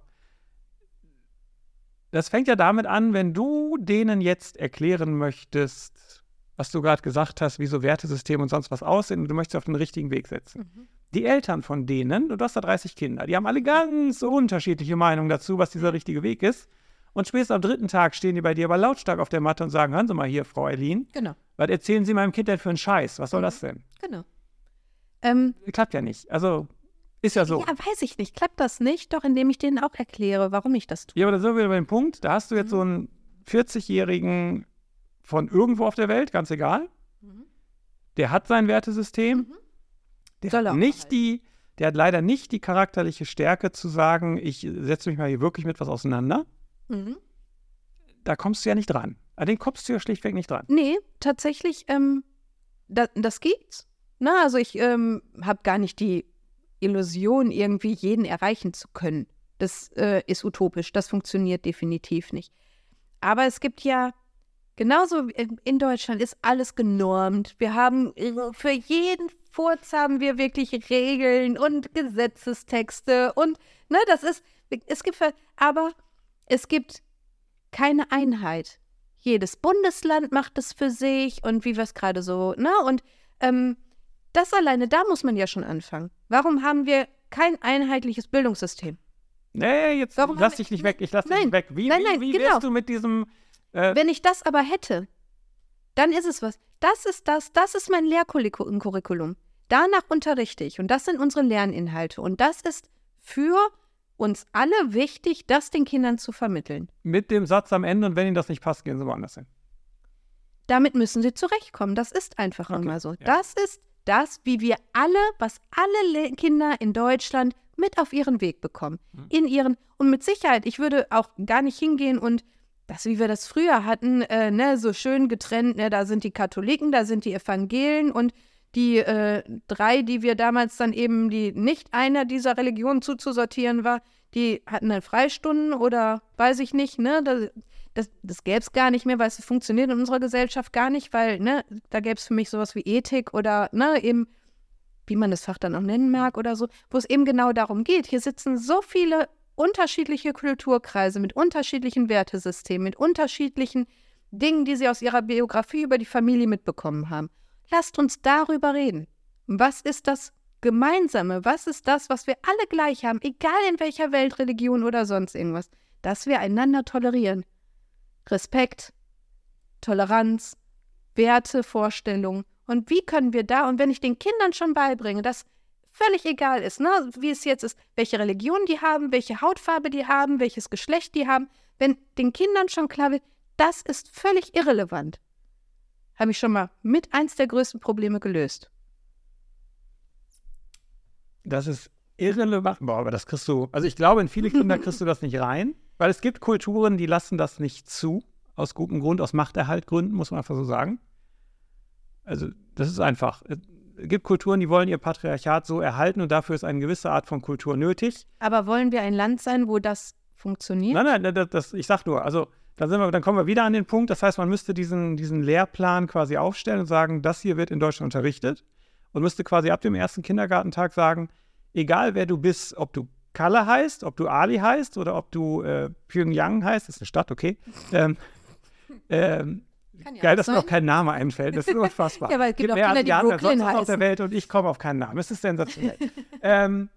Das fängt ja damit an, wenn du denen jetzt erklären möchtest, was du gerade gesagt hast, wie so Wertesysteme und sonst was aussehen und du möchtest auf den richtigen Weg setzen. Mhm. Die Eltern von denen, und du hast da 30 Kinder, die haben alle ganz unterschiedliche Meinungen dazu, was dieser richtige Weg ist. Und spätestens am dritten Tag stehen die bei dir aber lautstark auf der Matte und sagen, hören Sie mal hier, Frau Eileen, Genau, was erzählen Sie meinem Kind denn für einen Scheiß? Was soll Mhm. das denn? genau. Ähm, Klappt ja nicht. Also, ist ja so. Ja, weiß ich nicht. Klappt das nicht? Doch, indem ich denen auch erkläre, warum ich das tue. Ja, aber da sind wir wieder bei dem Punkt, da hast du jetzt Mhm. so einen 40-Jährigen von irgendwo auf der Welt, ganz egal, der hat sein Wertesystem, Mhm. der Soll hat nicht die, der hat leider nicht die charakterliche Stärke zu sagen, ich setze mich mal hier wirklich mit was auseinander. Mhm. Da kommst du ja nicht dran. An den kommst du ja schlichtweg nicht dran. Nee, tatsächlich, ähm, da, das gibt's. Na, also ich ähm, habe gar nicht die Illusion, irgendwie jeden erreichen zu können. Das äh, ist utopisch, das funktioniert definitiv nicht. Aber es gibt ja, genauso wie in- Deutschland ist alles genormt. Wir haben äh, für jeden Furz haben wir wirklich Regeln und Gesetzestexte und, ne, das ist, es gibt, aber es gibt keine Einheit. Jedes Bundesland macht es für sich und wie wir es gerade so, ne? Und ähm, das alleine, da muss man ja schon anfangen. Warum haben wir kein einheitliches Bildungssystem? Nee, jetzt Warum lass dich nicht weg, ich lass dich Nein, nicht weg. Wie, nein, wie, nein, wie genau. wärst du mit diesem, äh, Wenn ich das aber hätte, dann ist es was. Das ist das, das ist mein Lehrcurriculum. Danach unterrichte ich und das sind unsere Lerninhalte und das ist für uns alle wichtig, das den Kindern zu vermitteln. mit dem Satz am Ende und wenn ihnen das nicht passt, gehen sie woanders hin. Damit müssen sie zurechtkommen. Das ist einfach Okay, immer so. ja. Das ist das, wie wir alle, was alle Le Kinder in Deutschland mit auf ihren Weg bekommen. Mhm. In ihren, und mit Sicherheit, ich würde auch gar nicht hingehen und das, wie wir das früher hatten, äh, ne, so schön getrennt, ne, da sind die Katholiken, da sind die Evangelen und die äh, drei, die wir damals dann eben, die nicht einer dieser Religionen zuzusortieren war, die hatten dann Freistunden oder weiß ich nicht, ne? Das, das, das gäbe es gar nicht mehr, weil es funktioniert in unserer Gesellschaft gar nicht, weil, ne, da gäbe es für mich sowas wie Ethik oder, ne, eben, wie man das Fach dann auch nennen mag oder so, wo es eben genau darum geht. Hier sitzen so viele unterschiedliche Kulturkreise mit unterschiedlichen Wertesystemen, mit unterschiedlichen Dingen, die sie aus ihrer Biografie über die Familie mitbekommen haben. Lasst uns darüber reden. Was ist das Gemeinsame? Was ist das, was wir alle gleich haben, egal in welcher Welt, Religion oder sonst irgendwas? Dass wir einander tolerieren. Respekt, Toleranz, Werte, Vorstellungen. Und wie können wir da, und wenn ich den Kindern schon beibringe, dass völlig egal ist, ne, wie es jetzt ist, welche Religion die haben, welche Hautfarbe die haben, welches Geschlecht die haben, wenn den Kindern schon klar wird, das ist völlig irrelevant, habe ich schon mal mit eins der größten Probleme gelöst. Das ist irrelevant. Boah, aber das kriegst du, also ich glaube, in viele Kinder kriegst du das nicht rein, weil es gibt Kulturen, die lassen das nicht zu. Aus gutem Grund, aus Machterhaltgründen, muss man einfach so sagen. Also, das ist einfach. Es gibt Kulturen, die wollen ihr Patriarchat so erhalten und dafür ist eine gewisse Art von Kultur nötig. Aber wollen wir ein Land sein, wo das funktioniert? Nein, nein, das, das, ich sag nur, also dann, sind wir, dann kommen wir wieder an den Punkt, das heißt, man müsste diesen, diesen Lehrplan quasi aufstellen und sagen, das hier wird in Deutschland unterrichtet. und müsste quasi ab dem ersten Kindergartentag sagen, egal wer du bist, ob du Kalle heißt, ob du Ali heißt oder ob du äh, Pyongyang heißt, das ist eine Stadt, okay. Ähm, ähm, ja geil, dass mir auch kein Name einfällt. Das ist unfassbar. ja, weil es gibt, gibt auch Kinder, die Brooklyn heißen. auf der Welt und ich komme auf keinen Namen. Das ist sensationell. ähm,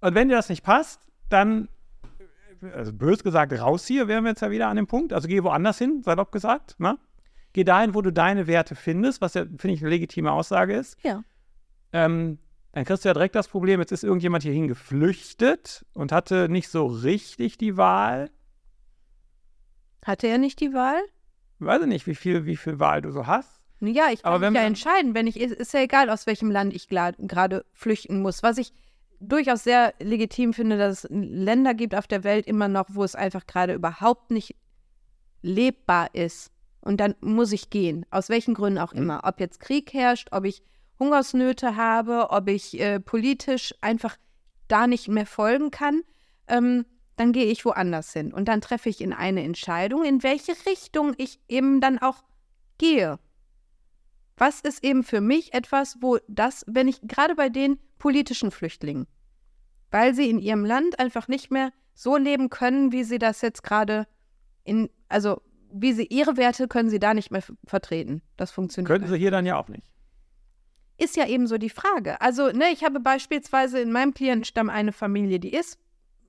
und wenn dir das nicht passt, dann, also bös gesagt, raus hier, wären wir jetzt ja wieder an dem Punkt. Also geh woanders hin, salopp gesagt. Ne? Geh dahin, wo du deine Werte findest, was ja, finde ich, eine legitime Aussage ist. Ja. Ähm, dann kriegst du ja direkt das Problem, jetzt ist irgendjemand hierhin geflüchtet und hatte nicht so richtig die Wahl. Hatte er nicht die Wahl? Weiß ich nicht, wie viel, wie viel Wahl du so hast. Ja, ich kann mich ja entscheiden, wenn ich, ist ja egal, aus welchem Land ich gerade flüchten muss. Was ich durchaus sehr legitim finde, dass es Länder gibt auf der Welt immer noch, wo es einfach gerade überhaupt nicht lebbar ist. Und dann muss ich gehen, aus welchen Gründen auch mhm. immer. Ob jetzt Krieg herrscht, ob ich Hungersnöte habe, ob ich äh, politisch einfach da nicht mehr folgen kann, ähm, dann gehe ich woanders hin. Und dann treffe ich in eine Entscheidung, in welche Richtung ich eben dann auch gehe. Was ist eben für mich etwas, wo das, wenn ich gerade bei den politischen Flüchtlingen, weil sie in ihrem Land einfach nicht mehr so leben können, wie sie das jetzt gerade in, also wie sie ihre Werte können sie da nicht mehr vertreten. Das funktioniert. Könnten sie hier dann ja auch nicht ist ja eben so die Frage. Also, ne, ich habe beispielsweise in meinem Klientenstamm eine Familie, die ist,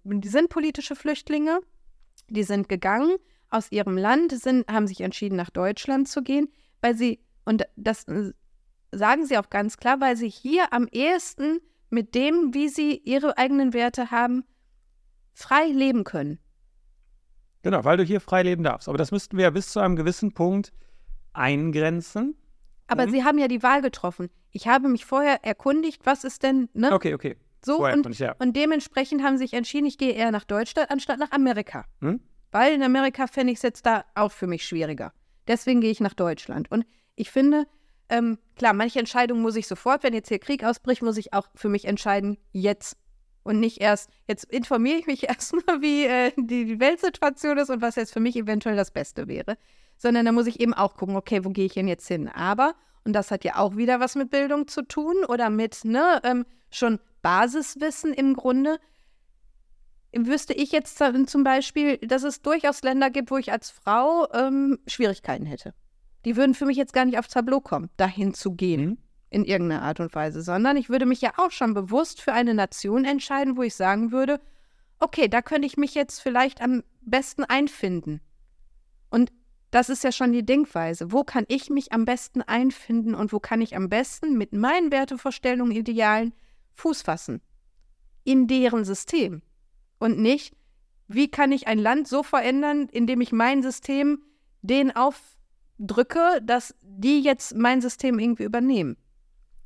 die sind politische Flüchtlinge, die sind gegangen aus ihrem Land, sind, haben sich entschieden, nach Deutschland zu gehen, weil sie, und das äh, sagen sie auch ganz klar, weil sie hier am ehesten mit dem, wie sie ihre eigenen Werte haben, frei leben können. Genau, weil du hier frei leben darfst. Aber das müssten wir ja bis zu einem gewissen Punkt eingrenzen. Aber mhm. sie haben ja die Wahl getroffen. Ich habe mich vorher erkundigt, was ist denn, ne? Okay, okay. So, und, ich, ja. und dementsprechend haben sie sich entschieden, ich gehe eher nach Deutschland anstatt nach Amerika. Hm? Weil in Amerika fände ich es jetzt da auch für mich schwieriger. Deswegen gehe ich nach Deutschland. Und ich finde, ähm, klar, manche Entscheidungen muss ich sofort, wenn jetzt hier Krieg ausbricht, muss ich auch für mich entscheiden, jetzt. Und nicht erst, jetzt informiere ich mich erstmal, wie äh, die, die Weltsituation ist und was jetzt für mich eventuell das Beste wäre. Sondern da muss ich eben auch gucken, okay, wo gehe ich denn jetzt hin? Aber und das hat ja auch wieder was mit Bildung zu tun oder mit ne, ähm, schon Basiswissen im Grunde. Wüsste ich jetzt zum Beispiel, dass es durchaus Länder gibt, wo ich als Frau ähm, Schwierigkeiten hätte. Die würden für mich jetzt gar nicht aufs Tableau kommen, dahin zu gehen mhm. in irgendeiner Art und Weise, sondern ich würde mich ja auch schon bewusst für eine Nation entscheiden, wo ich sagen würde, okay, da könnte ich mich jetzt vielleicht am besten einfinden. Und das ist ja schon die Denkweise. Wo kann ich mich am besten einfinden und wo kann ich am besten mit meinen Wertevorstellungen, Idealen Fuß fassen? In deren System. Und nicht, wie kann ich ein Land so verändern, indem ich mein System denen aufdrücke, dass die jetzt mein System irgendwie übernehmen.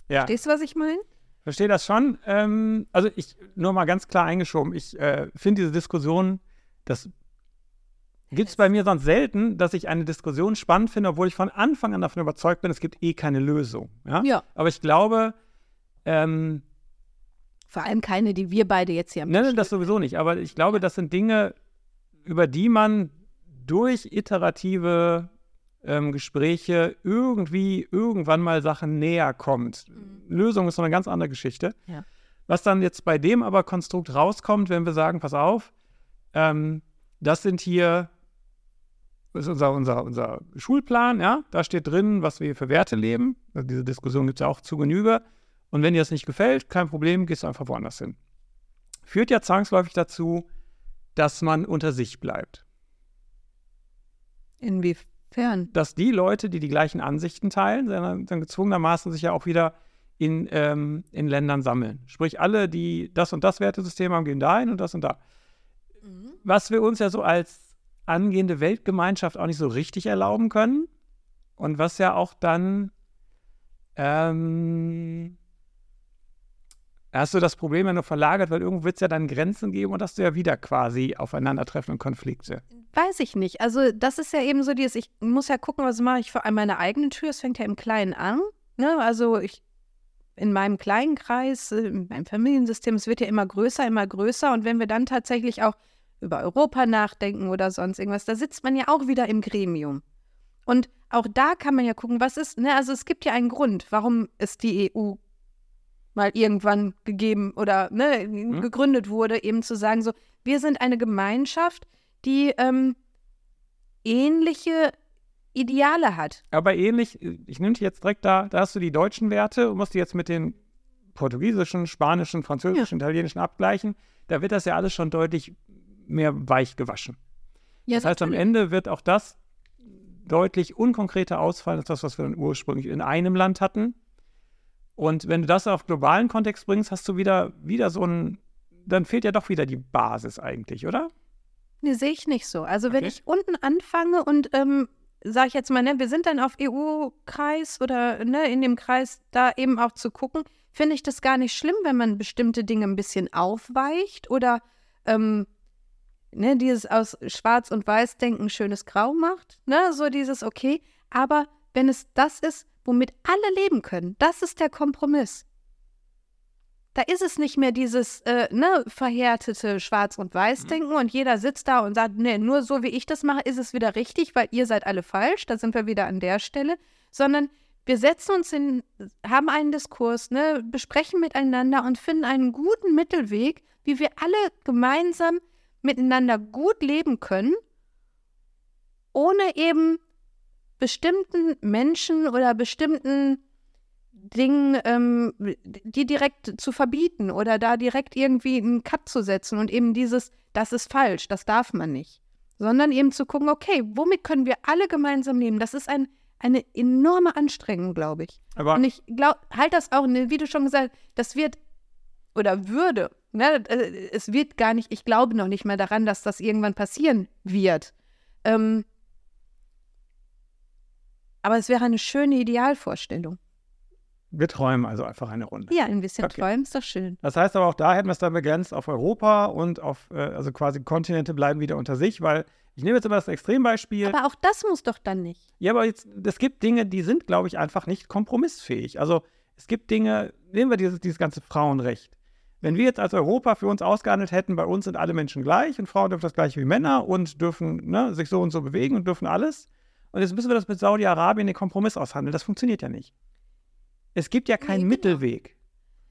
Ja. Verstehst du, was ich meine? Verstehe das schon. Ähm, also ich nur mal ganz klar eingeschoben. Ich äh, finde diese Diskussion, das Gibt es bei mir sonst selten, dass ich eine Diskussion spannend finde, obwohl ich von Anfang an davon überzeugt bin, es gibt eh keine Lösung. Ja. ja. Aber ich glaube, ähm, vor allem keine, die wir beide jetzt hier haben. Nein, das sowieso nicht. Aber ich glaube, das sind Dinge, über die man durch iterative ähm, Gespräche irgendwie irgendwann mal Sachen näher kommt. Mhm. Lösung ist noch eine ganz andere Geschichte. Ja. Was dann jetzt bei dem aber Konstrukt rauskommt, wenn wir sagen, pass auf, ähm, das sind hier das ist unser, unser, unser Schulplan, ja, da steht drin, was wir für Werte leben. Also diese Diskussion gibt es ja auch zu Genüge. Und wenn dir das nicht gefällt, kein Problem, gehst du einfach woanders hin. Führt ja zwangsläufig dazu, dass man unter sich bleibt. Inwiefern? Dass die Leute, die die gleichen Ansichten teilen, dann, dann gezwungenermaßen sich ja auch wieder in, ähm, in Ländern sammeln. Sprich, alle, die das und das Wertesystem haben, gehen dahin und das und da. Mhm. Was wir uns ja so als angehende Weltgemeinschaft auch nicht so richtig erlauben können. Und was ja auch dann ähm, hast du das Problem ja nur verlagert, weil irgendwo wird es ja dann Grenzen geben und hast du ja wieder quasi Aufeinandertreffen und Konflikte. Weiß ich nicht. Also das ist ja eben so dieses, ich muss ja gucken, was mache ich vor allem meine eigene Tür. Es fängt ja im Kleinen an. Ne? Also ich in meinem kleinen Kreis, in meinem Familiensystem, es wird ja immer größer, immer größer. Und wenn wir dann tatsächlich auch über Europa nachdenken oder sonst irgendwas, da sitzt man ja auch wieder im Gremium. Und auch da kann man ja gucken, was ist, ne, also es gibt ja einen Grund, warum es die EU mal irgendwann gegeben oder ne, Mhm. gegründet wurde, eben zu sagen, so, wir sind eine Gemeinschaft, die ähm, ähnliche Ideale hat. Aber ähnlich, ich nehme dich jetzt direkt da, da hast du die deutschen Werte und musst die jetzt mit den portugiesischen, spanischen, französischen, italienischen abgleichen. Da wird das ja alles schon deutlich mehr weich gewaschen. Ja, Das heißt, am Ende wird auch das deutlich unkonkreter ausfallen als das, was wir dann ursprünglich in einem Land hatten. Und wenn du das auf globalen Kontext bringst, hast du wieder, wieder so ein, dann fehlt ja doch wieder die Basis eigentlich, oder? Nee, sehe ich nicht so. Also wenn Okay. ich unten anfange und ähm, sage ich jetzt mal, ne, wir sind dann auf EU-Kreis oder ne, in dem Kreis da eben auch zu gucken, finde ich das gar nicht schlimm, wenn man bestimmte Dinge ein bisschen aufweicht oder ähm, ne, dieses aus Schwarz und Weiß denken schönes Grau macht. Ne, so dieses okay. Aber wenn es das ist, womit alle leben können, das ist der Kompromiss. Da ist es nicht mehr dieses äh, ne, verhärtete Schwarz- und Weiß-Denken und jeder sitzt da und sagt, nee, nur so wie ich das mache, ist es wieder richtig, weil ihr seid alle falsch. Da sind wir wieder an der Stelle. Sondern wir setzen uns in, haben einen Diskurs, ne, besprechen miteinander und finden einen guten Mittelweg, wie wir alle gemeinsam miteinander gut leben können, ohne eben bestimmten Menschen oder bestimmten Dingen, ähm, die direkt zu verbieten oder da direkt irgendwie einen Cut zu setzen und eben dieses, das ist falsch, das darf man nicht. Sondern eben zu gucken, okay, womit können wir alle gemeinsam leben? Das ist ein, eine enorme Anstrengung, glaube ich. Aber Und ich glaube, halt das auch, ne, wie du schon gesagt hast, das wird oder würde, ne, äh, es wird gar nicht, ich glaube noch nicht mehr daran, dass das irgendwann passieren wird. Ähm, aber es wäre eine schöne Idealvorstellung. wir träumen also einfach eine Runde. Ja, ein bisschen Okay. träumen ist doch schön. Das heißt aber auch da hätten wir es dann begrenzt auf Europa und auf, äh, also quasi Kontinente bleiben wieder unter sich, weil ich nehme jetzt immer das Extrembeispiel. Aber auch das muss doch dann nicht. Ja, aber jetzt, es gibt Dinge, die sind, glaube ich, einfach nicht kompromissfähig. Also es gibt Dinge, nehmen wir dieses, dieses ganze Frauenrecht. Wenn wir jetzt als Europa für uns ausgehandelt hätten, bei uns sind alle Menschen gleich und Frauen dürfen das gleiche wie Männer und dürfen ne, sich so und so bewegen und dürfen alles. Und jetzt müssen wir das mit Saudi-Arabien den Kompromiss aushandeln. Das funktioniert ja nicht. Es gibt ja keinen Nee, genau. Mittelweg.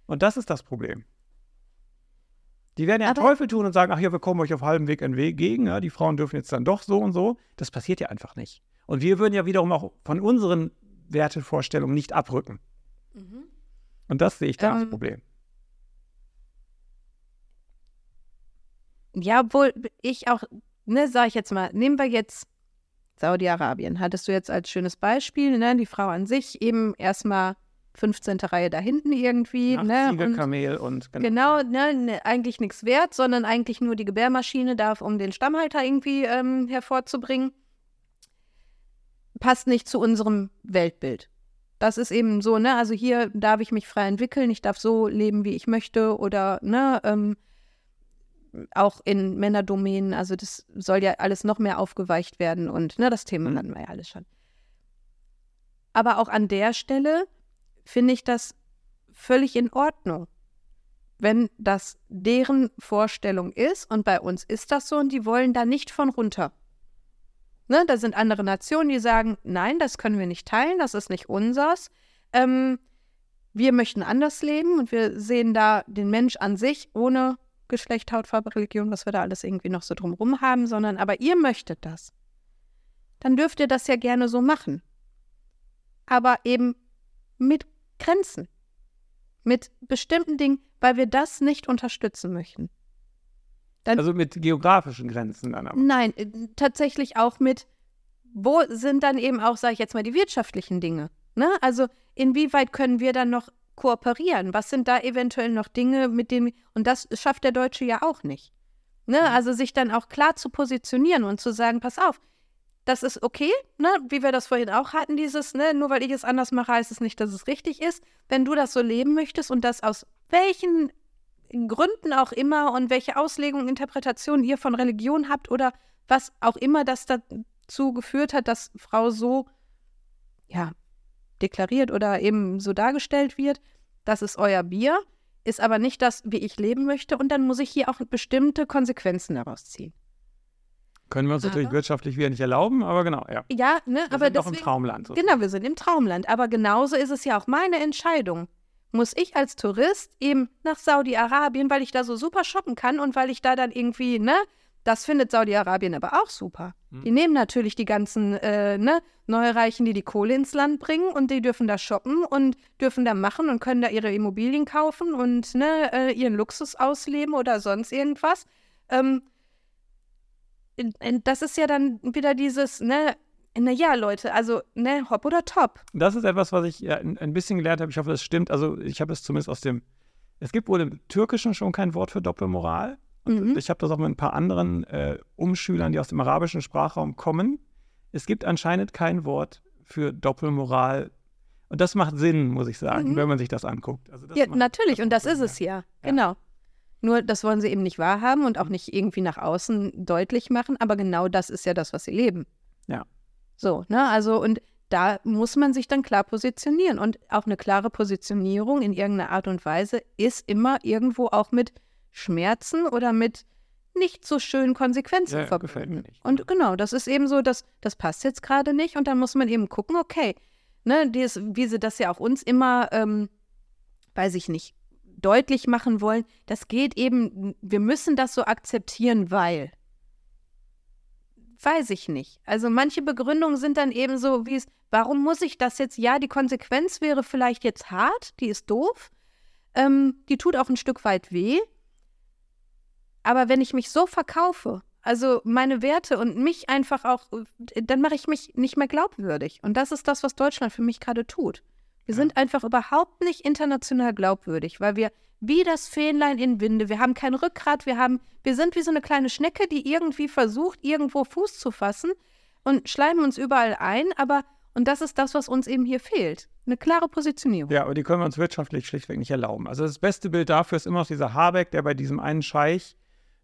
Und das ist das Problem. Die werden ja Aber- Teufel tun und sagen, ach ja, wir kommen euch auf halbem Weg entgegen, ja, die Frauen dürfen jetzt dann doch so und so. Das passiert ja einfach nicht. Und wir würden ja wiederum auch von unseren Wertevorstellungen nicht abrücken. Und das sehe ich da als Ähm, Problem. Ja, obwohl ich auch, ne, sag ich jetzt mal, nehmen wir jetzt Saudi-Arabien, hattest du jetzt als schönes Beispiel, ne, die Frau an sich eben erstmal 15. Reihe da hinten irgendwie, ne, Nachziege, und Kamel und genau, ne, ne, eigentlich nichts wert, sondern eigentlich nur die Gebärmaschine darf, um den Stammhalter irgendwie ähm, hervorzubringen. Passt nicht zu unserem Weltbild. Das ist eben so, ne, also hier darf ich mich frei entwickeln, ich darf so leben, wie ich möchte oder, ne, ähm, auch in Männerdomänen, also das soll ja alles noch mehr aufgeweicht werden und ne, das Thema Mhm. hatten wir ja alles schon. Aber auch an der Stelle finde ich das völlig in Ordnung, wenn das deren Vorstellung ist und bei uns ist das so und die wollen da nicht von runter. Ne, da sind andere Nationen, die sagen, nein, das können wir nicht teilen, das ist nicht unsers. Ähm, wir möchten anders leben und wir sehen da den Mensch an sich ohne Geschlecht, Hautfarbe, Religion, was wir da alles irgendwie noch so drumrum haben, sondern aber ihr möchtet das. Dann dürft ihr das ja gerne so machen. Aber eben mit Grenzen. Mit bestimmten Dingen, weil wir das nicht unterstützen möchten. Dann, Also mit geografischen Grenzen dann aber. nein, äh, tatsächlich auch mit, wo sind dann eben auch, sage ich jetzt mal, die wirtschaftlichen Dinge? Ne? Also inwieweit können wir dann noch kooperieren? Was sind da eventuell noch Dinge, mit denen, und das schafft der Deutsche ja auch nicht. Ne? Also sich dann auch klar zu positionieren und zu sagen, pass auf, das ist okay, ne? wie wir das vorhin auch hatten, dieses, ne? nur weil ich es anders mache, heißt es nicht, dass es richtig ist. Wenn du das so leben möchtest und das aus welchen Gründen auch immer und welche Auslegung, Interpretation ihr von Religion habt oder was auch immer das dazu geführt hat, dass Frau so, ja, deklariert oder eben so dargestellt wird, das ist euer Bier, ist aber nicht das, wie ich leben möchte und dann muss ich hier auch bestimmte Konsequenzen daraus ziehen. Können wir uns natürlich Aber- wirtschaftlich wieder nicht erlauben, aber genau, ja. Ja, ne, Wir aber sind doch im deswegen, Traumland. So. Genau, wir sind im Traumland. Aber genauso ist es ja auch meine Entscheidung. muss ich als Tourist eben nach Saudi-Arabien, weil ich da so super shoppen kann und weil ich da dann irgendwie, ne, das findet Saudi-Arabien aber auch super. Die nehmen natürlich die ganzen äh, ne, Neureichen, die die Kohle ins Land bringen und die dürfen da shoppen und dürfen da machen und können da ihre Immobilien kaufen und ne, äh, ihren Luxus ausleben oder sonst irgendwas. Ähm, das ist ja dann wieder dieses, ne, naja, Leute, also, ne, hopp oder top. Das ist etwas, was ich ja, ein, ein bisschen gelernt habe. Ich hoffe, das stimmt. Also ich habe es zumindest aus dem, es gibt wohl im Türkischen schon kein Wort für Doppelmoral. Mhm. ich habe das auch mit ein paar anderen äh, Umschülern, die aus dem arabischen Sprachraum kommen. Es gibt anscheinend kein Wort für Doppelmoral. Und das macht Sinn, muss ich sagen, Mhm. wenn man sich das anguckt. Also das Ja, macht- natürlich, und das macht ist Sinn, es ja. Ja. Genau. Nur das wollen sie eben nicht wahrhaben und auch nicht irgendwie nach außen deutlich machen, aber genau das ist ja das, was sie leben. Ja. So, ne? Also, und da muss man sich dann klar positionieren. Und auch eine klare Positionierung in irgendeiner Art und Weise ist immer irgendwo auch mit Schmerzen oder mit nicht so schönen Konsequenzen Ja, gefällt mir verbunden. nicht. Und genau, das ist eben so, dass das passt jetzt gerade nicht und dann muss man eben gucken, okay, ne, dies, wie sie das ja auch uns immer, ähm, weiß ich nicht, deutlich machen wollen, das geht eben, wir müssen das so akzeptieren, weil. Weiß ich nicht. Also manche Begründungen sind dann eben so, wie es, warum muss ich das jetzt? Ja, die Konsequenz wäre vielleicht jetzt hart, die ist doof, ähm, die tut auch ein Stück weit weh. Aber wenn ich mich so verkaufe, also meine Werte und mich einfach auch, dann mache ich mich nicht mehr glaubwürdig. Und das ist das, was Deutschland für mich gerade tut. Wir Ja. sind einfach überhaupt nicht international glaubwürdig, weil wir wie das Fähnlein in Winde, wir haben kein Rückgrat, wir haben, wir sind wie so eine kleine Schnecke, die irgendwie versucht, irgendwo Fuß zu fassen und schleimen uns überall ein, aber, und das ist das, was uns eben hier fehlt. Eine klare Positionierung. Ja, aber die können wir uns wirtschaftlich schlichtweg nicht erlauben. Also das beste Bild dafür ist immer noch dieser Habeck, der bei diesem einen Scheich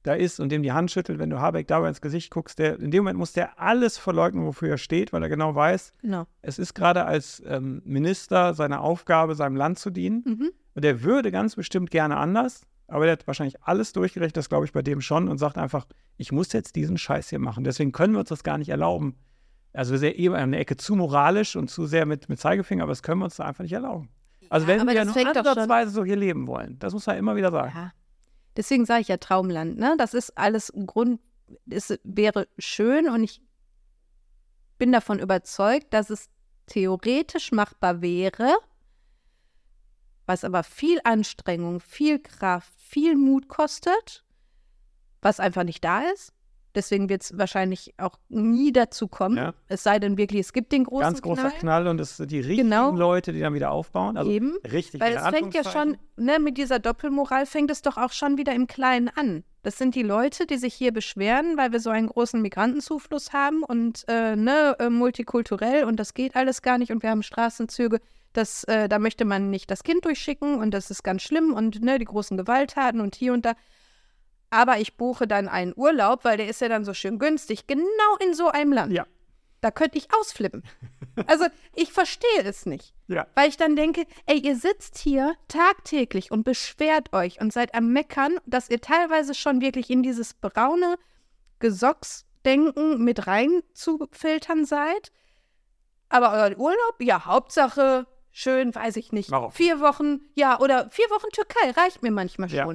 da ist und dem die Hand schüttelt. Wenn du Habeck dabei ins Gesicht guckst, der, in dem Moment muss der alles verleugnen, wofür er steht, weil er genau weiß, Genau. es ist gerade als ähm, Minister seine Aufgabe, seinem Land zu dienen. Mhm. Und der würde ganz bestimmt gerne anders, aber der hat wahrscheinlich alles durchgerechnet, das glaube ich bei dem schon, und sagt einfach, ich muss jetzt diesen Scheiß hier machen. Deswegen können wir uns das gar nicht erlauben. Also wir sind eben eine Ecke zu moralisch und zu sehr mit, mit Zeigefinger, aber das können wir uns da einfach nicht erlauben. Also Ja, wenn wir nur ansatzweise so hier leben wollen, das muss man immer wieder sagen. Ja. Deswegen sage ich ja Traumland, ne? Das ist alles ein Grund, es wäre schön und ich bin davon überzeugt, dass es theoretisch machbar wäre, was aber viel Anstrengung, viel Kraft, viel Mut kostet, was einfach nicht da ist. Deswegen wird es wahrscheinlich auch nie dazu kommen. Ja. Es sei denn wirklich, es gibt den großen Ganz großer Knall. Knall und es sind die richtigen Genau. Leute, die dann wieder aufbauen. Also Eben. richtig. Weil es fängt ja schon, ne, mit dieser Doppelmoral fängt es doch auch schon wieder im Kleinen an. Das sind die Leute, die sich hier beschweren, weil wir so einen großen Migrantenzufluss haben und äh, ne, äh, multikulturell und das geht alles gar nicht und wir haben Straßenzüge, das, äh, da möchte man nicht das Kind durchschicken und das ist ganz schlimm und ne, die großen Gewalttaten und hier und da. Aber ich buche dann einen Urlaub, weil der ist ja dann so schön günstig, genau in so einem Land. Ja. Da könnte ich ausflippen. Also ich verstehe es nicht. Ja. Weil ich dann denke, ey, ihr sitzt hier tagtäglich und beschwert euch und seid am Meckern, dass ihr teilweise schon wirklich in dieses braune Gesocks-Denken mit reinzufiltern seid. Aber euer Urlaub, ja, Hauptsache schön, weiß ich nicht. Marokko. Vier Wochen, ja, oder vier Wochen Türkei reicht mir manchmal Ja.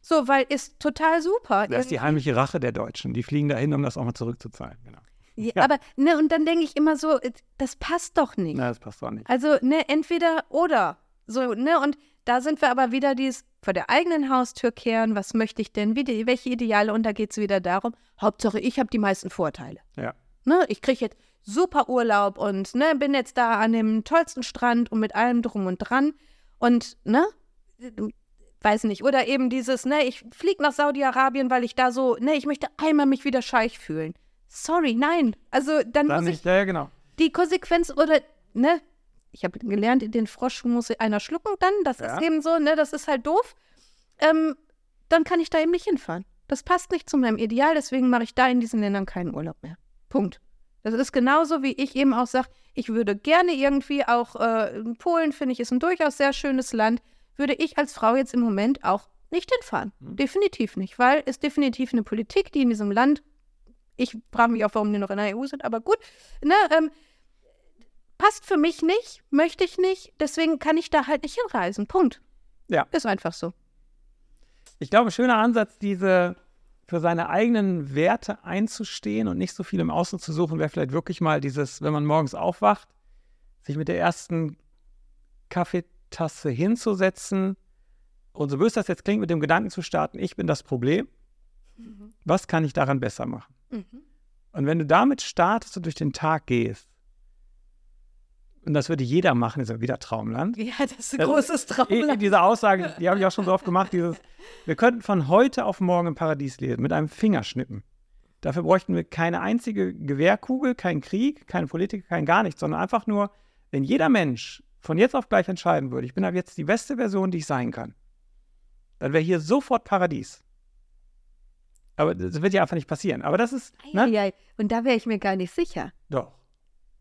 So, weil ist total super. Das ist die heimliche Rache der Deutschen. Die fliegen dahin, um das auch mal zurückzuzahlen. Genau. Ja, Ja. Aber, ne, und dann denke ich immer so, äh, das passt doch nicht. Na, das passt doch nicht. Also, ne, entweder oder. So, ne, und da sind wir aber wieder dieses vor der eigenen Haustür kehren, was möchte ich denn, wie welche Ideale, und da geht es wieder darum, Hauptsache ich habe die meisten Vorteile. Ja. Ne, ich kriege jetzt super Urlaub und ne, bin jetzt da an dem tollsten Strand und mit allem drum und dran. Und, ne, weiß nicht, oder eben dieses, ne, ich fliege nach Saudi-Arabien, weil ich da so, ne, ich möchte einmal mich wieder scheich fühlen. Sorry, nein. Also dann Dann muss ich nicht, ja, ja, genau. die Konsequenz oder, ne, ich habe gelernt, den Frosch muss einer schlucken dann, das Ja. ist eben so, ne, das ist halt doof. Ähm, dann kann ich da eben nicht hinfahren. Das passt nicht zu meinem Ideal, deswegen mache ich da in diesen Ländern keinen Urlaub mehr. Punkt. Das ist genauso, wie ich eben auch sage, ich würde gerne irgendwie auch, äh, in Polen finde ich ist ein durchaus sehr schönes Land, würde ich als Frau jetzt im Moment auch nicht hinfahren. Hm. Definitiv nicht, weil es definitiv eine Politik, die in diesem Land, ich frage mich auch, warum die noch in der EU sind, aber gut, ne, ähm, passt für mich nicht, möchte ich nicht, deswegen kann ich da halt nicht hinreisen. Punkt. Ja. Ist einfach so. Ich glaube, schöner Ansatz, diese für seine eigenen Werte einzustehen und nicht so viel im Außen zu suchen, wäre vielleicht wirklich mal dieses, wenn man morgens aufwacht, sich mit der ersten Kaffeetasse hinzusetzen und so böse das jetzt klingt, mit dem Gedanken zu starten, ich bin das Problem. Was kann ich daran besser machen? Mhm. Und wenn du damit startest und durch den Tag gehst, und das würde jeder machen, ist ja wieder Traumland. Ja, das ist ein Das- großes Traumland. Diese Aussage, die habe ich auch schon so oft gemacht, dieses, wir könnten von heute auf morgen im Paradies leben, mit einem Fingerschnippen. Dafür bräuchten wir keine einzige Gewehrkugel, keinen Krieg, keine Politik, kein gar nichts, sondern einfach nur, wenn jeder Mensch von jetzt auf gleich entscheiden würde, ich bin ab jetzt die beste Version, die ich sein kann, dann wäre hier sofort Paradies. Aber das wird ja einfach nicht passieren. Aber das ist, ne? Ja, und da wäre ich mir gar nicht sicher. Doch.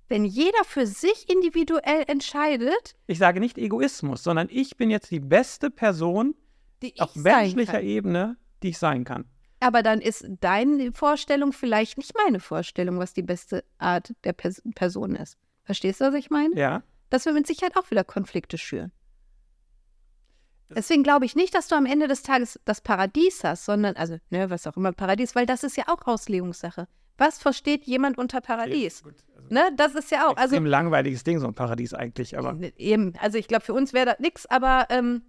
Wenn jeder für sich individuell entscheidet, Ich sage nicht Egoismus, sondern ich bin jetzt die beste Person die ich auf menschlicher. Ebene, die ich sein kann. Aber dann ist deine Vorstellung vielleicht nicht meine Vorstellung, was die beste Art der Pers Person ist. Verstehst du, was ich meine? Ja. Das wird mit Sicherheit auch wieder Konflikte schüren. Deswegen glaube ich nicht, dass du am Ende des Tages das Paradies hast, sondern, also, ne, was auch immer Paradies, weil das ist ja auch Auslegungssache. Was versteht jemand unter Paradies? Gut, also Ne, das ist ja auch, also extrem langweiliges Ding, so ein Paradies eigentlich, aber Eben, also ich glaube, für uns wäre das nichts, aber ähm,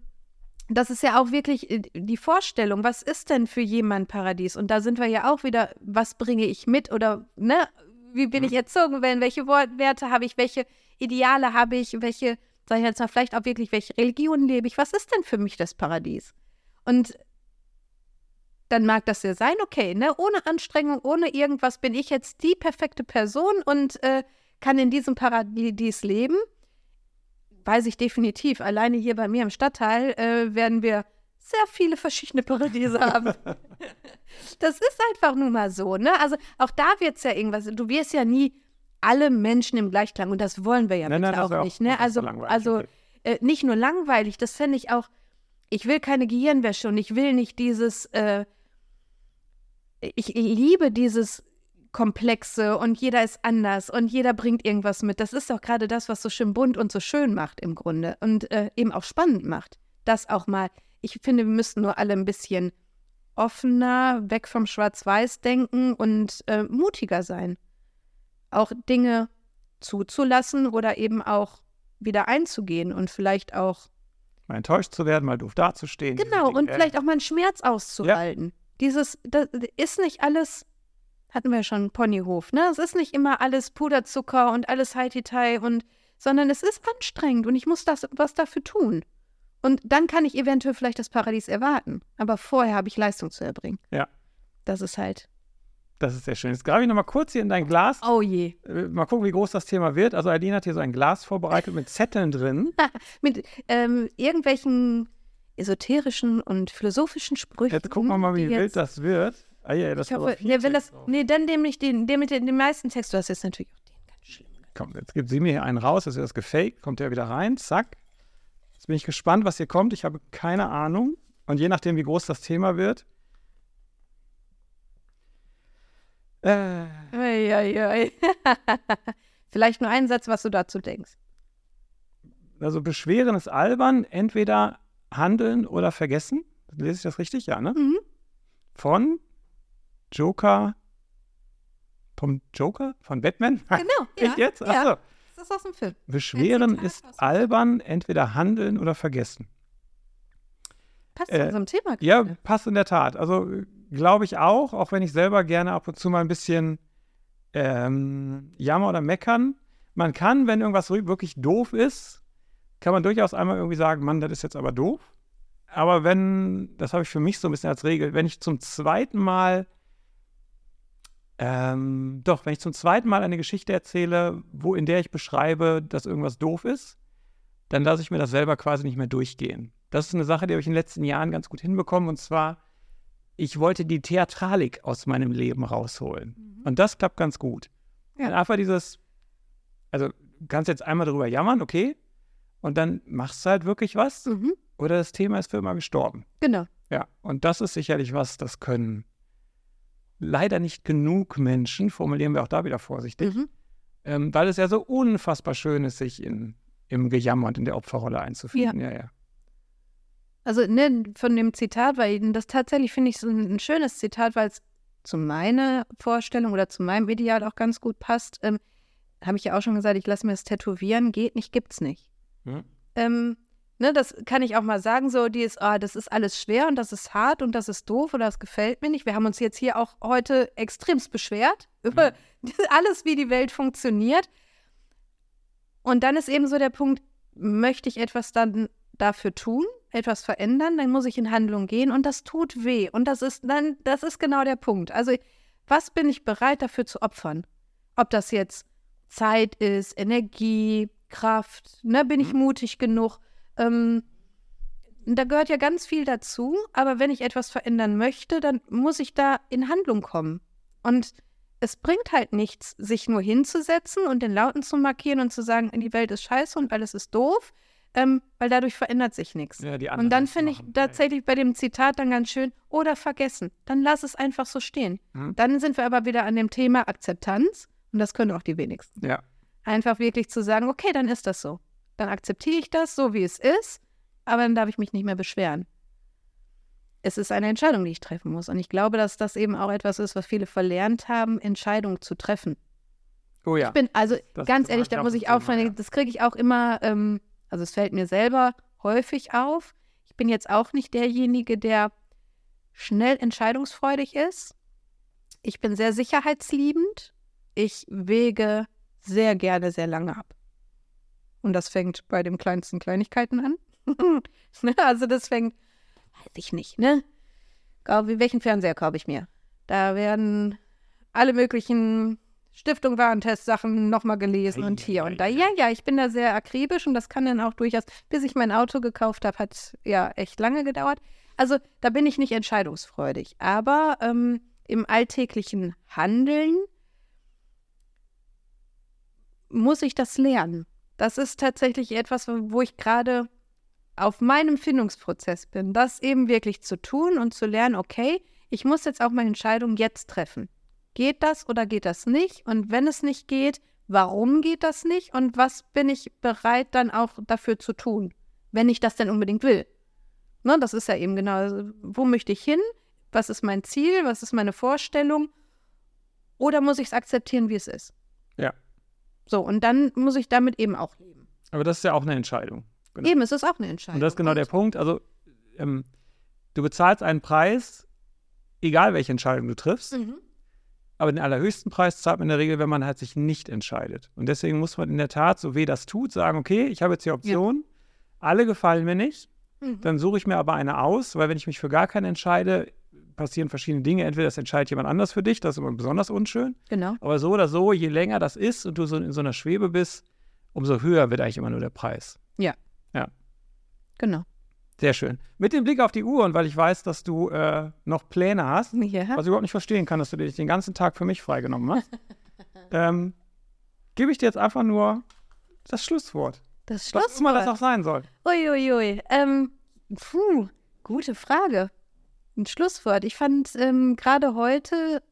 das ist ja auch wirklich äh, die Vorstellung, was ist denn für jemand Paradies? Und da sind wir ja auch wieder, was bringe ich mit oder ne, wie bin ich erzogen werden, welche Werte habe ich, welche Ideale habe ich, welche, sag ich jetzt mal, vielleicht auch wirklich, welche Religion lebe ich, was ist denn für mich das Paradies? Und dann mag das ja sein, okay, ne? Ohne Anstrengung, ohne irgendwas bin ich jetzt die perfekte Person und äh, kann in diesem Paradies leben. Weiß ich definitiv. Alleine hier bei mir im Stadtteil äh, werden wir sehr viele verschiedene Paradiese haben. das ist einfach nun mal so, ne? Also auch da wird es ja irgendwas, du wirst ja nie alle Menschen im Gleichklang und das wollen wir ja Nein, nein, auch auch- nicht, ne? Also, also äh, nicht nur langweilig, das fände ich auch, ich will keine Gehirnwäsche und ich will nicht dieses, äh, ich liebe dieses Komplexe und jeder ist anders und jeder bringt irgendwas mit. Das ist doch gerade das, was so schön bunt und so schön macht im Grunde und äh, eben auch spannend macht. Das auch mal, ich finde, wir müssten nur alle ein bisschen offener, weg vom Schwarz-Weiß denken und äh, mutiger sein. Auch Dinge zuzulassen oder eben auch wieder einzugehen und vielleicht auch mal enttäuscht zu werden, mal doof dazustehen. Genau, Dinge, und äh, vielleicht auch mal einen Schmerz auszuhalten. Dieses, das ist nicht alles, hatten wir ja schon, Ponyhof, ne? Es ist nicht immer alles Puderzucker und alles Haititai und, sondern es ist anstrengend und ich muss das, was dafür tun. Und dann kann ich eventuell vielleicht das Paradies erwarten. Aber vorher habe ich Leistung zu erbringen. Ja. Das ist halt, Das ist sehr schön. Jetzt grabe ich nochmal kurz hier in dein Glas. oh je. Äh, Mal gucken, wie groß das Thema wird. Also Aline hat hier so ein Glas vorbereitet mit Zetteln drin. Mit ähm, irgendwelchen esoterischen und philosophischen Sprüchen. Jetzt gucken wir mal, wie wild das wird. Ah, ja, das Ich hoffe, nee, wenn das, nee, dann nehme ich den, den mit den, den meisten Text. Du hast jetzt natürlich auch den ganz schlimm. Komm, jetzt gibt sie mir hier einen raus. Das ist das gefaked. Kommt der wieder rein. Zack. Jetzt bin ich gespannt, was hier kommt. Ich habe keine Ahnung. Und je nachdem, wie groß das Thema wird. Äh, Ei, ei, ei. Vielleicht nur einen Satz, was du dazu denkst. also beschweren ist albern. Entweder handeln oder vergessen. Lese ich das richtig? Ja, ne? Mhm. Von Joker. Vom Joker? Von Batman? Genau. Ich jetzt? Ja. Achso. Das ist aus dem Film. Beschweren ist albern, entweder handeln oder vergessen. Passt Äh, zu unserem Thema. Ja, gerade. passt in der Tat. Also glaube ich auch, auch wenn ich selber gerne ab und zu mal ein bisschen ähm, jammer oder meckern. Man kann, wenn irgendwas wi- wirklich doof ist, kann man durchaus einmal irgendwie sagen, Mann, das ist jetzt aber doof. Aber wenn, das habe ich für mich so ein bisschen als Regel, wenn ich zum zweiten Mal, ähm, doch, wenn ich zum zweiten Mal eine Geschichte erzähle, wo in der ich beschreibe, dass irgendwas doof ist, dann lasse ich mir das selber quasi nicht mehr durchgehen. Das ist eine Sache, die habe ich in den letzten Jahren ganz gut hinbekommen. Und zwar, ich wollte die Theatralik aus meinem Leben rausholen. Und das klappt ganz gut. Ja. Und einfach dieses, also du kannst jetzt einmal drüber jammern, okay, und dann machst du halt wirklich was Mhm. oder das Thema ist für immer gestorben. Genau. Ja, und das ist sicherlich was, das können leider nicht genug Menschen, formulieren wir auch da wieder vorsichtig, Mhm. Ähm, weil es ja so unfassbar schön ist, sich in, im Gejammer und in der Opferrolle einzufinden. Ja, ja. Also ne, von dem Zitat, weil das tatsächlich finde ich so ein, ein schönes Zitat, weil es zu meiner Vorstellung oder zu meinem Ideal auch ganz gut passt. Ähm, Habe ich ja auch schon gesagt, ich lasse mir das tätowieren, geht nicht, gibt's nicht. Hm. Ähm, ne, das kann ich auch mal sagen, so die ist, ah, das ist alles schwer und das ist hart und das ist doof oder das gefällt mir nicht. Wir haben uns jetzt hier auch heute extremst beschwert über alles, wie die Welt funktioniert. Und dann ist eben so der Punkt, möchte ich etwas dann dafür tun, etwas verändern, dann muss ich in Handlung gehen und das tut weh. Und das ist dann, das ist genau der Punkt. Also, was bin ich bereit dafür zu opfern? Ob das jetzt Zeit ist, Energie, Kraft, ne, bin ich Mhm. mutig genug? Ähm, da gehört ja ganz viel dazu, aber wenn ich etwas verändern möchte, dann muss ich da in Handlung kommen. Und es bringt halt nichts, sich nur hinzusetzen und den Lauten zu markieren und zu sagen, die Welt ist scheiße und alles ist doof, ähm, weil dadurch verändert sich nichts. Ja, Und dann finde ich tatsächlich bei dem Zitat dann ganz schön, oder vergessen. Dann lass es einfach so stehen. Mhm. Dann sind wir aber wieder an dem Thema Akzeptanz. Und das können auch die wenigsten. Ja. Einfach wirklich zu sagen, okay, dann ist das so. Dann akzeptiere ich das so, wie es ist, aber dann darf ich mich nicht mehr beschweren. Es ist eine Entscheidung, die ich treffen muss. Und ich glaube, dass das eben auch etwas ist, was viele verlernt haben, Entscheidungen zu treffen. Oh ja. Ich bin, also Das ganz ehrlich, ich da muss ich auch, Thema, ja. das kriege ich auch immer, ähm, also es fällt mir selber häufig auf. Ich bin jetzt auch nicht derjenige, der schnell entscheidungsfreudig ist. Ich bin sehr sicherheitsliebend. Ich wege sehr gerne sehr lange ab. Und das fängt bei den kleinsten Kleinigkeiten an. Ne, also das fängt, weiß ich nicht, ne? Welchen Fernseher kaufe ich mir? Da werden alle möglichen Stiftung Warentest-Sachen nochmal gelesen und hier und da. Ja, ja, ich bin da sehr akribisch und das kann dann auch durchaus, bis ich mein Auto gekauft habe, hat ja echt lange gedauert. Also da bin ich nicht entscheidungsfreudig. Aber ähm, im alltäglichen Handeln muss ich das lernen. Das ist tatsächlich etwas, wo ich gerade auf meinem Findungsprozess bin, das eben wirklich zu tun und zu lernen, okay, ich muss jetzt auch meine Entscheidung jetzt treffen. Geht das oder geht das nicht? Und wenn es nicht geht, warum geht das nicht? Und was bin ich bereit dann auch dafür zu tun, wenn ich das denn unbedingt will? Ne, das ist ja eben genau, also, wo möchte ich hin? Was ist mein Ziel? Was ist meine Vorstellung? Oder muss ich es akzeptieren, wie es ist? Ja. So, und dann muss ich damit eben auch leben. Aber das ist ja auch eine Entscheidung. Genau. Eben, es ist auch eine Entscheidung. Und das ist genau der Und- Punkt. Also, ähm, du bezahlst einen Preis, egal welche Entscheidung du triffst, Mhm. Aber den allerhöchsten Preis zahlt man in der Regel, wenn man halt sich nicht entscheidet. Und deswegen muss man in der Tat, so weh das tut, sagen, okay, ich habe jetzt die Option, alle gefallen mir nicht, Mhm. dann suche ich mir aber eine aus, weil wenn ich mich für gar keine entscheide, passieren verschiedene Dinge. Entweder das entscheidet jemand anders für dich, das ist immer besonders unschön, Genau. aber so oder so, je länger das ist und du so in so einer Schwebe bist, umso höher wird eigentlich immer nur der Preis. Genau. Sehr schön. Mit dem Blick auf die Uhr und weil ich weiß, dass du äh, noch Pläne hast, Ja. was ich überhaupt nicht verstehen kann, dass du dich den ganzen Tag für mich freigenommen hast, ähm, gebe ich dir jetzt einfach nur das Schlusswort. Das Was immer das Schlusswort. auch sein soll. Uiuiui. Ähm, puh, gute Frage. Ein Schlusswort. Ich fand ähm, gerade heute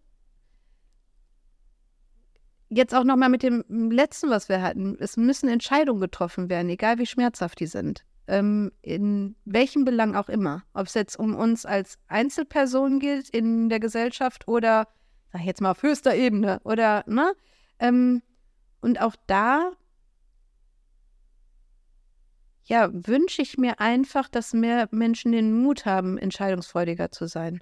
jetzt auch nochmal mit dem letzten, was wir hatten. Es müssen Entscheidungen getroffen werden, egal wie schmerzhaft die sind. Ähm, in welchem Belang auch immer. Ob es jetzt um uns als Einzelperson geht in der Gesellschaft oder, sag ich jetzt mal, auf höchster Ebene oder, ne? Ähm, und auch da ja, wünsche ich mir einfach, dass mehr Menschen den Mut haben, entscheidungsfreudiger zu sein.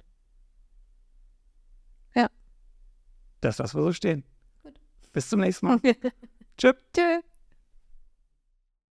Das lassen wir so stehen. Gut. Bis zum nächsten Mal. Tschüss. Tschö.